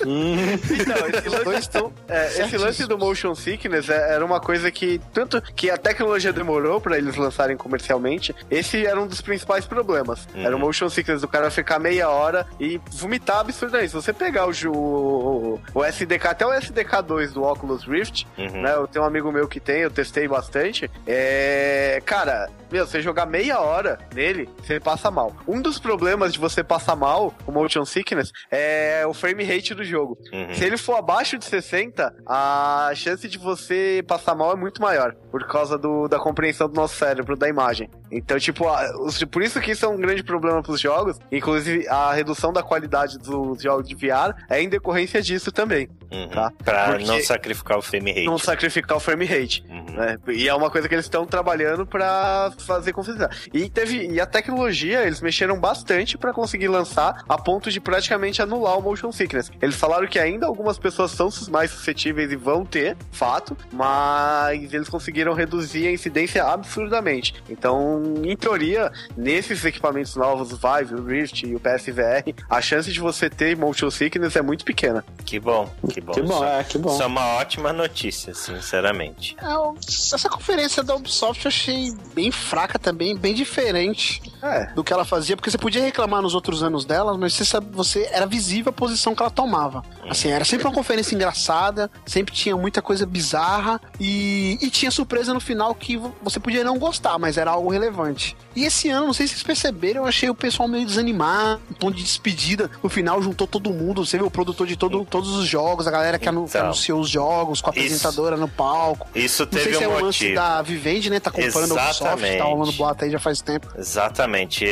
Então, esse lance, é, esse lance do motion sickness é- era uma coisa que tanto que a tecnologia demorou pra eles lançarem comercialmente. Esse era um dos principais problemas. Uhum. Era o motion sickness do cara ficar meia hora e vomitar absurdamente. Se você pegar o, ju- o, o SDK, até o SDK2 do Oculus Rift, Uhum. né? Eu tenho um amigo meu que tem, eu testei bastante. É. Cara, meu, você jogar meia hora nele, você passa mal. Um dos problemas de você passar mal, o motion sickness, é o frame rate do jogo. Uhum. Se ele for abaixo de 60, a chance de você passar mal é muito maior. Por causa do, da compreensão do nosso cérebro, da imagem. Então, tipo, a- os- por isso que isso é um grande problema pros jogos. Inclusive, a redução da qualidade dos jogos de VR é em decorrência disso também. Uhum. Tá. Pra Porque- não sacrificar o frame rate. Não sacrificar o frame rate. Uhum. né? E é uma coisa que eles estão trabalhando pra fazer confiança. E teve e a tecnologia, eles mexeram bastante pra conseguir lançar a ponto de praticamente anular o motion sickness. Eles falaram que ainda algumas pessoas são mais suscetíveis e vão ter, fato, mas eles conseguiram reduzir a incidência absurdamente. Então, em teoria, nesses equipamentos novos, o Vive, o Rift e o PSVR, a chance de você ter motion sickness é muito pequena. Que bom, que bom. Que bom, Isso- é, que bom. Isso é uma ótima notícia, sinceramente. É, essa conferência da Ubisoft eu achei bem fraca também, bem diferente É. do que ela fazia, porque você podia reclamar nos outros anos dela, mas você, sabe, você era visível a posição que ela tomava. Assim, era sempre uma conferência engraçada, sempre tinha muita coisa bizarra e, e tinha surpresa no final que vo- você podia não gostar, mas era algo relevante. E esse ano, não sei se vocês perceberam, eu achei o pessoal meio desanimado, um tom de despedida. No final juntou todo mundo, você viu o produtor de todo, todos os jogos, a galera que, Então. anunciou os jogos, com a Isso. apresentadora no palco. Isso Não sei teve se é um o lance motivo. da Vivendi, né? Tá comprando o Ubisoft, Exatamente. tá rolando boato aí já faz tempo. Exatamente,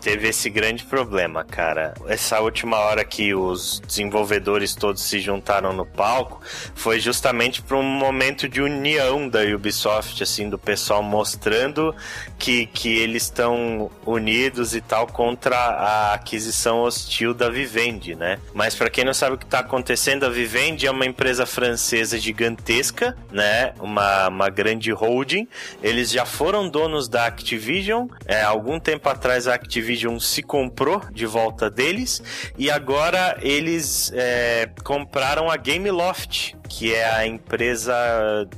teve esse grande problema, cara. Essa última hora que os desenvolvedores todos se juntaram no palco foi justamente para um momento de união da Ubisoft, assim, do pessoal mostrando que, que eles estão unidos e tal contra a aquisição hostil da Vivendi, né? Mas para quem não sabe o que tá acontecendo, a Vivendi é uma empresa francesa gigantesca, né? Uma, uma grande holding. Eles já foram donos da Activision. É, algum tempo atrás a Activision se comprou de volta deles e agora eles é, compraram a Gameloft, que é a empresa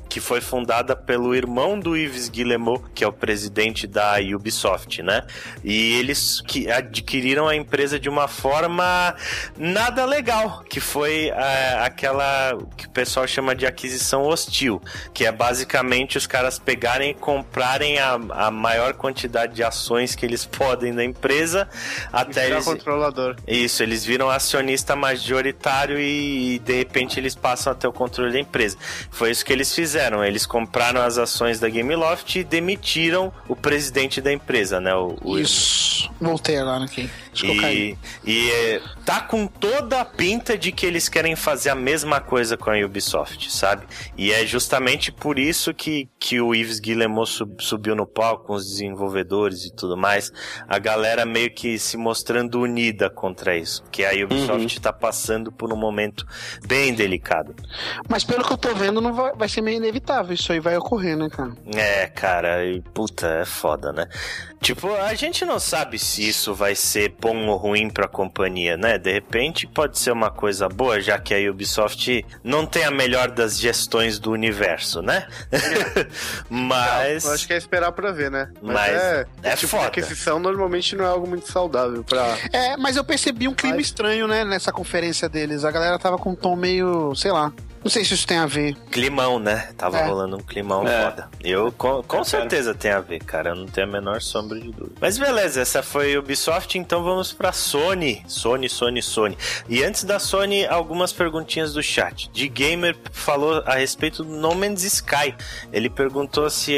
que foi fundada pelo irmão do Yves Guillemot, que é o presidente da Ubisoft, né? E eles que adquiriram a empresa de uma forma nada legal, que foi é, aquela que o pessoal chama de aquisição hostil, que é basicamente os caras pegarem e comprarem a, a maior quantidade de ações que eles podem da empresa até eles controlador. isso, eles viram acionista majoritário e, de repente eles passam a ter o controle da empresa. Foi isso que eles fizeram. Eles compraram as ações da Gameloft e demitiram o presidente da empresa, né? O, o Isso. Voltei agora aqui. Acho que e, e é, tá com toda a pinta de que eles querem fazer a mesma coisa com a Ubisoft, sabe? E é justamente por isso que, que o Yves Guillemot sub- subiu no palco com os desenvolvedores e tudo mais. A galera meio que se mostrando unida contra isso. Porque a Ubisoft tá passando por um momento bem delicado. Mas pelo que eu tô vendo, não vai, vai ser meio inevitável. Isso aí vai ocorrer, né, cara? É, cara, e puta, é foda, né? Tipo, a gente não sabe se isso vai ser bom ou ruim pra companhia, né? De repente pode ser uma coisa boa, já que a Ubisoft não tem a melhor das gestões do universo, né? Mas. Eu acho que é esperar pra ver, né? Mas é, é tipo, foda. aquisição normalmente não é algo muito saudável pra. É, mas eu percebi um clima Mas- estranho, né, nessa conferência deles. A galera tava com um tom meio, sei lá. Não sei se isso tem a ver. Climão, né? Tava É. rolando um climão É. foda. Eu com, com certeza tem a ver, cara. Eu não tenho a menor sombra de dúvida. Mas beleza, essa foi Ubisoft, então vamos pra Sony. Sony, Sony, Sony. E antes da Sony, algumas perguntinhas do chat. De Gamer falou a respeito do No Man's Sky. Ele perguntou se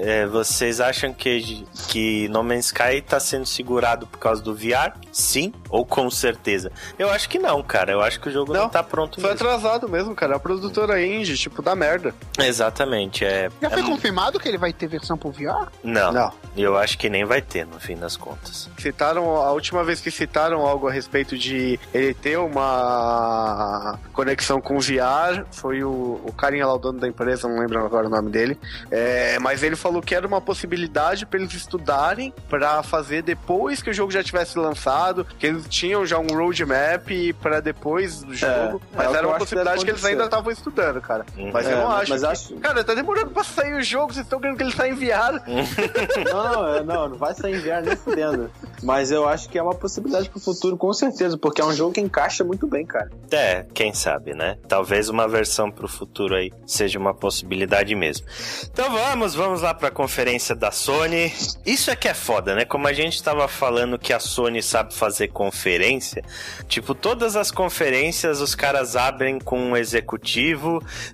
é, vocês acham que, que No Man's Sky tá sendo segurado por causa do VR? Sim ou com certeza? Eu acho que não, cara. Eu acho que o jogo não, Não, tá pronto Foi mesmo. atrasado mesmo, cara. Produtora indie, tipo, dá merda. Exatamente, é. Já foi é- confirmado que ele vai ter versão pro VR? Não, Não. eu acho que nem vai ter, no fim das contas. Citaram, a última vez que citaram algo a respeito de ele ter uma conexão com VR foi o, o carinha lá, o dono da empresa, não lembro agora o nome dele. É, mas ele falou que era uma possibilidade para eles estudarem para fazer depois que o jogo já tivesse lançado, que eles tinham já um roadmap para depois do jogo. é mas o que era uma que possibilidade deve que eles ainda estavam estudando, cara. Uhum. Mas eu É, não acho. mas que- acho- Cara, tá demorando pra sair o jogo, vocês estão querendo que ele saia em VR. Não, é, não, não vai sair inverno nem fudendo. Mas eu acho que é uma possibilidade pro futuro, com certeza, porque é um jogo que encaixa muito bem, cara. É, quem sabe, né? Talvez uma versão pro futuro aí seja uma possibilidade mesmo. Então vamos, vamos lá pra conferência da Sony. Isso é que é foda, né? Como a gente tava falando que a Sony sabe fazer conferência, tipo, todas as conferências os caras abrem com um executivo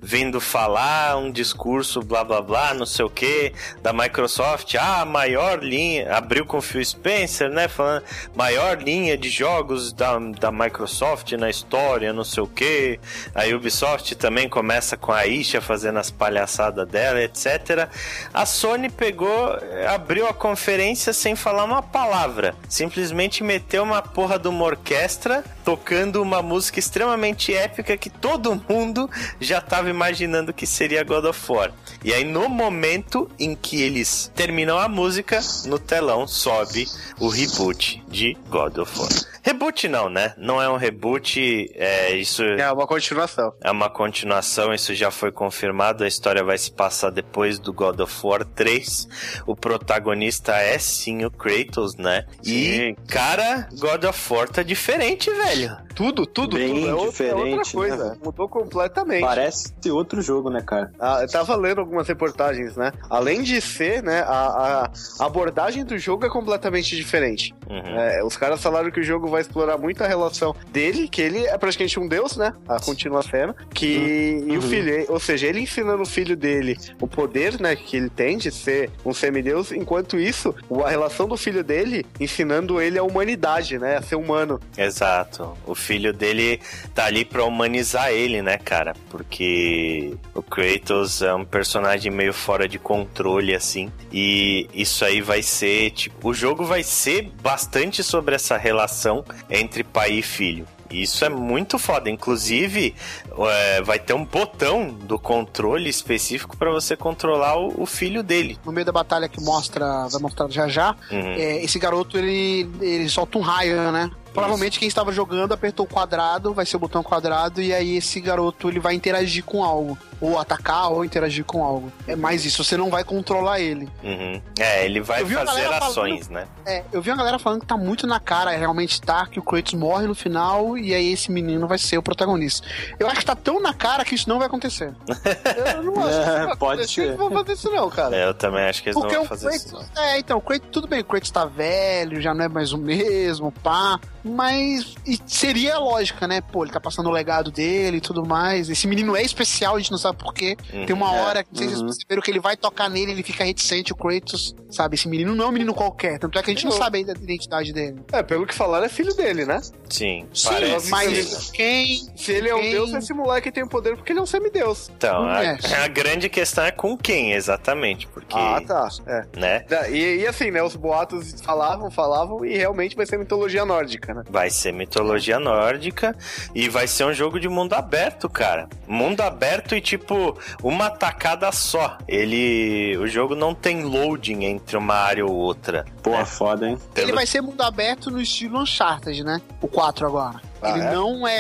vindo falar um discurso, blá blá blá, não sei o que, da Microsoft, ah, maior linha, abriu com o Phil Spencer, né? Falando, maior linha de jogos da, da Microsoft na história, não sei o que. A Ubisoft também começa com a Isha fazendo as palhaçadas dela, etc. A Sony pegou, abriu a conferência sem falar uma palavra. Simplesmente meteu uma porra de uma orquestra tocando uma música extremamente épica que todo mundo já estava imaginando que seria God of War. E aí, no momento em que eles terminam a música, no telão sobe o reboot de God of War. Reboot não, né? Não é um reboot, é isso É uma continuação. é uma continuação, isso já foi confirmado. A história vai se passar depois do God of War 3. O protagonista é sim o Kratos, né? E, cara, God of War tá diferente, velho. Tudo, tudo, Bem tudo. É outra, é diferente, outra coisa. né? Mudou completamente. Parece outro jogo, né, cara? Ah, eu tava lendo algumas reportagens, né? Além de ser, né, a, a abordagem do jogo é completamente diferente. Uhum. É, os caras falaram que o jogo vai explorar muito a relação dele, que ele é praticamente um deus, né? A continua sendo. Que. E o Uhum. filho, ou seja, ele ensinando o filho dele o poder, né, que ele tem de ser um semideus, enquanto isso, a relação do filho dele ensinando ele a humanidade, né? A ser humano. Exato. O filho dele tá ali pra humanizar ele, né, cara? Porque o Kratos é um personagem meio fora de controle, assim. E isso aí vai ser, tipo, o jogo vai ser bastante sobre essa relação entre pai e filho. E Isso é muito foda. Inclusive, é, vai ter um botão do controle específico pra você controlar o, o filho dele. No meio da batalha que mostra, vai mostrar já já, Uhum. é, esse garoto ele, ele solta um raio, né? Provavelmente quem estava jogando apertou o quadrado, vai ser o botão quadrado, e aí esse garoto ele vai interagir com algo. Ou atacar ou interagir com algo. É mais isso, você não vai controlar ele. Uhum. É, ele vai Eu fazer ações, né? É, eu vi uma galera falando que tá muito na cara, realmente tá, que o Kratos morre no final e aí esse menino vai ser o protagonista. Eu acho que tá tão na cara que isso não vai acontecer. Eu não acho que isso vai Pode acontecer, ser. Não vou fazer isso, não, cara. É, Eu também acho que eles Porque não o vão fazer isso. não. Kratos. É, então, o Kratos, tudo bem, o Kratos tá velho, já não é mais o mesmo, pá. Mas e seria a lógica, né? Pô, ele tá passando o legado dele e tudo mais. Esse menino é especial, a gente não sabe porquê. Uhum. Tem uma É, hora que não se uhum. vocês perceberam que ele vai tocar nele, ele fica reticente, o Kratos, sabe? Esse menino não é um menino qualquer. Tanto é que a gente não Eu- sabe ainda a identidade dele. É, pelo que falaram, é filho dele, né? Sim, Sim, parece. mas quem. Se ele é um Quem- deus, esse moleque tem poder porque ele é um semideus. Então, a, É. a grande questão é com quem, exatamente, porque, Ah, tá. É. né, E, e assim, né? Os boatos falavam, falavam, e realmente vai ser mitologia nórdica, né? vai ser mitologia nórdica e vai ser um jogo de mundo aberto, cara. Mundo aberto e, tipo, uma tacada só. Ele... O jogo não tem loading entre uma área ou outra. Porra, né? foda, hein? Ele Pelo- vai ser mundo aberto no estilo Uncharted, né? O 4 agora. Ah, ele é? não é,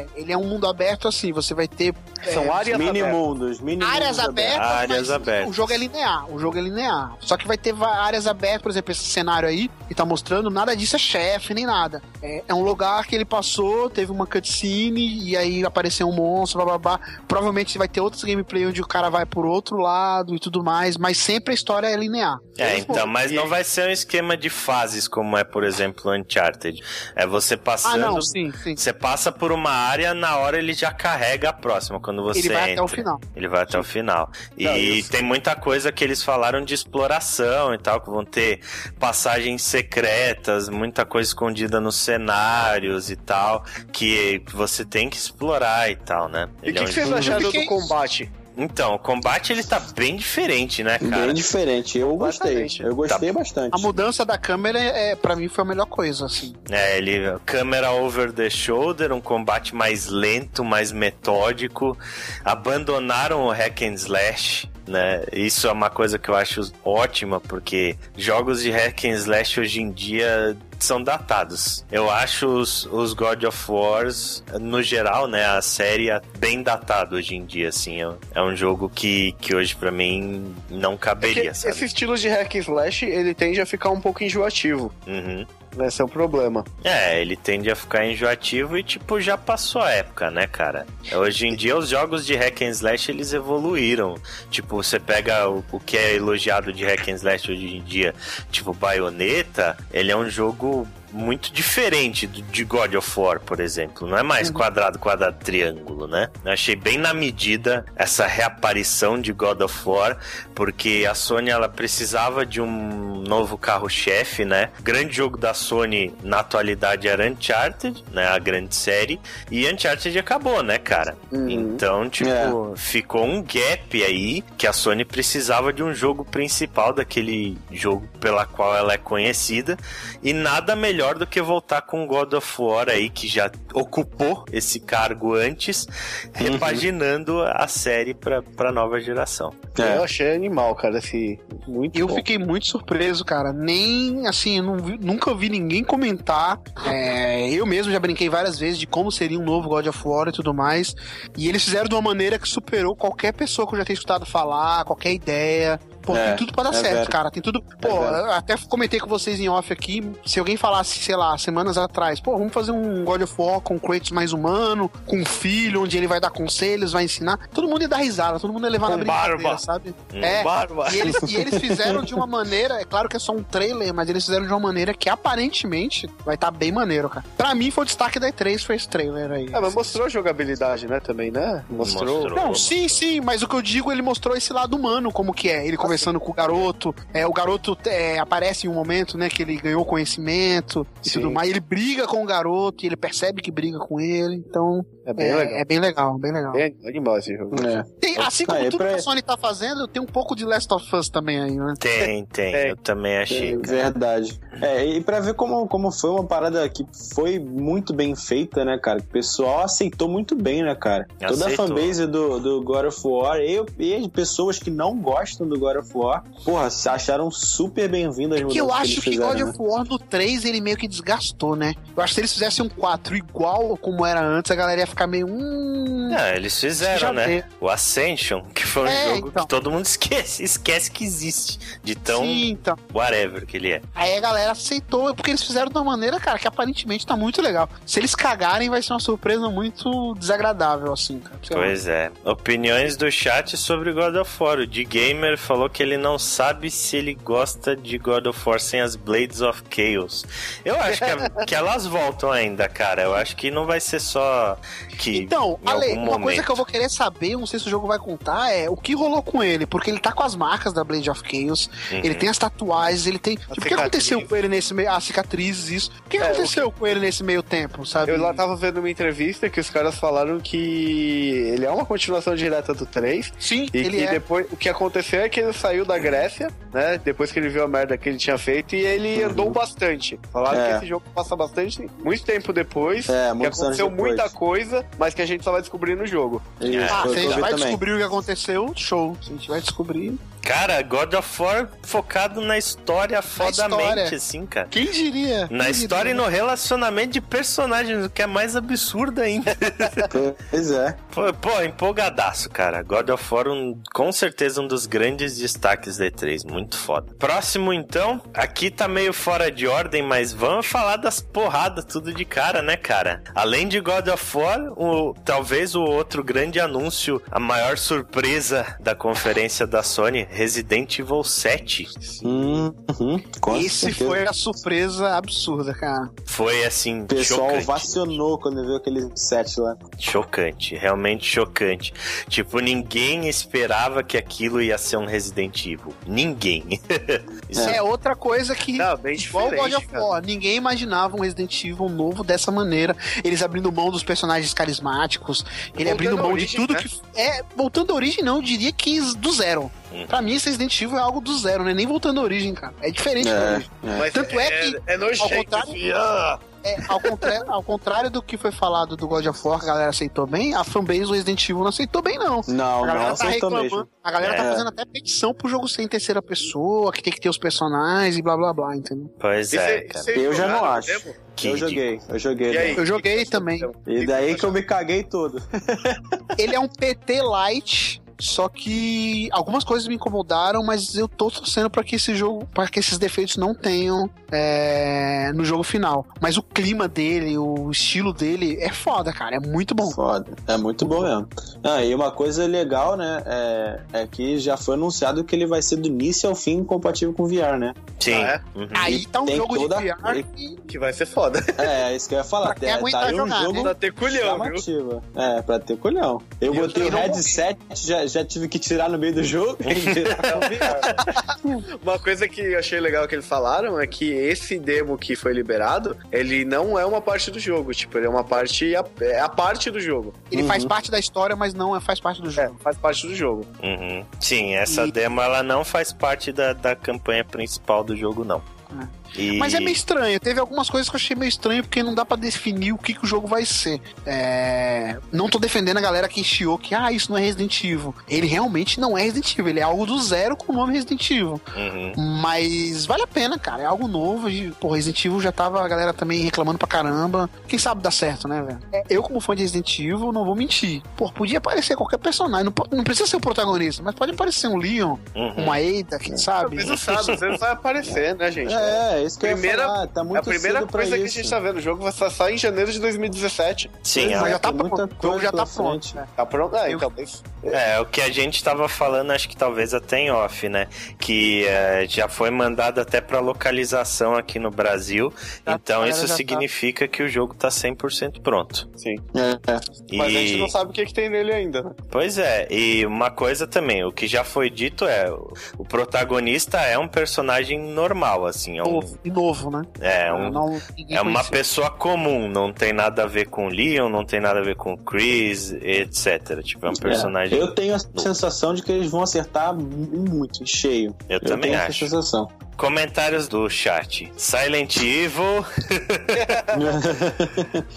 é- Ele é um mundo aberto assim. Você vai ter São é, áreas Mini abertas. mundos, mini áreas mundos abertas. Áreas abertas. O jogo é linear. O jogo é linear. Só que vai ter áreas abertas, por exemplo, esse cenário aí que tá mostrando, nada disso é chefe nem nada. É, é um lugar que ele passou, teve uma cutscene e aí apareceu um monstro, blá blá blá. Provavelmente vai ter outros gameplay onde o cara vai por outro lado e tudo mais, mas sempre a história é linear. É, então, mas não vai ser um esquema de fases como é, por exemplo, Uncharted. É você Ah, passando... não, sim, sim. Você passa por uma área, na hora ele já carrega a próxima, quando você Ele vai entra. até o final. Ele vai até o final. E Não, isso. tem muita coisa que eles falaram de exploração e tal, que vão ter passagens secretas, muita coisa escondida nos cenários e tal, que você tem que explorar e tal, né? E o Ele que, é um que vocês acharam do combate? Então, o combate ele tá bem diferente, né, cara? Bem diferente. Eu gostei. Eu gostei bastante. A mudança da câmera é, é para mim foi a melhor coisa, assim. É, ele câmera over the shoulder, um combate mais lento, mais metódico. Abandonaram o hack and slash, né? Isso é uma coisa que eu acho ótima, porque jogos de hack and slash hoje em dia são datados. Eu acho os, os God of Wars, no geral, né, a série é bem datado hoje em dia, assim. É, é um jogo que, que hoje pra mim não Porque caberia, sabe? esse estilo de hack and slash, ele tende a ficar um pouco enjoativo. Uhum. Esse é o problema. É, ele tende a ficar enjoativo e, tipo, já passou a época, né, cara? Hoje em dia, os jogos de hack and slash, eles evoluíram. Tipo, você pega o, o que é elogiado de hack and slash hoje em dia, tipo, Bayonetta, ele é um jogo muito diferente do- de God of War, por exemplo. Não é mais quadrado, quadrado, triângulo, né? Eu achei bem na medida essa reaparição de God of War, porque a Sony ela precisava de um novo carro-chefe, né? O grande jogo da Sony na atualidade era Uncharted, né? A grande série. E Uncharted acabou, né, cara? Então, tipo, ficou um gap aí que a Sony precisava de um jogo principal daquele jogo pela qual ela é conhecida. E nada melhor melhor do que voltar com God of War aí, que já ocupou esse cargo antes, repaginando a série pra, pra nova geração. É. Eu achei animal, cara, esse. Muito Eu bom. fiquei muito surpreso, cara. Nem assim, eu não vi- nunca vi ninguém comentar. É, eu mesmo já brinquei várias vezes de como seria um novo God of War e tudo mais. E eles fizeram de uma maneira que superou qualquer pessoa que eu já tenha escutado falar, qualquer ideia. Pô, É, tem tudo pra dar é certo, verdade. cara. Tem tudo. Pô, eu até comentei com vocês em off aqui. Se alguém falasse, sei lá, semanas atrás, pô, vamos fazer um God of War com Kratos mais humano, com um filho, onde ele vai dar conselhos, vai ensinar. Todo mundo ia dar risada, todo mundo ia levar Com na brincadeira, barba. sabe? Hum. É, Barba. e eles, e eles fizeram de uma maneira, é claro que é só um trailer, mas eles fizeram de uma maneira que aparentemente vai estar bem maneiro, cara. Pra mim foi o destaque da E3, foi esse trailer aí. Ah, mas mostrou jogabilidade, né, também, né? Mostrou. Mostrou. Não, sim, sim, mas o que eu digo, ele mostrou esse lado humano, como que é. Ele conversando com o garoto. É, o garoto é, aparece em um momento, né, que ele ganhou conhecimento e Sim. tudo mais. Ele briga com o garoto e ele percebe que briga com ele. Então, É bem é, legal. é bem legal, bem legal. Bem animal esse jogo. É. Tem- assim Ah, como é tudo pra- que a Sony tá fazendo, tem um pouco de Last of Us também aí, né? Tem, tem. É. Eu também achei. É, cara. verdade. É, e pra ver como, como foi uma parada que foi muito bem feita, né, cara? O pessoal aceitou muito bem, né, cara? Toda a Aceitou. fanbase do, do God of War e, e as pessoas que não gostam do God of War, porra, se acharam super bem-vindas as Que eu acho que fizeram, God né? of War no 3 ele meio que desgastou, né? Eu acho que se eles fizessem um 4 igual como era antes, a galera ia ficar meio. Hum. Eles fizeram, né? vê. O Ascension, que foi um É, jogo então. que todo mundo esquece, esquece que existe. De tão Sim, então. whatever que ele é. Aí a galera aceitou, porque eles fizeram de uma maneira, cara, que aparentemente tá muito legal. Se eles cagarem, vai ser uma surpresa muito desagradável, assim, cara. Pois é. Opiniões do chat sobre God of War. O de Gamer falou que ele não sabe se ele gosta de God of War sem as Blades of Chaos. Eu acho que, que elas voltam ainda, cara. Eu acho que não vai ser só que. Então, Ale, uma coisa momento. que eu vou querer saber, não sei se o jogo vai contar, é o que rolou com ele, porque ele tá com as marcas da Blade of Chaos, Uhum. ele tem as tatuagens, ele tem. Tipo, o que aconteceu com ele nesse meio. As cicatrizes, isso. O que É, aconteceu com ele nesse meio tempo, sabe? Eu lá tava vendo uma entrevista que os caras falaram que ele é uma continuação direta do 3. Sim, E ele que é. depois o que aconteceu é que ele saiu da Grécia, né? Depois que ele viu a merda que ele tinha feito, e ele andou bastante. Falaram É. que esse jogo passa bastante, muito tempo depois. É, que aconteceu depois. muita coisa, mas que a gente só vai descobrir no jogo. Isso, Ah, se a gente vai também. descobrir o que aconteceu, show. Se a gente vai descobrir. Cara, God of War focado na história fodamente, história. assim, cara. Quem diria? Na Quem história e diria? no relacionamento de personagens, o que é mais absurdo ainda. Pois é. Pô, pô, empolgadaço, cara. God of War, um, com certeza um dos grandes destaques da E3. Muito foda. Próximo, então. Aqui tá meio fora de ordem, mas vamos falar das porradas tudo de cara, né, cara? Além de God of War, o, talvez o outro grande anúncio, a maior surpresa da conferência da Sony, Resident Evil 7. Uhum, com Esse certeza. foi a surpresa absurda, cara. Foi, assim, O pessoal chocante. vacionou quando viu aquele set lá. Chocante, realmente chocante. Tipo, ninguém esperava que aquilo ia ser um Resident Evil. Ninguém. Isso É, outra coisa que. Não, bem Igual o God diferente, of. War, ninguém imaginava um Resident Evil novo dessa maneira. Eles abrindo mão dos personagens carismáticos, ele Voltando abrindo mão origem, de tudo né? que. É, voltando à origem, não, eu diria que do zero. Uhum. Pra mim, esse Resident Evil é algo do zero, né? Nem voltando à origem, cara. É diferente da É, origem. é. Mas Tanto é que, é nojento, ao contrário-. É, ao, contrário, ao contrário do que foi falado do God of War, que a galera aceitou bem, a fanbase do Resident Evil não aceitou bem, não. Não, A galera não tá aceitou reclamando. mesmo. A galera tá É. fazendo até petição pro jogo ser em terceira pessoa, que tem que ter os personagens e blá blá blá, entendeu? Pois E é, cê- cara. cês Eu já não acho. Que eu joguei, eu joguei. E aí? né? Eu joguei que que você também. E daí que eu me caguei todo. Ele é um PT light, só que algumas coisas me incomodaram, mas eu tô torcendo pra que esse jogo, para que esses defeitos não tenham é, no jogo final. Mas o clima dele, o estilo dele é foda, cara, é muito bom. Foda. É muito bom mesmo. Ah, e uma coisa legal, né, é, é que já foi anunciado que ele vai ser do início ao fim compatível com VR, né? Sim. Ah, Uhum. Aí tá um Tem jogo toda- de VR que Que vai ser foda. É, é isso que eu ia falar. Pra quem Tá- aí um jogar, jogo né? Pra ter culhão, viu? É, pra ter colhão. Eu Eu botei o não vou- headset, já, já tive que tirar no meio do jogo. Uma coisa que eu achei legal que eles falaram é que esse demo que foi liberado, ele não é uma parte do jogo. Tipo, ele é uma parte. É a parte do jogo. ele Uhum. faz parte da história, mas não é- faz parte do É, jogo. faz parte do jogo. Uhum. Sim, essa E- demo ela não faz parte da, da campanha principal do jogo, não. E... Mas é meio estranho. Teve algumas coisas que eu achei meio estranho porque não dá pra definir o que, que o jogo vai ser. É... Não tô defendendo a galera que chiou que, ah, isso não é Resident Evil. Ele realmente não é Resident Evil. Ele é algo do zero com o nome Resident Evil. Uhum. Mas vale a pena, cara. É algo novo. E, pô, Resident Evil já tava a galera também reclamando pra caramba. Quem sabe dá certo, né, velho? É, Eu, como fã de Resident Evil, não vou mentir. Pô, podia aparecer qualquer personagem. Não, não precisa ser o protagonista, mas pode aparecer um Leon, Uhum. uma Ada, quem sabe? Mas não sabe, às vezes vai aparecer, né, gente? É, isso que Primeira- eu ia falar. Tá muito a primeira coisa que a gente tá vendo, o jogo vai estar só em janeiro de 2017. Sim, é, já tá pronto. O jogo já tá pronto. frente. né? Tá pronto? É, Eu- então, é, o que a gente tava falando, acho que talvez até em off, né? Que é, já foi mandado até pra localização aqui no Brasil. Já- então a isso tá. significa que o jogo tá 100% pronto. sim. É, é. E... Mas a gente não sabe o que, que tem nele ainda, né? Pois é, e uma coisa também, o que já foi dito é, o- protagonista é um personagem normal, assim, é um, e novo, né? é um, Não- é uma conhecia. pessoa comum, não tem nada a ver com o Leon, não tem nada a ver com o Chris, etc. Tipo, é um personagem. É, Eu tenho a sensação de que eles vão acertar muito, em cheio. Eu também tenho acho. essa sensação. Comentários do chat: Silent Evil,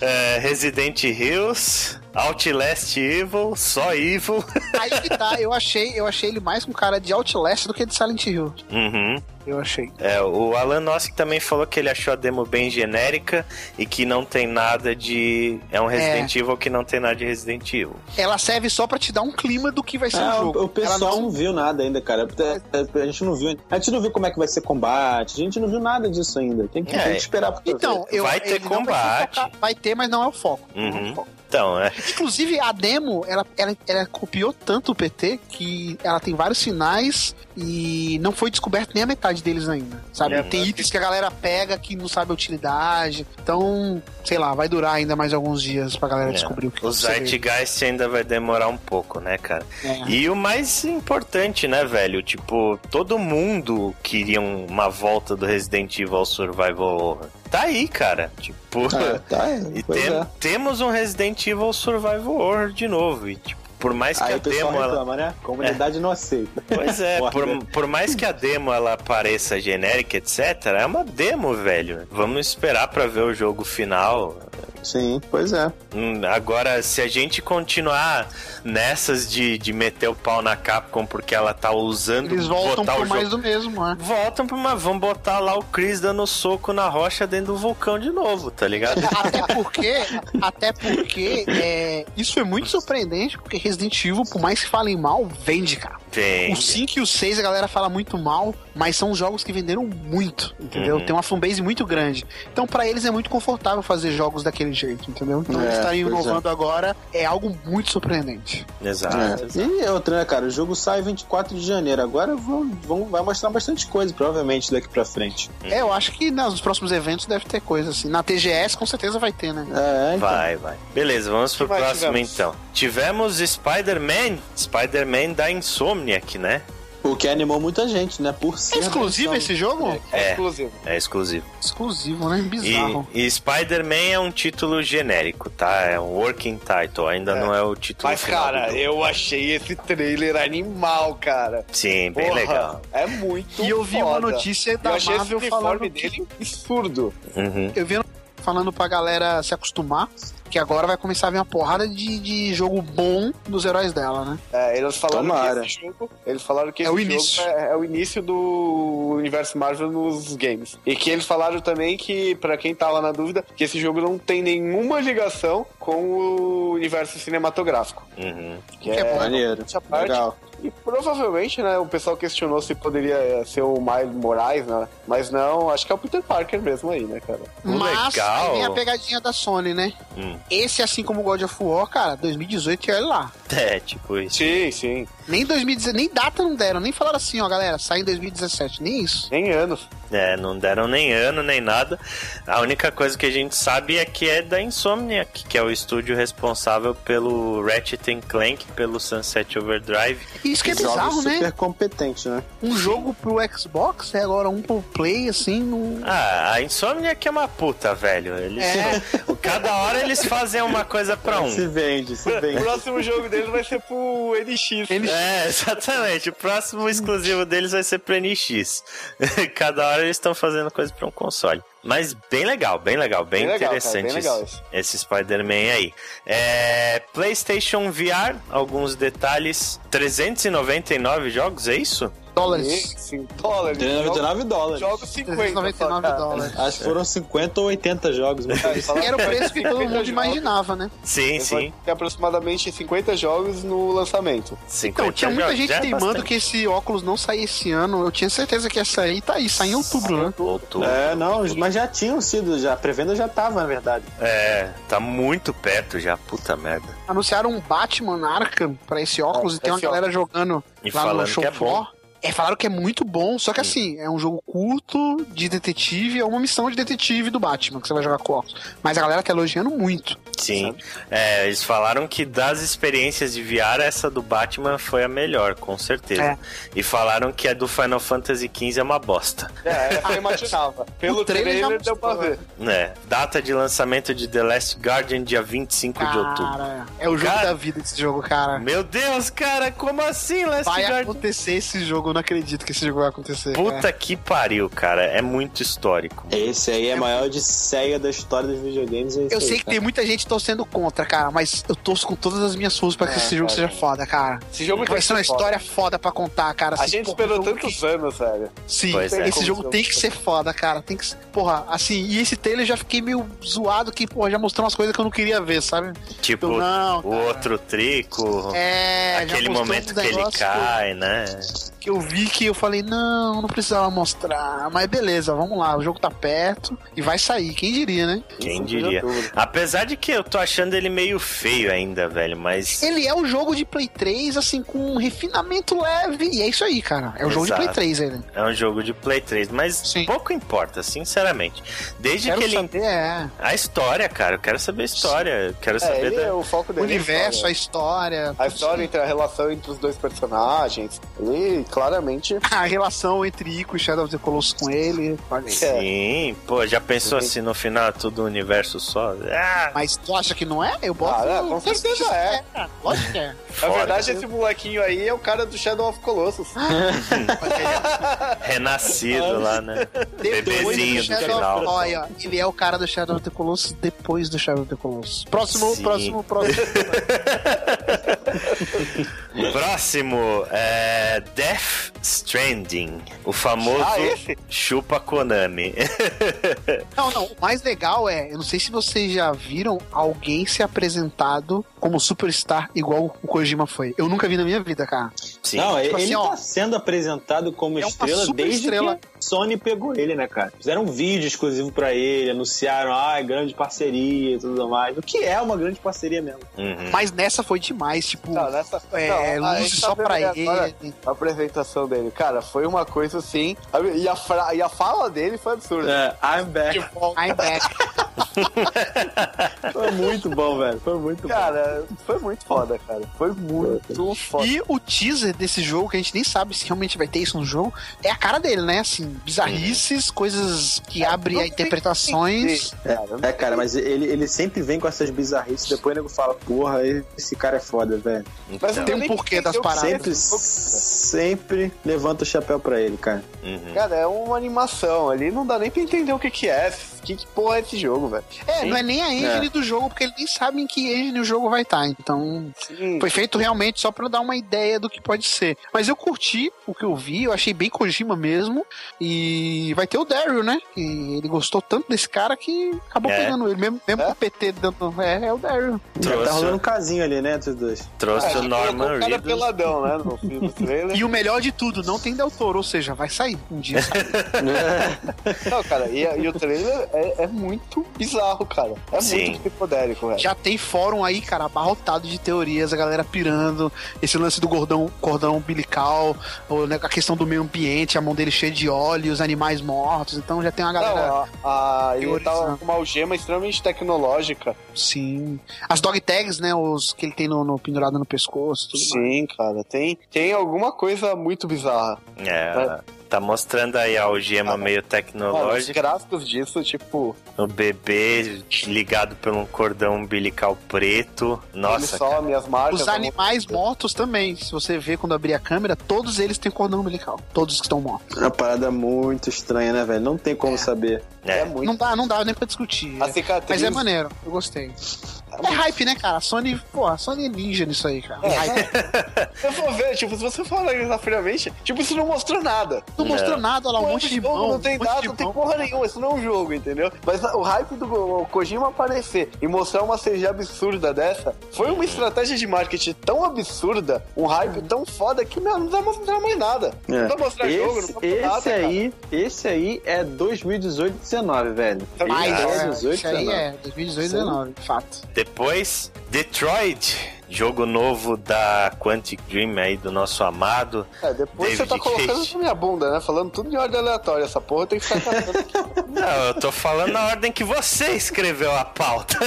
é, Resident Hills, Outlast Evil, só Evil. Aí que tá, eu achei, eu achei ele mais com cara de Outlast do que de Silent Hill. Uhum. Eu achei. É, o Alan Nosk também falou que ele achou a demo bem genérica e que não tem nada de. É um Resident Evil que não tem nada de Resident Evil. Ela serve só pra te dar um clima do que vai ser É, o jogo. o pessoal Ela não... viu nada ainda, cara. É, é, A gente não viu. A gente não viu como é que vai ser combate. A gente não viu nada disso ainda. Tem que, É. tem que esperar pra Então, eu, Vai ter combate. Vai, focar- vai ter, mas não é o foco. Não é o Uhum. foco. Então, é. Inclusive, a demo, ela, ela, ela copiou tanto o PT que ela tem vários sinais e não foi descoberto nem a metade deles ainda, sabe? É, tem itens que a galera pega que não sabe a utilidade. Então, sei lá, vai durar ainda mais alguns dias pra galera É. descobrir o que O. Zeitgeist ainda vai demorar um pouco, né, cara? É. E o mais importante, né, velho? Tipo, todo mundo queria um- uma volta do Resident Evil ao Survival Horror. Tá aí, cara. Tipo, É, tá, e tem- é. temos um Resident Evil Survival Horror de novo. E, tipo, por mais que Aí a demo ela. reclama, né? A comunidade não aceita. Pois é, por, por mais que a demo ela pareça genérica, etc., é uma demo, velho. Vamos esperar pra ver o jogo final. Sim, pois é. Hum, Agora, se a gente continuar nessas de, de meter o pau na Capcom porque ela tá usando Eles voltam botar por o mais jogo. do mesmo, né? Voltam pra uma. Vão botar lá o Chris dando soco na rocha dentro do vulcão de novo, tá ligado? Até porque, até porque é, isso foi muito surpreendente, porque Resident Evil, por mais que falem mal, vende, cara. Tem. O 5 e o 6 a galera fala muito mal, mas são jogos que venderam muito, entendeu? Uhum. Tem uma fanbase muito grande. Então, pra eles é muito confortável fazer jogos daquele jeito, entendeu? Então, É, eles estarem pois inovando agora é algo muito surpreendente. Exato. É. exato. E outra, né, cara? O jogo sai 24 de janeiro. Agora vão, vão, vai mostrar bastante coisa, provavelmente, daqui pra frente. É, eu acho que nos próximos eventos deve ter coisa assim. Na TGS, com certeza vai ter, né? É, então. Vai, vai. Beleza, vamos pro mais próximo tivemos? então. Tivemos Spider-Man. Spider-Man da Insomniac, né? O que animou muita gente, né? Por ser. É exclusivo esse jogo? É, É. exclusivo. É exclusivo. Exclusivo, né? Bizarro. E, e Spider-Man é um título genérico, tá? É um working title, ainda É. não é o título Mas, cara, eu achei esse trailer animal, cara. Sim, bem Porra, legal. É muito E eu vi uma foda. notícia Eu da achei esse Marvel uniforme falando que dele absurdo. Uhum. eu vi falando pra galera se acostumar, que agora vai começar a vir uma porrada de, de jogo bom dos heróis dela, né? É, eles falaram Tomara. que esse jogo, eles falaram que É esse o jogo início. É, é o início do universo Marvel nos games. E que eles falaram também que, pra quem tava na dúvida, que esse jogo não tem nenhuma ligação com o universo cinematográfico. Uhum. Que Que é bom. Maneiro. Legal. E provavelmente, né, o pessoal questionou se poderia eh, ser o Miles Moraes, né? Mas não, acho que é o Peter Parker mesmo aí, né, cara? Mas Legal. aí vem a pegadinha da Sony, né? Hum. Esse, assim como God of War, cara, 2018 e olha lá. É, tipo isso. Sim, sim. Nem 2017, nem data não deram, nem falaram assim, ó, galera, sai em 2017, nem isso. Nem anos. É, não deram nem ano, nem nada. A única coisa que a gente sabe é que é da Insomniac, que é o estúdio responsável pelo Ratchet and Clank, pelo Sunset Overdrive. Isso que é Jogos bizarro, super né? competente, né? Um jogo pro Xbox é agora um pro Play, assim, no... Ah, a Insomniac é uma puta, velho. Eles, É. o Cada hora eles fazem uma coisa pra um. Se vende, se O vende. próximo jogo deles vai ser pro NX. É, exatamente. O próximo exclusivo deles vai ser pro NX. Cada hora eles estão fazendo coisa pra um console. Mas bem legal, bem legal, bem, Bem legal, cara, interessante bem legal esse, esse. esse Spider-Man aí. É, PlayStation VR, alguns detalhes. 399 jogos, é isso? Dólares. 5 dólares. 399 dólares. Jogos 50. 399 só, cara. dólares. Acho que foram 50 ou 80 jogos. mas É, era o preço que todo 50 mundo jogos. imaginava, né? Sim, sim. ter aproximadamente 50 jogos no lançamento. 50 Então, tinha muita gente é teimando bastante. que esse óculos não saía esse ano. Eu tinha certeza que ia sair. Tá aí, sai em outubro, né? Outubro. É, não, mas já tinham sido, já. A pré-venda já tava, na verdade. É, tá muito perto já, puta merda. Anunciaram um Batman Arkham pra esse óculos É, e tem uma esse galera jogando E lá falando no show que é floor. É, falaram que é muito bom, só que assim, é um jogo curto de detetive, é uma missão de detetive do Batman que você vai jogar com óculos. Mas a galera tá elogiando muito. Sim. É, eles falaram que das experiências de VR, essa do Batman foi a melhor, com certeza. É. E falaram que a do Final Fantasy XV é uma bosta. É, essa eu imaginava. Pelo O trailer já trailer deu pra ver. É. Data de lançamento de The Last Guardian, dia 25 de outubro. Cara, é o jogo Cara- da vida esse jogo, cara. Meu Deus, cara, como assim, Last Vai Guardian? acontecer esse jogo, eu não acredito que esse jogo vai acontecer. Puta que pariu, cara. É muito histórico. Esse aí é a maior odisseia da história dos videogames. é Eu aí, sei que cara. tem muita gente torcendo contra, cara, mas eu torço com todas as minhas forças pra que É, esse jogo cara. seja foda, cara. Esse jogo Vai que ser uma foda. história foda pra contar, cara. A Assim, gente porra, esperou jogo tantos anos, velho. Sim, Pois é. esse jogo tem que ser foda, cara. Tem que ser... Porra, assim, e esse trailer eu já fiquei meio zoado que, porra, já mostrou umas coisas que eu não queria ver, sabe? Tipo, Eu, não, o cara. outro trico. É, aquele momento que ele cai, né? Que eu vi que eu falei, não, não precisava mostrar. Mas beleza, vamos lá, o jogo tá perto e vai sair, quem diria, né? Quem diria? Apesar de que eu tô achando ele meio feio ainda, velho, mas. Ele é o jogo de Play 3, assim, com um refinamento leve. E é isso aí, cara. É o jogo de Exato. Play 3 ele. É um jogo de Play 3, mas Sim. pouco importa, sinceramente. Desde Quero que ele. saber, é. A história, cara, eu quero saber a história. Eu quero É, saber da. é o foco O dele. a universo, a história. história. A história entre a relação entre os dois personagens. Ele claramente. A relação entre Ico e Shadow of the Colossus com ele. Olha aí. Sim, pô, já pensou se no final é tudo um universo só? Ah, Mas tu acha que não é? Eu boto. Ah, é, com certeza é. cara. Lógico que é. Na verdade, esse molequinho aí é o cara do Shadow of Colossus. renascido lá, né? Bebezinho do Shadow final. of- Olha, ele é o cara do Shadow of the Colossus depois do Shadow of the Colossus. Próximo, Sim. próximo, próximo. Próximo é Death Stranding, o famoso Ah, chupa Konami. não, não. O mais legal é, eu não sei se vocês já viram alguém ser apresentado como superstar igual o Kojima foi. Eu nunca vi na minha vida, cara. Sim. Não, Tipo ele assim, ó. tá sendo apresentado como É estrela desde estrela. que a Sony pegou ele, né, cara? Fizeram um vídeo exclusivo pra ele, anunciaram, ah, grande parceria e tudo mais. O que é uma grande parceria mesmo? Uhum. Mas nessa foi demais, tipo, Não, nessa. é, não, luz só tá pra ele. agora A apresentação dele, cara, foi uma coisa assim. E a, fra- e a fala dele foi absurda. É, I'm back. I'm back. Foi muito bom, velho. Foi muito bom. Cara, foi muito foda, cara. Foi muito foda. E o teaser desse jogo, que a gente nem sabe se realmente vai ter isso no jogo, é a cara dele, né? Assim, bizarrices, coisas que abrem não a interpretações. É, cara, mas ele, ele sempre vem com essas bizarrices, depois o nego fala, porra, esse cara é foda, velho. Mas Então, tem um porquê das paradas. Sempre, sempre levanta o chapéu pra ele, cara. uhum. Cara, é uma animação ali, não dá nem pra entender o que que é. Que, que porra é esse jogo, velho? É, não é nem a engine É. do jogo, porque eles nem sabem em que engine o jogo vai estar. Então, Sim. foi feito realmente só pra dar uma ideia do que pode ser. Mas eu curti o que eu vi, eu achei bem Kojima mesmo. E vai ter o Daryl, né? E ele gostou tanto desse cara que acabou É. pegando ele. Mesmo, mesmo É? com o PT dando. É, é o Daryl. Já Trouxe, tá rolando um casinho ali, né, entre os dois. trouxe Ah, o Norman o cara peladão, né? No filme do trailer. E o melhor de tudo, não tem Del Toro, ou seja, vai sair um dia. sai. Não, cara, e, e o trailer é, é muito bizarro, cara. É Sim. muito psicodélico, velho. Já tem fórum aí, cara, abarrotado de teorias, a galera pirando, esse lance do gordão, cordão umbilical, ou, né, a questão do meio ambiente, a mão dele cheia de óleo, os animais mortos, então já tem uma galera. Não, a, a, ele tava com uma algema extremamente tecnológica. Sim. As dog tags, né, os que ele tem no, no- pendurado no pescoço, tudo mais. Sim, cara. Tem, tem alguma coisa muito bizarra. É, Tá mostrando aí a algema Ah, meio Mano, os tecnológica, gráficos disso, tipo, o bebê ligado por um cordão umbilical preto. ele Nossa, cara. some as marcas. Os animais mortos também. Se você ver quando abrir a câmera, todos eles têm cordão umbilical. Todos que estão mortos. É uma parada muito estranha, né, velho? Não tem como saber. É É. muito. Não dá, não dá nem pra discutir. A cicatriz. Mas é maneiro, eu gostei. É hype, né, cara? A Sony, pô, a Sony é ninja nisso aí, cara. É. Hype. Se eu for ver, tipo, se você analisar friamente, tipo, isso não mostrou nada. Não mostrou Não. nada, lá, um monte de esse mão. Não tem um nada, não tem porra nenhuma, isso não é um jogo, entendeu? Mas o hype do Kojima aparecer e mostrar uma CG absurda dessa foi uma estratégia de marketing tão absurda, um hype tão foda que meu, não dá pra mostrar mais nada. Não dá pra mostrar jogo, não Esse, dá pra nada. esse aí, esse aí é 2018, 19, velho. Esse é, 18, isso aí 19. é 2018, 19, de fato. Depois, Detroit, jogo novo da Quantic Dream aí, do nosso amado. É, depois você David tá colocando Cage. na minha bunda, né? Falando tudo de ordem aleatória. Essa porra tem que ficar catando aqui. Não, eu tô falando na ordem que você escreveu a pauta.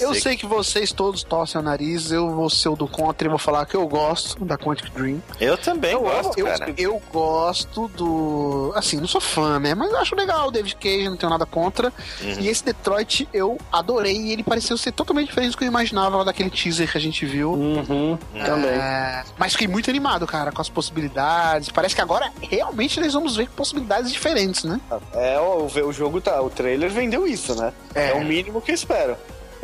Eu Sei sei que vocês todos torcem o nariz, eu vou ser o do contra e vou falar que eu gosto da Quantic Dream. Eu também Eu gosto, Eu, cara. eu gosto do. Assim, não sou fã, né? Mas eu acho legal o David Cage, não tenho nada contra. Uhum. E esse Detroit eu adorei e ele pareceu ser totalmente diferente do que eu imaginava lá daquele teaser que a gente viu. Uhum, também. É, mas fiquei muito animado, cara, com as possibilidades. Parece que agora realmente nós vamos ver possibilidades diferentes, né? É, o, o jogo tá. O trailer vendeu isso, né? É. É, o mínimo que eu espero.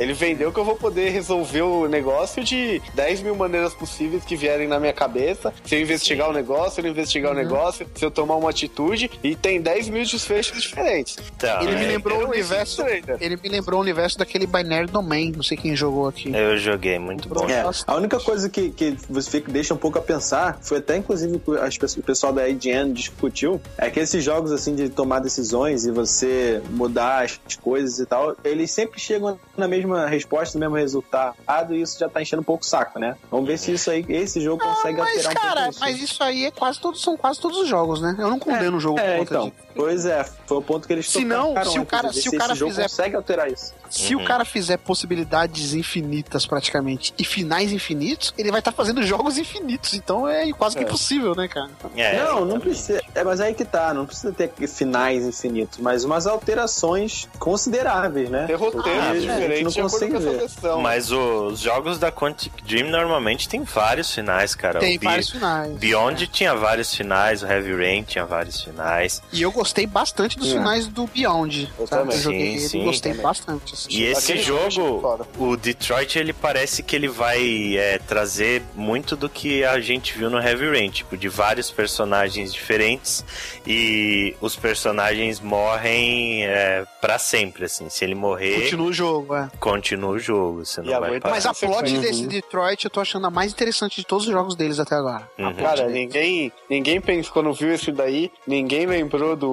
Ele vendeu que eu vou poder resolver o negócio de 10 mil maneiras possíveis que vierem na minha cabeça. Se eu investigar o negócio, se eu não investigar Uhum. o negócio, se eu tomar uma atitude. E tem 10 mil desfechos diferentes. Então, Ele me é, lembrou o universo. Ele me lembrou o universo daquele Binary Domain. Não sei quem jogou aqui. eu joguei, muito bom. É, a única coisa que, que você fica, deixa um pouco a pensar, foi até inclusive que as o pessoal da IGN discutiu, é que esses jogos assim de tomar decisões e você mudar as coisas e tal, eles sempre chegam na mesma resposta, no mesmo resultado, e isso já tá enchendo um pouco o saco, né? Vamos ver se isso aí, esse jogo consegue Mas, alterar um cara, pouco isso. mas isso aí é quase todos, são quase todos os jogos, né? Eu não condeno o jogo É, por conta então. disso. Pois é, foi o ponto que eles Se não, se o cara- se o cara esse jogo fizer- consegue alterar isso. Se Uhum. o cara fizer possibilidades infinitas, praticamente, e finais infinitos, ele vai estar fazendo jogos infinitos. Então é quase que É. impossível, né, cara? É, não, não exatamente. precisa. É, mas aí que tá, não precisa ter finais infinitos, mas umas alterações consideráveis, né? Tem roteiro Ah, a gente diferente não consegue essa ver. Mas os jogos da Quantic Dream normalmente tem vários finais, cara. Tem o Be- vários finais. Beyond tinha vários finais, o Heavy Rain tinha vários finais. E eu gostei bastante dos É. finais do Beyond. Eu tá? também. Eu joguei Sim, ele e sim, gostei também. bastante. assim. E esse Aquele jogo o Detroit, ele parece que ele vai é, trazer muito do que a gente viu no Heavy Rain, tipo, de vários personagens diferentes e os personagens morrem é, para sempre, assim. Se ele morrer, continua, Continua o jogo, é. o jogo, você E não vai aguenta parar. Mas a plot Uhum. desse Detroit eu tô achando a mais interessante de todos os jogos deles até agora. Uhum. Cara, ninguém, ninguém pensou, quando viu esse daí, ninguém lembrou do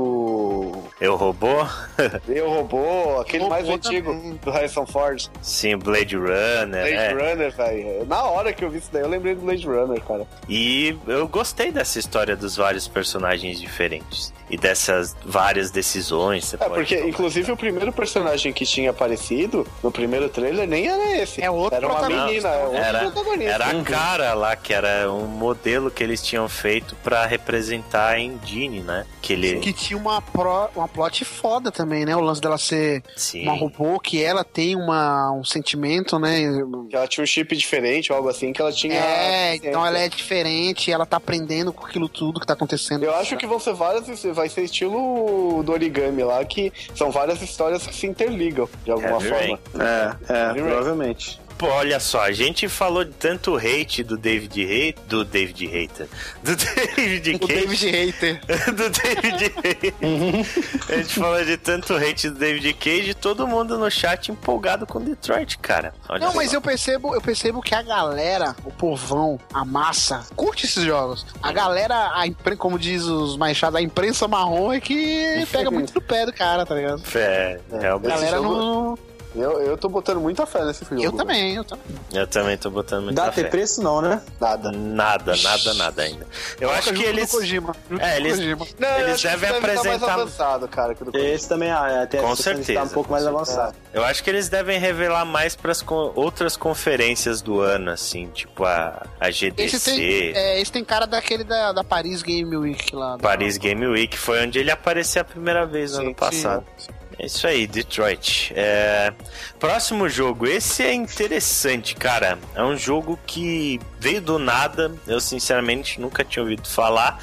Eu robô? Eu Robô, aquele Robô mais antigo também. do Harrison Ford. Sim, Blade Runner, Blade é. Runner, velho. Na hora que eu vi isso daí, eu lembrei do Blade Runner, cara. E eu gostei dessa história dos vários personagens diferentes. E dessas várias decisões. Você É, pode porque, tomar. inclusive, o primeiro personagem que tinha aparecido no primeiro trailer nem era esse. É outro Era uma menina, é outro Era- protagonista. Era a cara lá, que era um modelo que eles tinham feito pra representar a Engine, né? Que ele. Que tinha uma, pro, uma plot foda também, né? O lance dela ser Sim. uma robô, que ela tem uma, um sentimento, né? Que ela tinha um chip diferente ou algo assim, que ela tinha. É, então ela é diferente, ela tá aprendendo com aquilo tudo que tá acontecendo. Eu acho que vão ser várias, vai ser estilo do origami lá, que são várias histórias que se interligam de alguma Heavy forma. É, é, provavelmente. Pô, olha só, a gente falou de tanto hate do David Hater. Do David Hater. Do David O Cage. David Hater. do David Cage. A gente falou de tanto hate do David Cage e todo mundo no chat empolgado com Detroit, cara. Olha Não, só. mas eu percebo, eu percebo que a galera, o povão, a massa, curte esses jogos. A galera, a impren- como diz os mais chatos, a imprensa marrom é que pega muito no pé do cara, tá ligado? É, A realmente. galera jogo- não. Eu, eu tô botando muita fé nesse jogo. Eu também, eu também. Eu também tô botando muita Dá fé. ter preço não, né? Nada. Nada, nada, nada ainda. Eu acho que eles. Kojima, É, eles- Kojima. Não, Eles devem deve apresentar- mais avançado, cara, que do Esse também, ah, até Com essa questão certeza, tá um pouco mais com avançado. Eu acho que eles devem revelar mais para as outras conferências do ano, assim, tipo a, a GDC, Esse tem, é, esse tem cara daquele da, da Paris Game Week lá. da- Paris Game Week, foi onde ele apareceu a primeira vez no Sim, ano passado. É isso aí, Detroit. É, Próximo jogo, esse é interessante, cara. É um jogo que veio do nada. Eu sinceramente nunca tinha ouvido falar.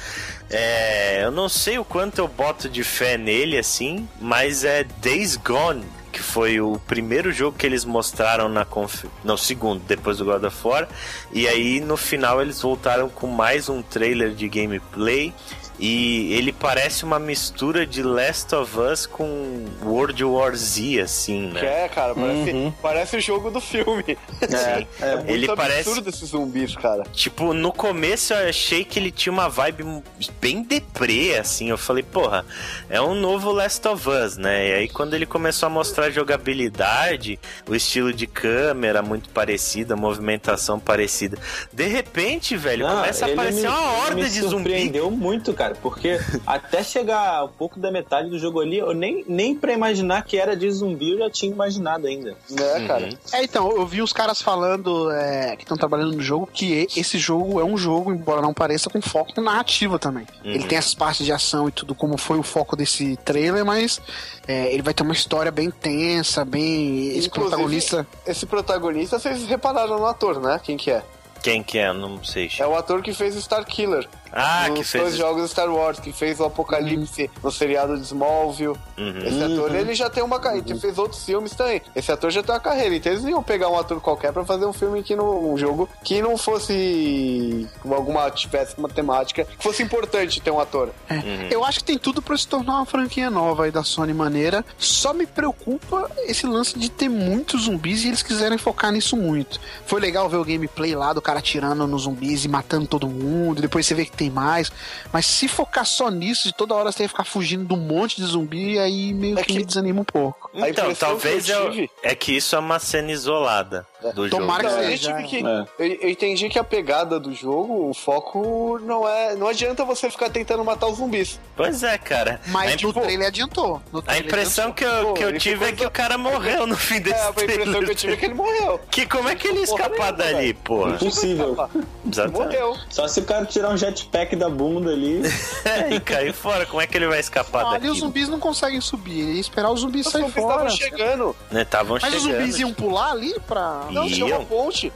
É, Eu não sei o quanto eu boto de fé nele, assim, mas é Days Gone. Que foi o primeiro jogo que eles mostraram na conf... Não, segundo, depois do God of War. E aí no final eles voltaram com mais um trailer de gameplay. E ele parece uma mistura de Last of Us com World War Z, assim, Que né? é, cara, parece, Uhum. parece o jogo do filme. Sim. É, Muito Ele parece- absurdo esses zumbis, cara. Tipo, no começo eu achei que ele tinha uma vibe bem deprê, assim. Eu falei, porra, é um novo Last of Us, né? E aí quando ele começou a mostrar jogabilidade, o estilo de câmera muito parecido, a movimentação parecida. De repente, velho, Não, começa a aparecer me- uma horda me de zumbi. surpreendeu muito, cara, porque até chegar um pouco da metade do jogo ali, eu nem, nem pra imaginar que era de zumbi, eu já tinha imaginado ainda. Né, cara? Uhum. É, então, eu vi os caras falando é, que estão trabalhando no jogo que esse jogo é um jogo, embora não pareça, com foco em narrativa também. Uhum. Ele tem essas partes de ação e tudo, como foi o foco desse trailer, mas é, ele vai ter uma história bem tensa, bem. Esse Inclusive- protagonista. Esse protagonista, vocês repararam no ator, né? Quem que é? Quem que é? Não sei. É o ator que fez o Star Killer. Ah, nos que fez. dois jogos Star Wars, que fez o Apocalipse no seriado de Smallville. Uhum. Esse ator, ele já tem uma carreira, ele fez outros filmes também. Esse ator já tem uma carreira, então eles iam pegar um ator qualquer pra fazer um filme que não, um jogo que não fosse alguma, tivesse uma temática, que fosse importante ter um ator. Uhum. Eu acho que tem tudo pra se tornar uma franquia nova aí da Sony maneira. Só me preocupa esse lance de ter muitos zumbis e eles quiserem focar nisso muito. Foi legal ver o gameplay lá do cara atirando nos zumbis e matando todo mundo. Depois você vê que tem mais. Mas se focar só nisso, de toda hora você tem que ficar fugindo de um monte de zumbi, aí meio É que, que- me desanima um pouco. Então, talvez que eu é que isso é uma cena isolada do Tomara jogo. que Não, eu, seja. que- É. eu, eu entendi que a pegada do jogo, o foco não é. Não adianta você ficar tentando matar os zumbis. Pois é, cara. Mas a, no trailer adiantou. No a trailer impressão que eu, que eu tive é que o cara morreu no fim desse É, a impressão trailer. que eu tive é que ele morreu. Que como é que ele ia escapar nenhuma, dali, porra? Impossível. Exatamente. Morreu. Só se o cara tirar um jetpack da bunda ali. É, e cair fora, como é que ele vai escapar ali daqui? os zumbis não conseguem subir. Ele ia esperar os zumbis zumbis fora. estavam chegando. Né, Estavam Mas os chegando. zumbis iam pular ali pra. Não, tinha uma ponte.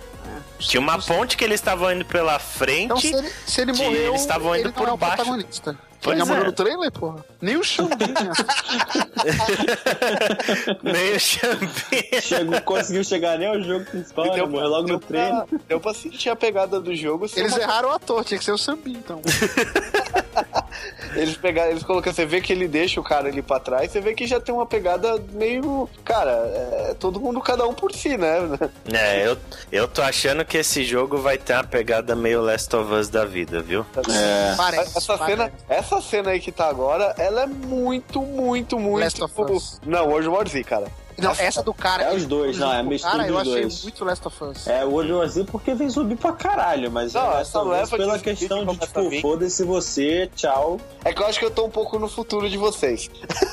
Tinha uma ponte que eles estavam indo pela Então frente. se ele, se ele morreu, eles estavam indo ele por não é o baixo. Pois ele é. no trailer, porra. Nem o Xambinha. Nem o Xambinha. Chegou, conseguiu chegar nem ao jogo principal, né? morreu logo no deu treino. Pra, deu pra sentir a pegada do jogo. ser Eles uma- erraram o ator, tinha que ser o Sambin, então. Eles pegaram, eles colocam, você vê que ele deixa o cara ali pra trás, você vê que já tem uma pegada meio. Cara, é todo mundo, cada um por si, né? É, eu, eu tô achando que esse jogo vai ter uma pegada meio Last of Us da vida, viu? É. Parece. Essa parece. cena, essa cena aí que tá agora, ela é muito, muito, muito. Last of Us. Não, World War Z, cara. Não, essa do cara. É os dois, não, é a mistura cara, eu dos achei dois. muito Last of Us. É, o War Z porque vem zumbi pra caralho, mas Não, é essa leva de pela zumbi questão que de, tipo, foda-se você, tchau. É que eu acho que eu tô um pouco no futuro de vocês.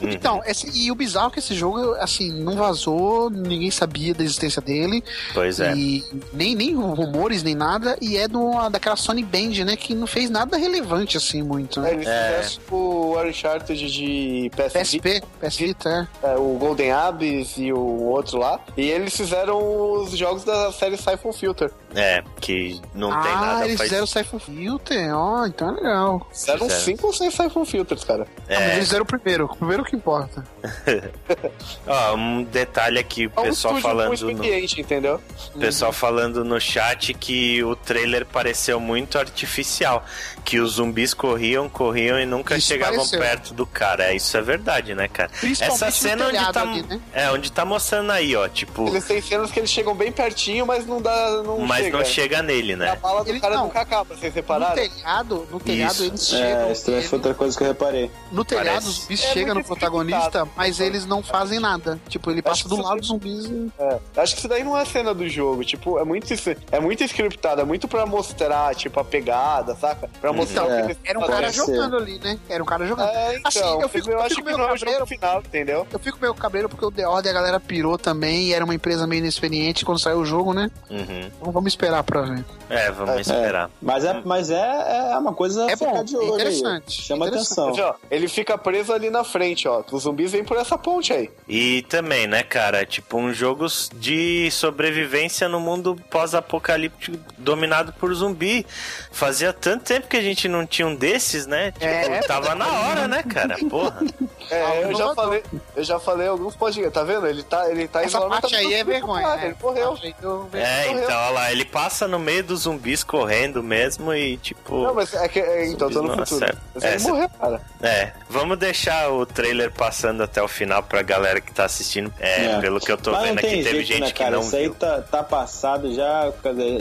Então, esse, e o bizarro é que esse jogo, assim, não vazou, ninguém sabia da existência dele. Pois é. E nem, nem rumores, nem nada. E é do, daquela Sony Band, né? Que não fez nada relevante, assim, muito. É, Né? Eles É. fizeram tipo, o Uncharted de PS, PSP, PS Vita, é. é, o Golden Abyss e o outro lá. E eles fizeram os jogos da série Siphon Filter. É, que não tem ah, nada eles faz... fizeram o Siphon Filter, ó, então é legal. Fizeram Fizeram. cinco ou seis Siphon Filters, cara. Ah, mas É, eles fizeram o primeiro, o primeiro que importa. ó, um detalhe aqui, o É um pessoal falando no... entendeu? Pessoal falando no chat que o trailer pareceu muito artificial. Que os zumbis corriam, corriam e nunca Isso chegavam pareceu. perto do cara. É, Isso é verdade, né, cara? Essa cena onde telhado tá. ali, né? É, onde tá mostrando aí, ó. Tipo, Eles têm cenas que eles chegam bem pertinho, mas não dá. Não mas chega. não chega nele, A né? bala do Ele- cara não. nunca acaba, vocês No repararam? telhado, no telhado Isso. eles chegam. É, isso também foi outra coisa que eu reparei. no telhado, Parece. os zumbis É chegam no protagonista, mas eles não fazem nada. Tipo, ele passa Acho do lado dos zumbis e. É, acho que isso daí não é cena do jogo, tipo, é muito, é muito scriptado, é muito pra mostrar, tipo, a pegada, saca? Pra mostrar É. o que eles Era um cara ser. jogando ali, né? Era um cara jogando. É, então, Assim, eu fico- eu acho fico que meio não é o cabreiro. jogo final, entendeu? Eu fico meio cabreiro porque o The Order a galera pirou também e era uma empresa meio inexperiente quando saiu o jogo, né? Uhum. Então vamos esperar pra ver. É, vamos É. esperar. Mas é, mas é, é uma coisa É bom, de olho aí. interessante, Chama interessante. atenção. Mas, ó, ele fica preso ali na frente, ó. Os zumbis vêm por essa ponte aí. E também, né, cara, tipo um jogo de sobrevivência no mundo pós-apocalíptico dominado por zumbi. Fazia tanto tempo que a gente não tinha um desses, né? Tipo, É. tava na hora, né, cara? Porra. É, eu já falei, eu já falei alguns podcasts, tá vendo? Ele tá, ele tá Essa isolado, parte tá aí é vergonha. né? Ele morreu. Aí eu- É, morreu. então, olha lá, ele passa no meio dos zumbis correndo mesmo e, tipo. Não, mas é que, é, então, tô no futuro. acertam. Mas É, ele cê- morreu, cara. É, vamos deixar o trailer passando até o final pra galera que tá assistindo. É, É. pelo que eu tô Mas vendo não aqui, tem teve jeito, gente né, que cara? não Isso aí viu. tá, tá passado já,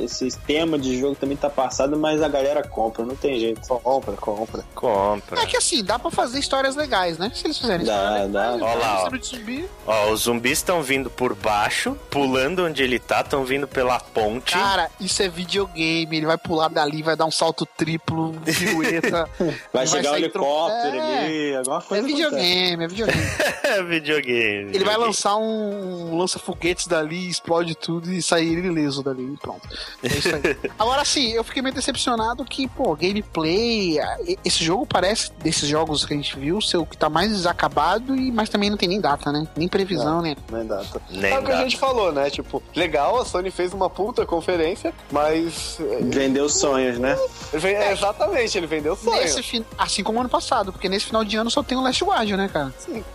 esse tema de jogo também tá passado, mas a galera compra, não tem jeito. Compra, compra. Compra. É que assim, dá pra fazer histórias legais, né? Se eles fizerem Dá, histórias dá. Ó lá, ó. Zumbi. Ó, os zumbis estão vindo por baixo, pulando onde ele tá, estão vindo pela ponte. Cara, isso é videogame. Ele vai pular dali, vai dar um salto triplo, pirueta. Vai chegar o sair helicóptero tro- É. ali, alguma É coisa. acontece. videogame, é videogame. É videogame. Ele vai videogame. lançar um lança-foguetes dali, explode tudo e sair ileso dali e pronto. É isso aí. Agora sim, eu fiquei meio decepcionado que, pô, gameplay. e- Esse jogo parece, desses jogos que a gente viu, ser o que tá mais acabado, e, mas também não tem nem data, né? Nem previsão, né? Nem data. Nem é o que a gente falou, né? Tipo, legal, a Sony fez uma puta conferência, mas. é, Vendeu sonhos, né? é, exatamente, ele vendeu sonho. Nesse fin... Assim como ano passado, porque nesse final de ano só tem o Last Guardian, né, cara?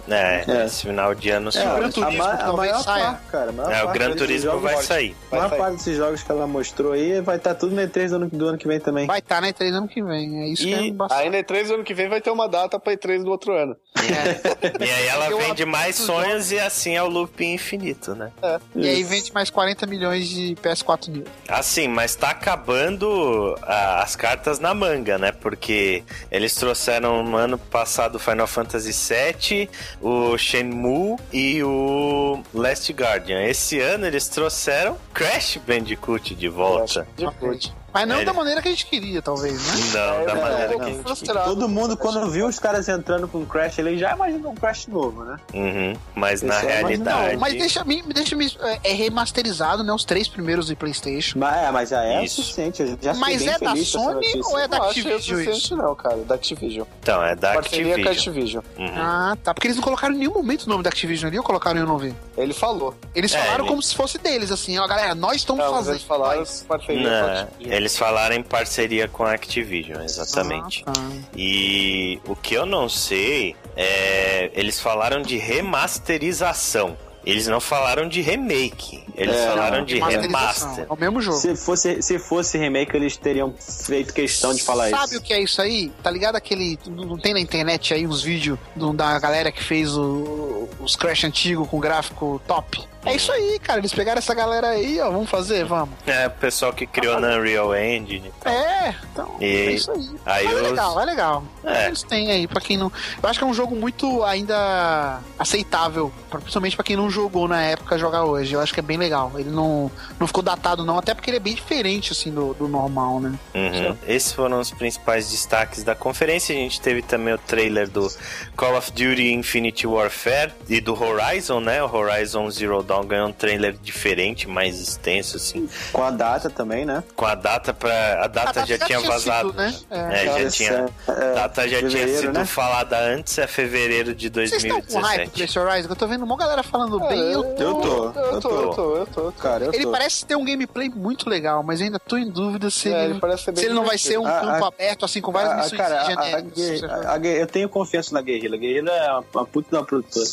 É, É. esse final de ano só. É, Gran a, Turismo, que a talvez maior parte, cara. a maior É, o Gran Turismo vai sair. A Vai maior sair. parte desses jogos que ela mostrou aí vai estar tudo no E3 do ano, do ano que vem também. Vai estar tá, né? Três ano que vem. É isso que E é bastante. Aí na E3 do ano que vem vai ter uma data pra E3 do outro ano. É. E aí ela vende mais os sonhos e assim é o loop infinito, né? E aí vende mais 40 milhões de PS4 mil. Assim, mas tá acabando ah, as cartas na manga, né? Porque eles trouxeram no ano passado Final Fantasy VII, o Shenmue e o Last Guardian. Esse ano eles trouxeram Crash Bandicoot de volta. Depois. Mas não É, da ele- maneira que a gente queria, talvez, né? Não, da É, maneira não. que a gente... frustrado. Todo mundo, quando viu os caras entrando com Crash, ele já imaginou um Crash novo, né? Uhum, mas na é realidade... Não, mas deixa me, deixa me é, é remasterizado, né? Os três primeiros de PlayStation. Mas, é, mas já é Isso. o suficiente. Eu já Mas é da Sony ou é da Não o Activision suficiente, isso? não, cara. Da Activision. Então, é da Parceria com a Activision. Activision. Uhum. Ah, tá. Porque eles não colocaram em nenhum momento o nome da Activision ali ou colocaram em 90? Ele falou. Eles É, falaram ele- como se fosse deles, assim, ó, galera, nós estamos Não, mas fazendo. eles falaram nós. parceria com a Não, Activision. Eles falaram em parceria com a Activision, exatamente. Ah, tá. E o que eu não sei é. Eles falaram de remasterização. Eles não falaram de remake. Eles É, falaram Não, de remaster. É o mesmo jogo. Se fosse, se fosse remake, eles teriam feito questão de falar Sabe isso. o que é isso aí? Tá ligado aquele. Não tem na internet aí uns vídeos da galera que fez o- os Crash antigos com gráfico top? É isso aí, cara. Eles pegaram essa galera aí, ó. Vamos fazer? Vamos. É, o pessoal que criou na Unreal Engine. É, então. E É isso aí. aí é os- legal, é legal. É. Eles têm aí, pra quem não. Eu acho que é um jogo muito ainda aceitável, principalmente pra quem não jogou na época jogar hoje. Eu acho que é bem legal. Ele não, não ficou datado, não, até porque ele é bem diferente, assim, do, do normal, né? Uhum. Esses foram os principais destaques da conferência. A gente teve também o trailer do Call of Duty Infinity Warfare e do Horizon, né? O Horizon Zero Dawn ganhou um trailer diferente, mais extenso, assim. Com a data também, né? Com a data pra. A data Ah, já tinha vazado. sido, né? É. É, já tinha. é, A data já tinha sido né? falada antes, é fevereiro de Vocês estão com hype 2017. pra esse Horizon? Eu tô vendo uma galera falando bem. Eu tô... Eu tô, Eu tô, eu tô, eu tô. Cara, eu Ele tô. parece ter um gameplay muito legal, mas ainda tô em dúvida se, É, ele, ele se ele não vai ser um A- campo a- aberto, assim, com várias Ah, missões cara, a- a genéricas. A- a eu tenho confiança na Guerrilla. A Guerrilla é uma, uma puta da produtora.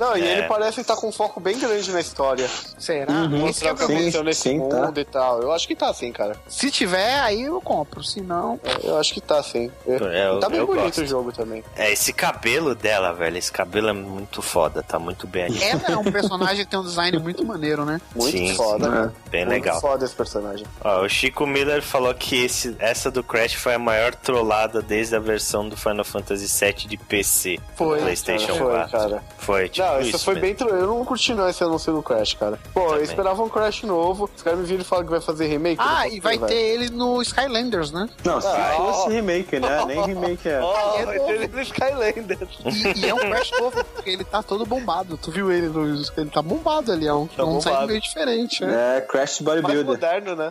Não, e É. ele parece estar com um foco bem grande na história. Será? Uhum. Que é Mostrar o que aconteceu nesse sim, tá. mundo e tal. Eu acho que tá sim, cara. Se tiver, aí eu compro. Se não. É, Eu acho que tá sim. É, eu- tá bem eu bonito gosto. o jogo também. É, esse cabelo dela, velho, esse cabelo é muito foda, tá muito bem ali. Ela é um personagem que tem um design muito maneiro, né? Muito Sim, foda, sim. né? Bem Muito legal. foda esse personagem. Ó, o Chico Miller falou que esse, essa do Crash foi a maior trollada desde a versão do Final Fantasy VII de PC. Foi, PlayStation foi, 4. cara. Foi, tipo não, isso, isso foi mesmo. bem. Eu não curti não esse anúncio do Crash, cara. Pô, eu esperava um Crash novo. Os caras me viram e falaram que vai fazer remake. Ah, e vai ter ele no Skylanders, né? Não, se Ah, fosse ó. remake, né? Nem remake é. Ó, é vai ter ele no Skylanders. E, e é um Crash novo, porque ele tá todo bombado. Tu viu ele no. Ele tá bombado ali, é um, Tá é um bombado. meio diferente, né? É, Crash Mais Bodybuilder. moderno, né?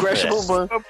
Crash É. bombando.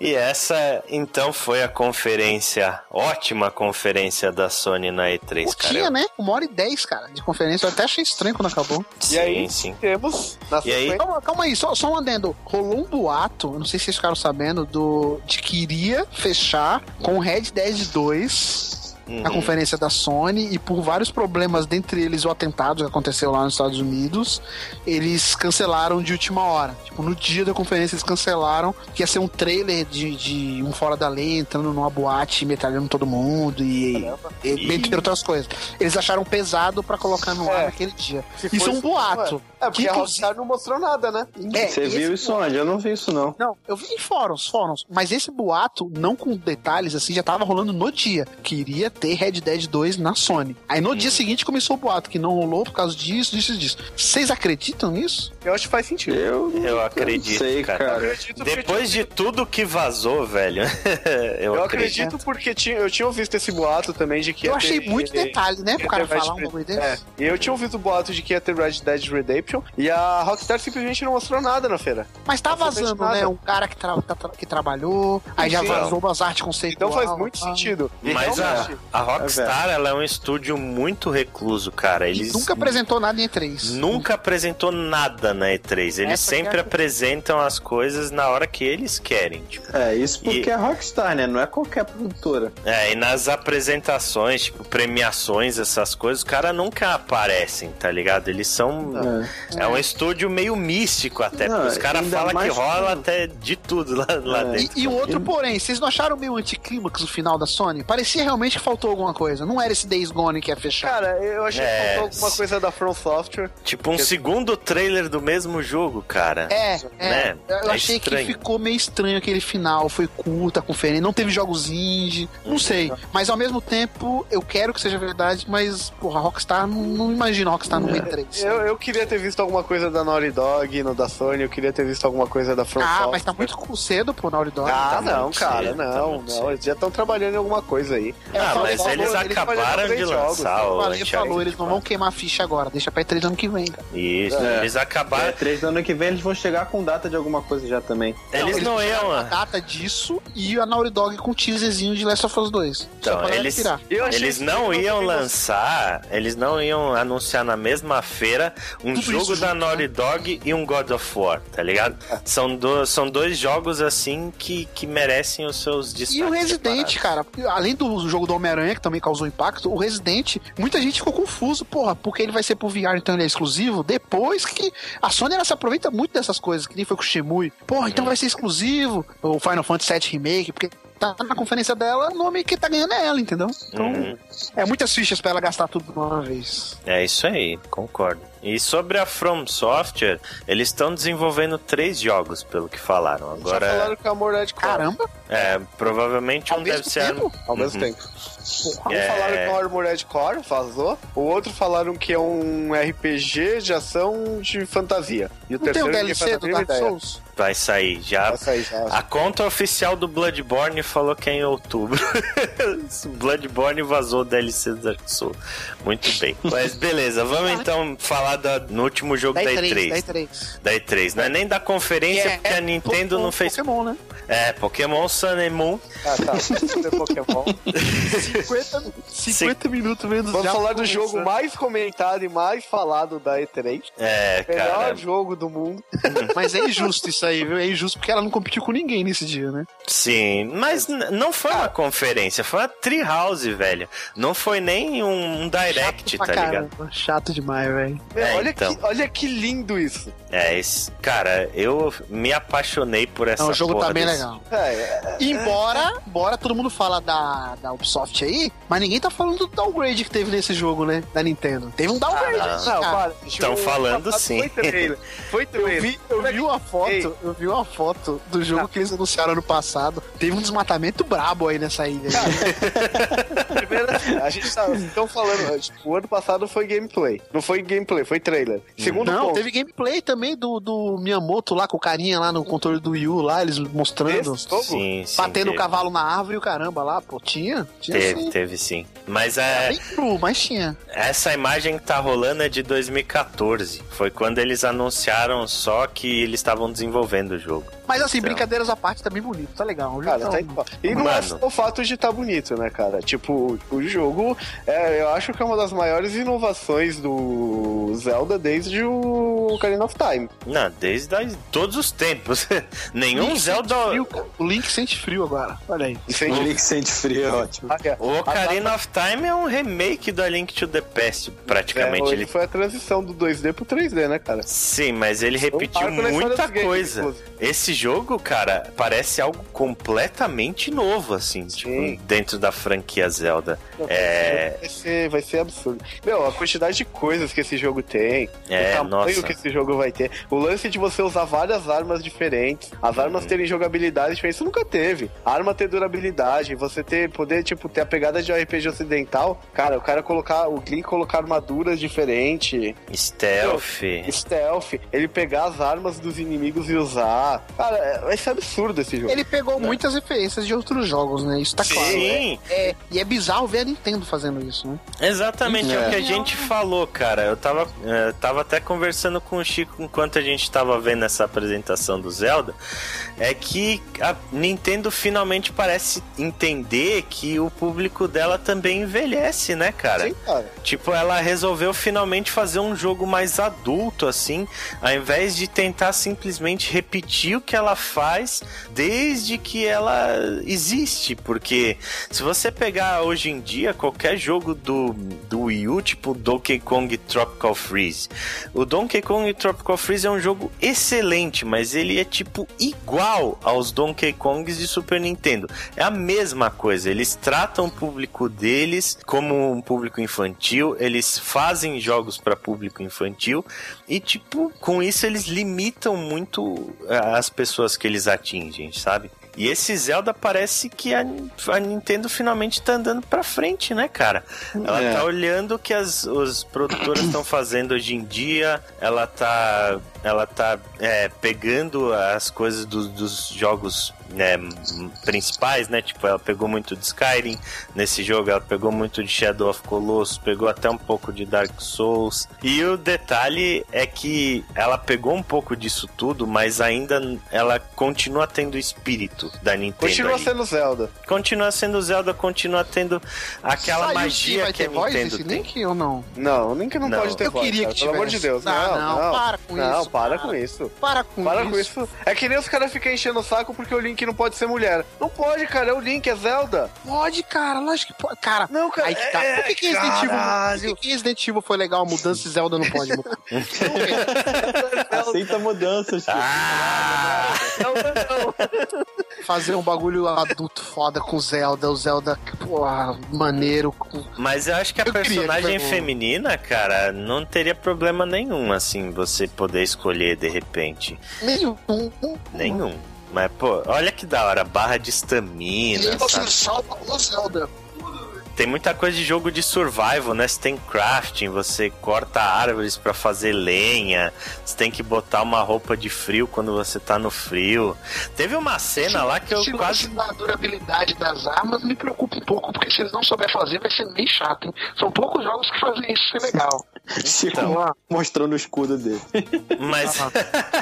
E essa, então, foi a conferência, ótima conferência da Sony na E3, cara. Curtinha, né? Uma hora e dez, cara, de conferência. Eu até achei estranho quando acabou. Sim, E aí, sim. temos na E aí? Calma, calma aí, só, só um adendo. Rolou um boato, não sei se vocês ficaram sabendo, do, de que iria fechar com o Red Dead 2 na Uhum. conferência da Sony e por vários problemas, dentre eles o atentado que aconteceu lá nos Estados Unidos, eles cancelaram de última hora. Tipo, no dia da conferência eles cancelaram que ia ser um trailer de, de um fora da lei entrando numa boate, metralhando todo mundo e, e entre outras coisas. Eles acharam pesado pra colocar no ar É. naquele dia. Isso é um boato. É, porque Que, a Rockstar não mostrou nada, né? É, Você viu isso onde? Eu não vi isso, não. Não, eu vi em fóruns, fóruns. Mas esse boato, não com detalhes assim, já tava rolando no dia. Que iria ter Red Dead 2 na Sony. Aí no dia seguinte começou o boato, que não rolou por causa disso, disso e disso. Vocês acreditam nisso? Eu acho que faz sentido. Eu, Eu acredito, sei, cara. cara. acredito porque Depois de tudo que vazou, velho, eu, Eu acredito. acredito porque tinha, eu tinha ouvido esse boato também de que eu ia achei ter- muito detalhe, né? Pro cara falar um bagulho desse. É, e eu tinha ouvido o boato de que ia ter Red Dead Redemption e a Rockstar simplesmente não mostrou nada na feira. Mas tá vazando, né? Um cara que, tra- tá tra- que trabalhou, aí já Sim. vazou umas artes conceituais. Então faz muito ah. sentido. E Mas a, realmente, a Rockstar, ela é um estúdio muito recluso, cara. E Eles nunca apresentou nada em E3. nunca apresentou nada na E3. Eles Essa é sempre a- apresentam as coisas na hora que eles querem. Tipo. É, isso porque E- é Rockstar, né? Não é qualquer produtora. É, e nas apresentações, tipo, premiações, essas coisas, os caras nunca aparecem, tá ligado? Eles são. É. É um estúdio meio místico até, Não, os caras falam que rola com- até de tudo lá, lá É. dentro. E, e um outro, porém, vocês não acharam meio anticlímax o final da Sony? Parecia realmente que faltou alguma coisa. Não era esse Days Gone que ia fechar. Cara, eu achei É, que faltou alguma sim. coisa da From Software. Tipo um segundo trailer do mesmo jogo, cara. É, é. Né? Eu É achei estranho. que ficou meio estranho aquele final. Foi curta a conferência, não teve jogos indie, Uhum. não sei. Mas ao mesmo tempo, eu quero que seja verdade, mas, porra, a Rockstar não, não imagina a Rockstar no É. E3. Eu, eu queria ter visto alguma coisa da Naughty Dog no da Sony, eu queria ter visto alguma coisa da From Ah, Software. mas tá muito cedo pro Naughty Dog. Ah, Tá não, muito cara, cedo, tá não, muito não. cedo. Eles já estão trabalhando em alguma coisa aí. É, Ah, mas falou- eles eles acabaram de três jogos, lançar O o falou, eles não vão queimar a ficha agora, deixa pra E3 ano que vem, cara. Isso, É. eles acabaram. É, três do ano que vem eles vão chegar com data de alguma coisa já também. Eles não deixaram iam. a data disso e a Naughty Dog com um teaserzinho de Last of Us 2. Só Então, eles, eles não não iam lançar, eles não iam anunciar na mesma feira um Tudo jogo da Naughty Dog e um God of War, tá ligado? São, do, são dois jogos assim que, que merecem os seus destaques. E o Resident, separados. cara, além do jogo do Homem-Aranha, que também causou impacto, o Resident, muita gente ficou confuso, porra, porque ele vai ser pro VR, então ele é exclusivo, depois que a Sony ela se aproveita muito dessas coisas, que nem foi com o Shemui. Porra, então vai ser exclusivo, o Final Fantasy VII Remake, porque tá na conferência dela, o nome que tá ganhando é ela, entendeu? Então, Uhum. é muitas fichas pra ela gastar tudo de uma vez. É isso aí, concordo. E sobre a From Software, eles estão desenvolvendo três jogos, pelo que falaram. Já Agora, falaram que é Core. Caramba, é, provavelmente ao um deve mesmo ser. tempo? Ao mesmo Uhum. tempo. Um É. falaram que é um Armored Core, vazou. O outro falaram que é um RPG de ação de fantasia. E o Não tem terceiro um ninguém DLC do Dark. Souls? Vai sair já. Vai sair já. A conta oficial do Bloodborne falou que é em outubro. Bloodborne vazou o DLC do Dark Souls. Muito bem. Mas beleza, vamos então falar da- no último jogo da, Da E3. E3, da E3. Da E3. Não é nem da conferência, É, porque a Nintendo Po- não fez. Pokémon, né? É, Pokémon Sun and Moon. Ah, tá. Pokémon. 50, 50 minutos vendo Vamos já falar do começando. jogo mais comentado e mais falado da E3. É, Melhor cara. jogo do mundo. Mas é injusto isso aí, viu? É injusto porque ela não competiu com ninguém nesse dia, né? Sim, mas não foi uma conferência, foi uma Treehouse, velho. Não foi nem um, um Direct, Chato tá ligado? Chato demais, velho. É, olha, então. que, olha que lindo isso. É, esse, cara, eu me apaixonei por essa Não, o jogo porra tá bem desse- legal. É, é, Embora, embora todo mundo fala da, da Ubisoft aí, mas ninguém tá falando do downgrade que teve nesse jogo, né? Da Nintendo. Teve um downgrade. Ah, não, cara. para. Tão Jogo falando sim. Foi trailer. Foi Eu trailer. vi, eu vi uma foto, eu vi uma foto do jogo que eles anunciaram ano passado. Teve um desmatamento brabo aí nessa ilha. Primeiro, a gente tá então falando, tipo, o ano passado foi gameplay. Não foi gameplay, foi trailer. Segundo Não, ponto, teve gameplay também do, do Miyamoto lá com o carinha lá no controle do Wii U lá, eles mostrando. Sim, sim. Batendo o teve, cavalo na árvore e o caramba lá, pô, tinha? Tinha Teve, sim. teve sim. Mas é, bem cru, mas tinha. essa imagem que tá rolando é de 2014. Foi quando eles anunciaram só que eles estavam desenvolvendo o jogo. Mas assim, Então. brincadeiras à parte, tá bem bonito, tá legal. O jogo Cara, tá- tá. E não é só o fato de estar bonito, né, cara? Tipo, o jogo, é, eu acho que é uma das maiores inovações do Zelda desde o Ocarina of Time. Não, desde a- todos os tempos. Nenhum Link Zelda. frio, o Link sente frio agora. Olha aí. O Link sente frio, é ótimo. O Ocarina of Time é um remake do A Link to the Past, praticamente. É, ele... foi a transição do 2D pro 3D, né, cara? Sim, mas ele repetiu muita games, coisa. Esse jogo, cara, parece algo completamente novo, assim, tipo, dentro da franquia Zelda. É. Vai ser, vai ser absurdo. Meu, a quantidade de coisas que esse jogo tem, É, o tamanho nossa. que esse jogo vai ter, o lance de você usar várias armas diferentes, as Uhum. armas terem jogabilidade diferente, isso nunca teve. A arma ter durabilidade, você ter, poder, tipo, ter a pegada de RPG ocidental, cara, o cara colocar, o Link colocar armaduras diferentes, Stealth. stealth, ele pegar as armas dos inimigos e usar. Cara, é- vai ser absurdo esse jogo. Ele pegou muitas referências de outros jogos, né? Isso tá claro. Sim, É, e é bizarro ver a Nintendo fazendo isso, né? Exatamente, é. o É. que a gente falou, cara. Eu tava, eh, tava até conversando com o Chico enquanto a gente tava vendo essa apresentação do Zelda. É que a Nintendo finalmente parece entender que o público dela também envelhece, né, cara? Sim, cara. Tipo, ela resolveu finalmente fazer um jogo mais adulto, assim, ao invés de tentar simplesmente repetir o que ela faz desde que ela existe. Porque se você pegar hoje em dia qualquer jogo do, do Wii U, tipo Donkey Kong Tropical Freeze, o Donkey Kong Tropical Freeze é um jogo excelente, mas ele é tipo igual aos Donkey Kongs de Super Nintendo. É a mesma coisa, eles tratam público deles como um público infantil, eles fazem jogos para público infantil e tipo, com isso eles limitam muito ah, as pessoas que eles atingem, sabe? E esse Zelda parece que a, a Nintendo finalmente tá andando pra frente, né, cara? Ela É. tá olhando o que as os produtoras estão fazendo hoje em dia, ela tá, ela tá é, pegando as coisas do- dos jogos né, principais, né? Tipo, ela pegou muito de Skyrim nesse jogo, ela pegou muito de Shadow of Colossus, pegou até um pouco de Dark Souls. E o detalhe é que ela pegou um pouco disso tudo, mas ainda ela continua tendo o espírito da Nintendo. Continua ali. sendo Zelda. Continua sendo Zelda, continua tendo aquela Saiu magia vai que a voz Nintendo desse tem. Link ou não? Não, o Link não, Não. pode ter Eu voz, queria cara, que Pelo amor de. Deus. Não, Não, não, não. para com Não, isso, para com isso. Para com Para isso. com isso. É que nem os caras ficam enchendo o saco porque o Link não pode ser mulher. Não pode, cara. É o Link, é Zelda. Pode, cara, lógico que pode. Cara, Não, cara. aí que tá. é- Por que, que Resident Evil, por que, que Resident Evil foi legal a mudança e Zelda não pode mudar? Aceita mudanças, filho. Ah! Zelda não. Fazer um bagulho adulto foda com Zelda, o Zelda, porra, maneiro. Mas eu acho que a Eu que personagem foi bom. feminina, cara, não teria problema nenhum, assim, você poder escolher de repente. Nenhum. Nenhum. Mas, pô, olha que da hora, barra de E estamina, aí você salva o Zelda. Tem muita coisa de jogo de survival, né? Você tem crafting, você corta árvores para fazer lenha, você tem que botar uma roupa de frio quando você tá no frio. Teve uma cena lá que eu Esse quase. lance da durabilidade das armas me preocupa um pouco, porque se eles não souber fazer, vai ser meio chato, hein? São poucos jogos que fazem isso ser legal. Chico Então. mostrando o escudo dele. Mas,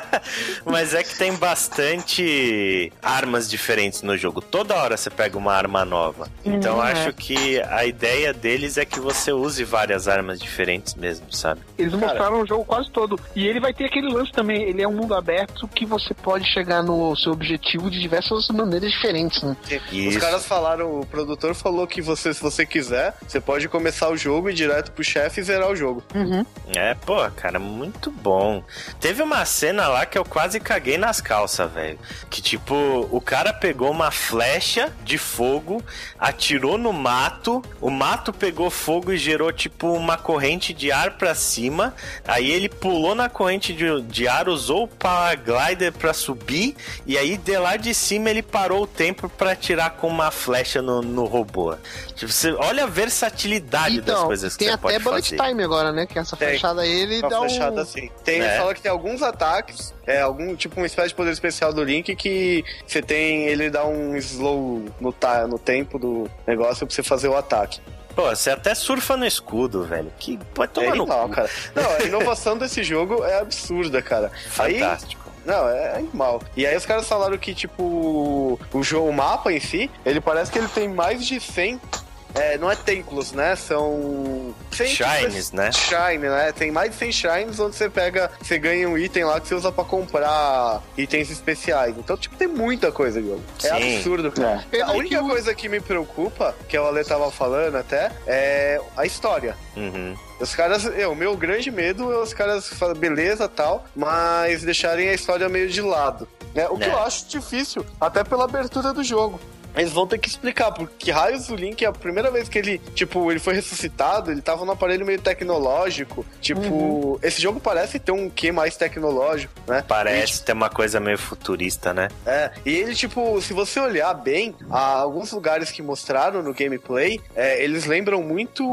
mas é que tem bastante armas diferentes no jogo. Toda hora você pega uma arma nova. Então Hum, acho é. que a ideia deles é que você use várias armas diferentes mesmo, sabe? Eles Cara. mostraram o jogo quase todo. E ele vai ter aquele lance também. Ele é um mundo aberto que você pode chegar no seu objetivo de diversas maneiras diferentes, né? Os caras falaram, o produtor falou que você, se você quiser, você pode começar o jogo e ir direto pro chefe e zerar o jogo. É, pô, cara, muito bom. Teve uma cena lá que eu quase caguei nas calças, velho. Que tipo, o cara pegou uma flecha de fogo, atirou no mato, o mato pegou fogo e gerou tipo uma corrente de ar pra cima. Aí ele pulou na corrente de, de ar, usou o paraglider pra subir, e aí de lá de cima ele parou o tempo pra atirar com uma flecha no, no robô. Tipo, você, olha a versatilidade das Então, coisas que tem você até pode bullet fazer. time agora, né? Que essa Tem. flechada aí, ele Uma dá um... assim. Tem, É. fala que tem alguns ataques, é algum tipo uma espécie de poder especial do Link que você tem, ele dá um slow no, ta, no tempo do negócio pra você fazer o ataque. Pô, você até surfa no escudo, velho. Que pode tomar é no animal, cu. cara. Não, a inovação desse jogo é absurda, cara. Aí, Fantástico. não, é animal. E aí os caras falaram que, tipo, o jogo, o mapa em si, ele parece que ele tem mais de 100. É, não é templos, né? São. 100 Shines, né? Shine, né? Tem mais de 100 shines onde você pega, você ganha um item lá que você usa pra comprar itens especiais. Então, tipo, tem muita coisa, jogo. É Sim. absurdo, cara. É. A única coisa que me preocupa, que o Ale tava falando até, é a história. Uhum. Os caras, é, o meu grande medo é os caras falam, beleza tal, mas deixarem a história meio de lado. Né? O que É. eu acho difícil, até pela abertura do jogo. Eles vão ter que explicar, porque raios o Link, a primeira vez que ele, tipo, ele foi ressuscitado, ele tava num aparelho meio tecnológico. Tipo, esse jogo parece ter um quê mais tecnológico, né? Parece ter uma coisa meio futurista, né? É, e ele, tipo, se você olhar bem, alguns lugares que mostraram no gameplay, é, eles lembram muito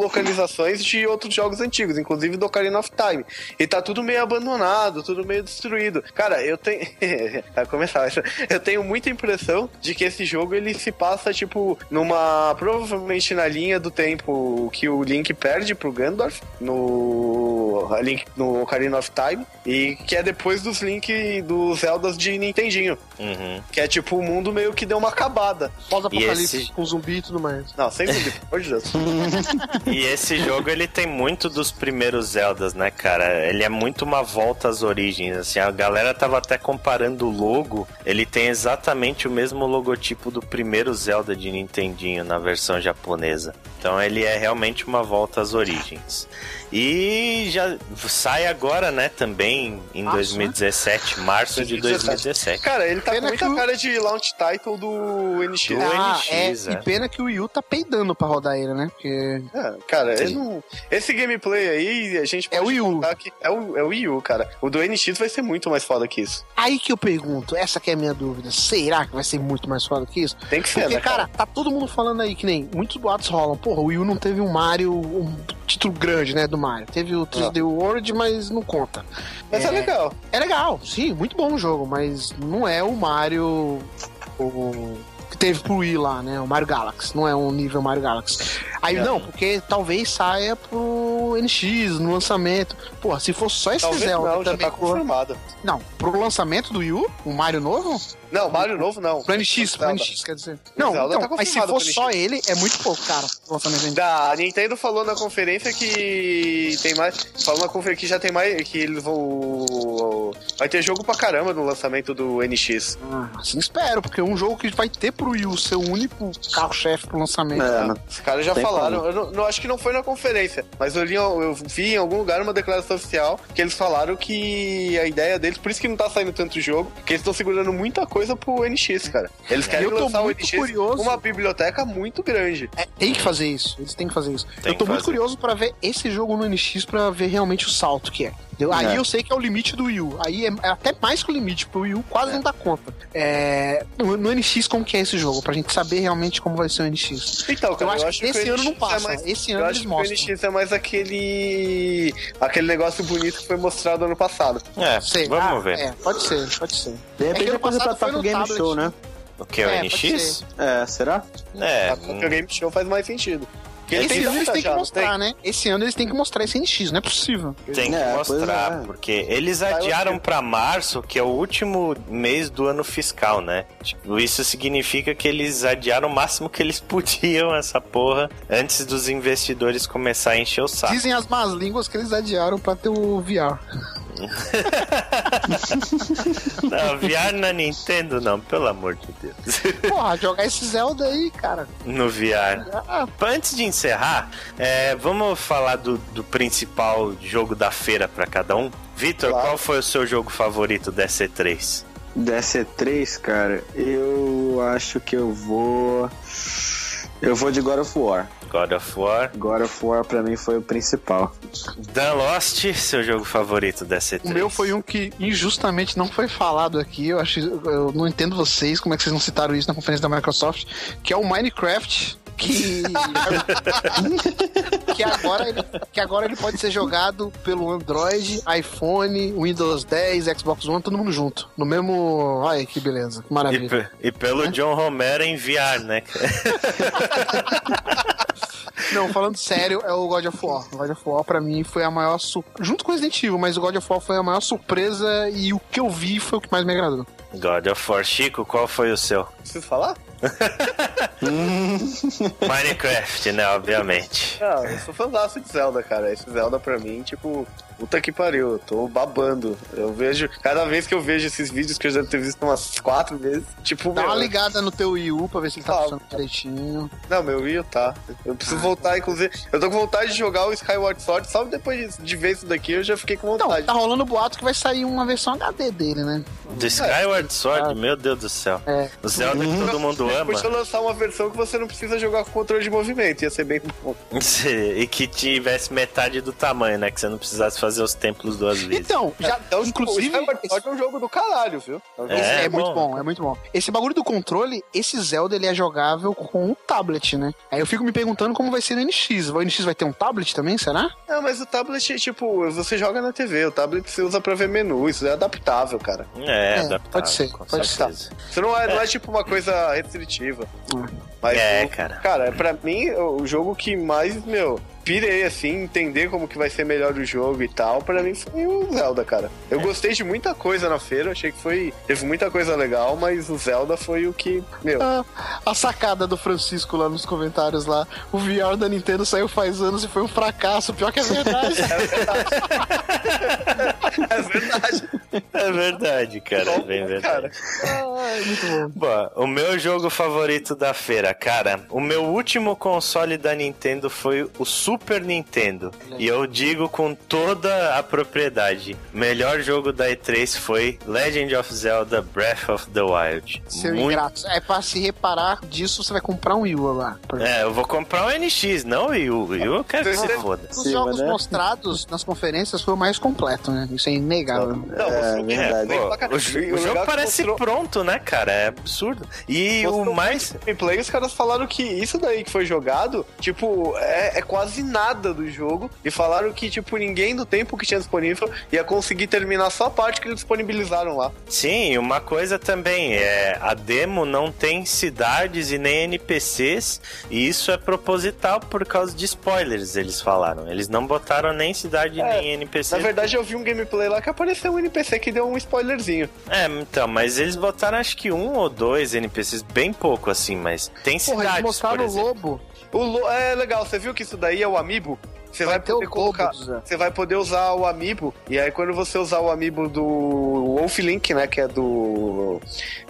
localizações de outros jogos antigos, inclusive do Ocarina of Time. E tá tudo meio abandonado, tudo meio destruído. Cara, eu tenho. Vai começar, eu tenho muita impressão de que esse jogo ele se passa, tipo, numa. provavelmente na linha do tempo que o Link perde pro Gandalf no. Link, no Ocarina of Time. E que é depois dos Link dos Zeldas de Nintendinho. Uhum. Que é tipo, o mundo meio que deu uma acabada. Pós-apocalipse, esse- com zumbi e tudo mais. Não, sem zumbi, pelo amor de Deus. E esse jogo ele tem muito dos primeiros Zeldas, né, cara? Ele é muito uma volta às origens, assim. A galera tava até comparando o logo. Ele tem exatamente o mesmo logotipo do primeiro Zelda de Nintendinho na versão japonesa. Então ele é realmente uma volta às origens. E já sai agora, né, também em Março, 2017, março de 2017. Cara, ele tá Pena com muita o- cara de launch title do NX. Do ah, NX, é, é. E pena que o Wii U tá peidando pra rodar ele, né? Porque É, cara, ele não... esse gameplay aí, a gente É pode o Wii U. contar que é o, é o Wii U, cara. O do NX vai ser muito mais foda que isso. Aí que eu pergunto, essa que é a minha dúvida. Será que vai ser muito mais foda que isso? Tem que ser, Porque, né, cara, tá todo mundo falando aí que nem muitos boatos rolam. Porra, o Wii U não teve um Mario, um título grande, né, do Mario. Teve o 3D World, mas não conta. Mas é, É. legal. É legal, sim, muito bom o jogo, mas não é o Mario o, que teve pro Wii lá, né? O Mario Galaxy. Não é um nível Mario Galaxy. Aí É. não, porque talvez saia pro NX no lançamento. Porra, se fosse só esse Talvez Zelda não, já também tá com- confirmado. Não, pro lançamento do Wii U, o Mario novo? Não, Mario novo não. Pro NX, pro Zelda. NX, quer dizer. Não, Zelda então, tá mas se for só ele, é muito pouco, cara. Da, a Nintendo falou na conferência que tem mais. Falou na conferência que já tem mais. Que eles vão. Vai ter jogo pra caramba no lançamento do NX. Ah, assim espero, porque é um jogo que vai ter pro Wii ser o único carro-chefe pro lançamento. É, né? Os caras já Tem falaram, como. eu não, não- acho que não foi na conferência, mas eu, li, eu vi em algum lugar uma declaração oficial que eles falaram que a ideia deles, por isso que não tá saindo tanto jogo, que eles estão segurando muita coisa pro NX, cara. Eles querem eu tô lançar o muito NX curioso. uma biblioteca muito grande. É, tem que fazer isso, eles têm que fazer isso. Tem eu tô muito fazer. curioso pra ver esse jogo no NX pra ver realmente o salto que é. Entendeu? Aí É. eu sei que é o limite do Wii U. Aí é, é até mais que o limite, pro Wii U quase não dá conta. É, no, no NX, como que é esse jogo? Pra gente saber realmente como vai ser o NX. Então, Eu cara, acho que esse o ano não NX passa. É mais, Esse eu ano acho eles que o. NX é mais aquele. aquele negócio bonito que foi mostrado ano passado. É, Sei. vamos Ah, ver. É, pode ser, pode ser. De É repente que é no pro Game tablet. Show, né? O que? O É, pode NX? É, será? É. Porque o Game Show faz mais sentido. Porque Esse ano eles têm que mostrar, tem? né? Esse ano eles têm que mostrar esse NX, não é possível. Tem que É, mostrar, é. porque eles adiaram pra março, que é o último mês do ano fiscal, né? Tipo, isso significa que eles adiaram o máximo que eles podiam essa porra antes dos investidores começarem a encher o saco. Dizem as más línguas que eles adiaram pra ter o VR. Não, VR na Nintendo não, pelo amor de Deus. Porra, jogar esse Zelda aí, cara. No VR. Ah, Antes de encerrar, é, vamos falar do, do principal jogo da feira pra cada um. Vitor, Claro. qual foi o seu jogo favorito da C3? DC3, cara, eu acho que eu vou. Eu vou de God of War. God of War. God of War pra mim foi o principal. Dan Lost, seu jogo favorito da C3? o meu foi um que injustamente não foi falado aqui. Eu acho, eu não entendo vocês, como é que vocês não citaram isso na conferência da Microsoft, que é o Minecraft. Que, que, agora ele, que agora ele pode ser jogado pelo Android, iPhone, Windows 10, Xbox One, todo mundo junto. No mesmo. Ai, que beleza, que E, maravilha. pe- e pelo John Romero em VR, né? Não, falando sério, é o God of War. O God of War, pra mim, foi a maior. Sur... Junto com Resident Evil, mas o God of War foi a maior surpresa e o que eu vi foi o que mais me agradou. God of War. Chico, qual foi o seu? Preciso falar? Minecraft, né? Obviamente. Não, eu sou fãzaço de Zelda, cara. Esse Zelda pra mim, tipo, puta que pariu, eu tô babando. Eu vejo, cada vez que eu vejo esses vídeos que eu já devo ter visto umas quatro vezes, tipo, Dá meu, uma ligada no teu Wii U pra ver se ele tá Tá. funcionando direitinho. Não, meu Wii tá. Eu preciso voltar, inclusive. Eu tô com vontade de jogar o Skyward Sword, só depois de, ver isso daqui eu já fiquei com Não, vontade. tá rolando boato que vai sair uma versão HD dele, né? Do Skyward Sword, meu Deus do céu. É. O Zelda que todo mundo ama. Podia lançar uma versão que você não precisa jogar com controle de movimento, ia ser bem bom. E que tivesse metade do tamanho, né? Que você não precisasse fazer os templos duas vezes. Então, já, Então, tipo, inclusive. o Skyward Sword é um jogo do caralho, viu? É É, É, muito bom. bom, é muito bom. Esse bagulho do controle, esse Zelda ele é jogável com o tablet, né? Aí eu fico me perguntando como vai ser no NX. O NX vai ter um tablet também, será? Não, mas o tablet, tipo, você joga na TV, o tablet você usa pra ver menu, isso é adaptável, cara. É, É, adaptável, pode ser, com pode certeza. Isso não é, não é tipo uma coisa restritiva. Mas, É, cara. Cara, pra mim, o jogo que mais, meu, pirei, assim, entender como que vai ser melhor o jogo e tal, pra mim foi o Zelda, cara. Eu gostei de muita coisa na feira, achei que foi. Teve muita coisa legal, mas o Zelda foi o que, meu. Ah, a sacada do Francisco lá nos comentários lá. O VR da Nintendo saiu faz anos e foi um fracasso. Pior que é verdade. É verdade. É verdade, cara. É bem verdade. Cara, Ai, muito bom. Bom, o meu jogo favorito da feira, cara, o meu último console da Nintendo foi o Super Nintendo. E eu digo com toda a propriedade: o melhor jogo da E3 foi Legend of Zelda Breath of the Wild. Seu ingrato. É pra se reparar disso, você vai comprar um Wii U lá. É, eu vou comprar o NX, não o Wii U. Wii U eu quero que se foda. Os jogos né? mostrados nas conferências foi o mais completo, né? Isso é inegável. não, É, você- verdade. Pô, o, o jogo é parece mostrou- pronto, né, cara? É absurdo. E Mostrou o mais. gameplay, os caras falaram que isso daí que foi jogado, tipo, é, é quase nada do jogo. E falaram que, tipo, ninguém do tempo que tinha disponível ia conseguir terminar só a parte que eles disponibilizaram lá. Sim, e uma coisa também, é, a demo não tem cidades e nem NPCs, e isso é proposital por causa de spoilers, eles falaram. Eles não botaram nem cidade É, nem NPC. Na verdade, eu vi um gameplay lá que apareceu um NPC que deu um spoilerzinho. É, então, mas eles botaram acho que um ou dois NPCs, bem pouco assim, mas tem Porra, cidades, eles mostraram por o lobo. O lo- é legal, você viu que isso daí é o Amiibo? Você vai, ter poder colocar. Você vai poder usar o Amiibo. E aí, quando você usar o Amiibo do Wolf Link, né? Que é do.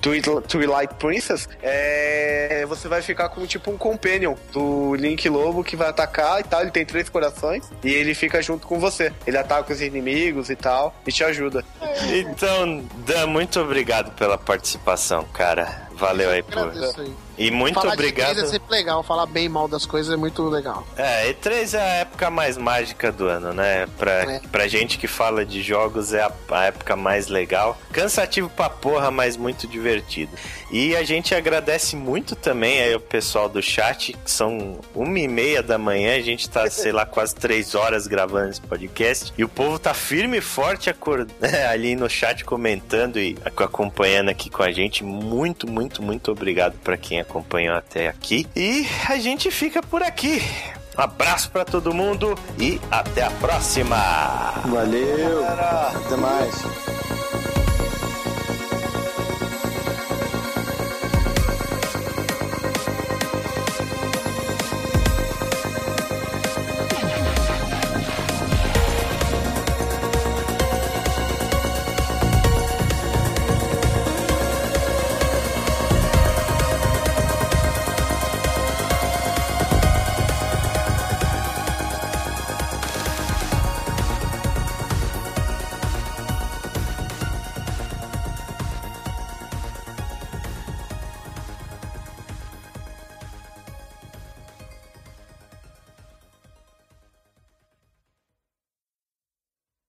Twi- Twilight Princess, é, você vai ficar com tipo um companion do Link Lobo que vai atacar e tal. Ele tem três corações e ele fica junto com você. Ele ataca os inimigos e tal e te ajuda. Então, Dan, muito obrigado pela participação, cara. Valeu aí. Agradeço aí. E muito falar obrigado. de E3 é sempre legal, falar bem mal das coisas é muito legal. É, E3 é a época mais mágica do ano, né? Pra, É. pra gente que fala de jogos é a, a época mais legal. Cansativo pra porra, mas muito divertido. E a gente agradece muito também aí o pessoal do chat, que são uma e meia da manhã, a gente tá, sei lá, quase três horas gravando esse podcast. E o povo tá firme e forte acor- ali no chat comentando e ac- acompanhando aqui com a gente. Muito, muito, muito obrigado pra quem acompanhou até aqui. E a gente fica por aqui. Um abraço pra todo mundo e até a próxima! Valeu. Até mais.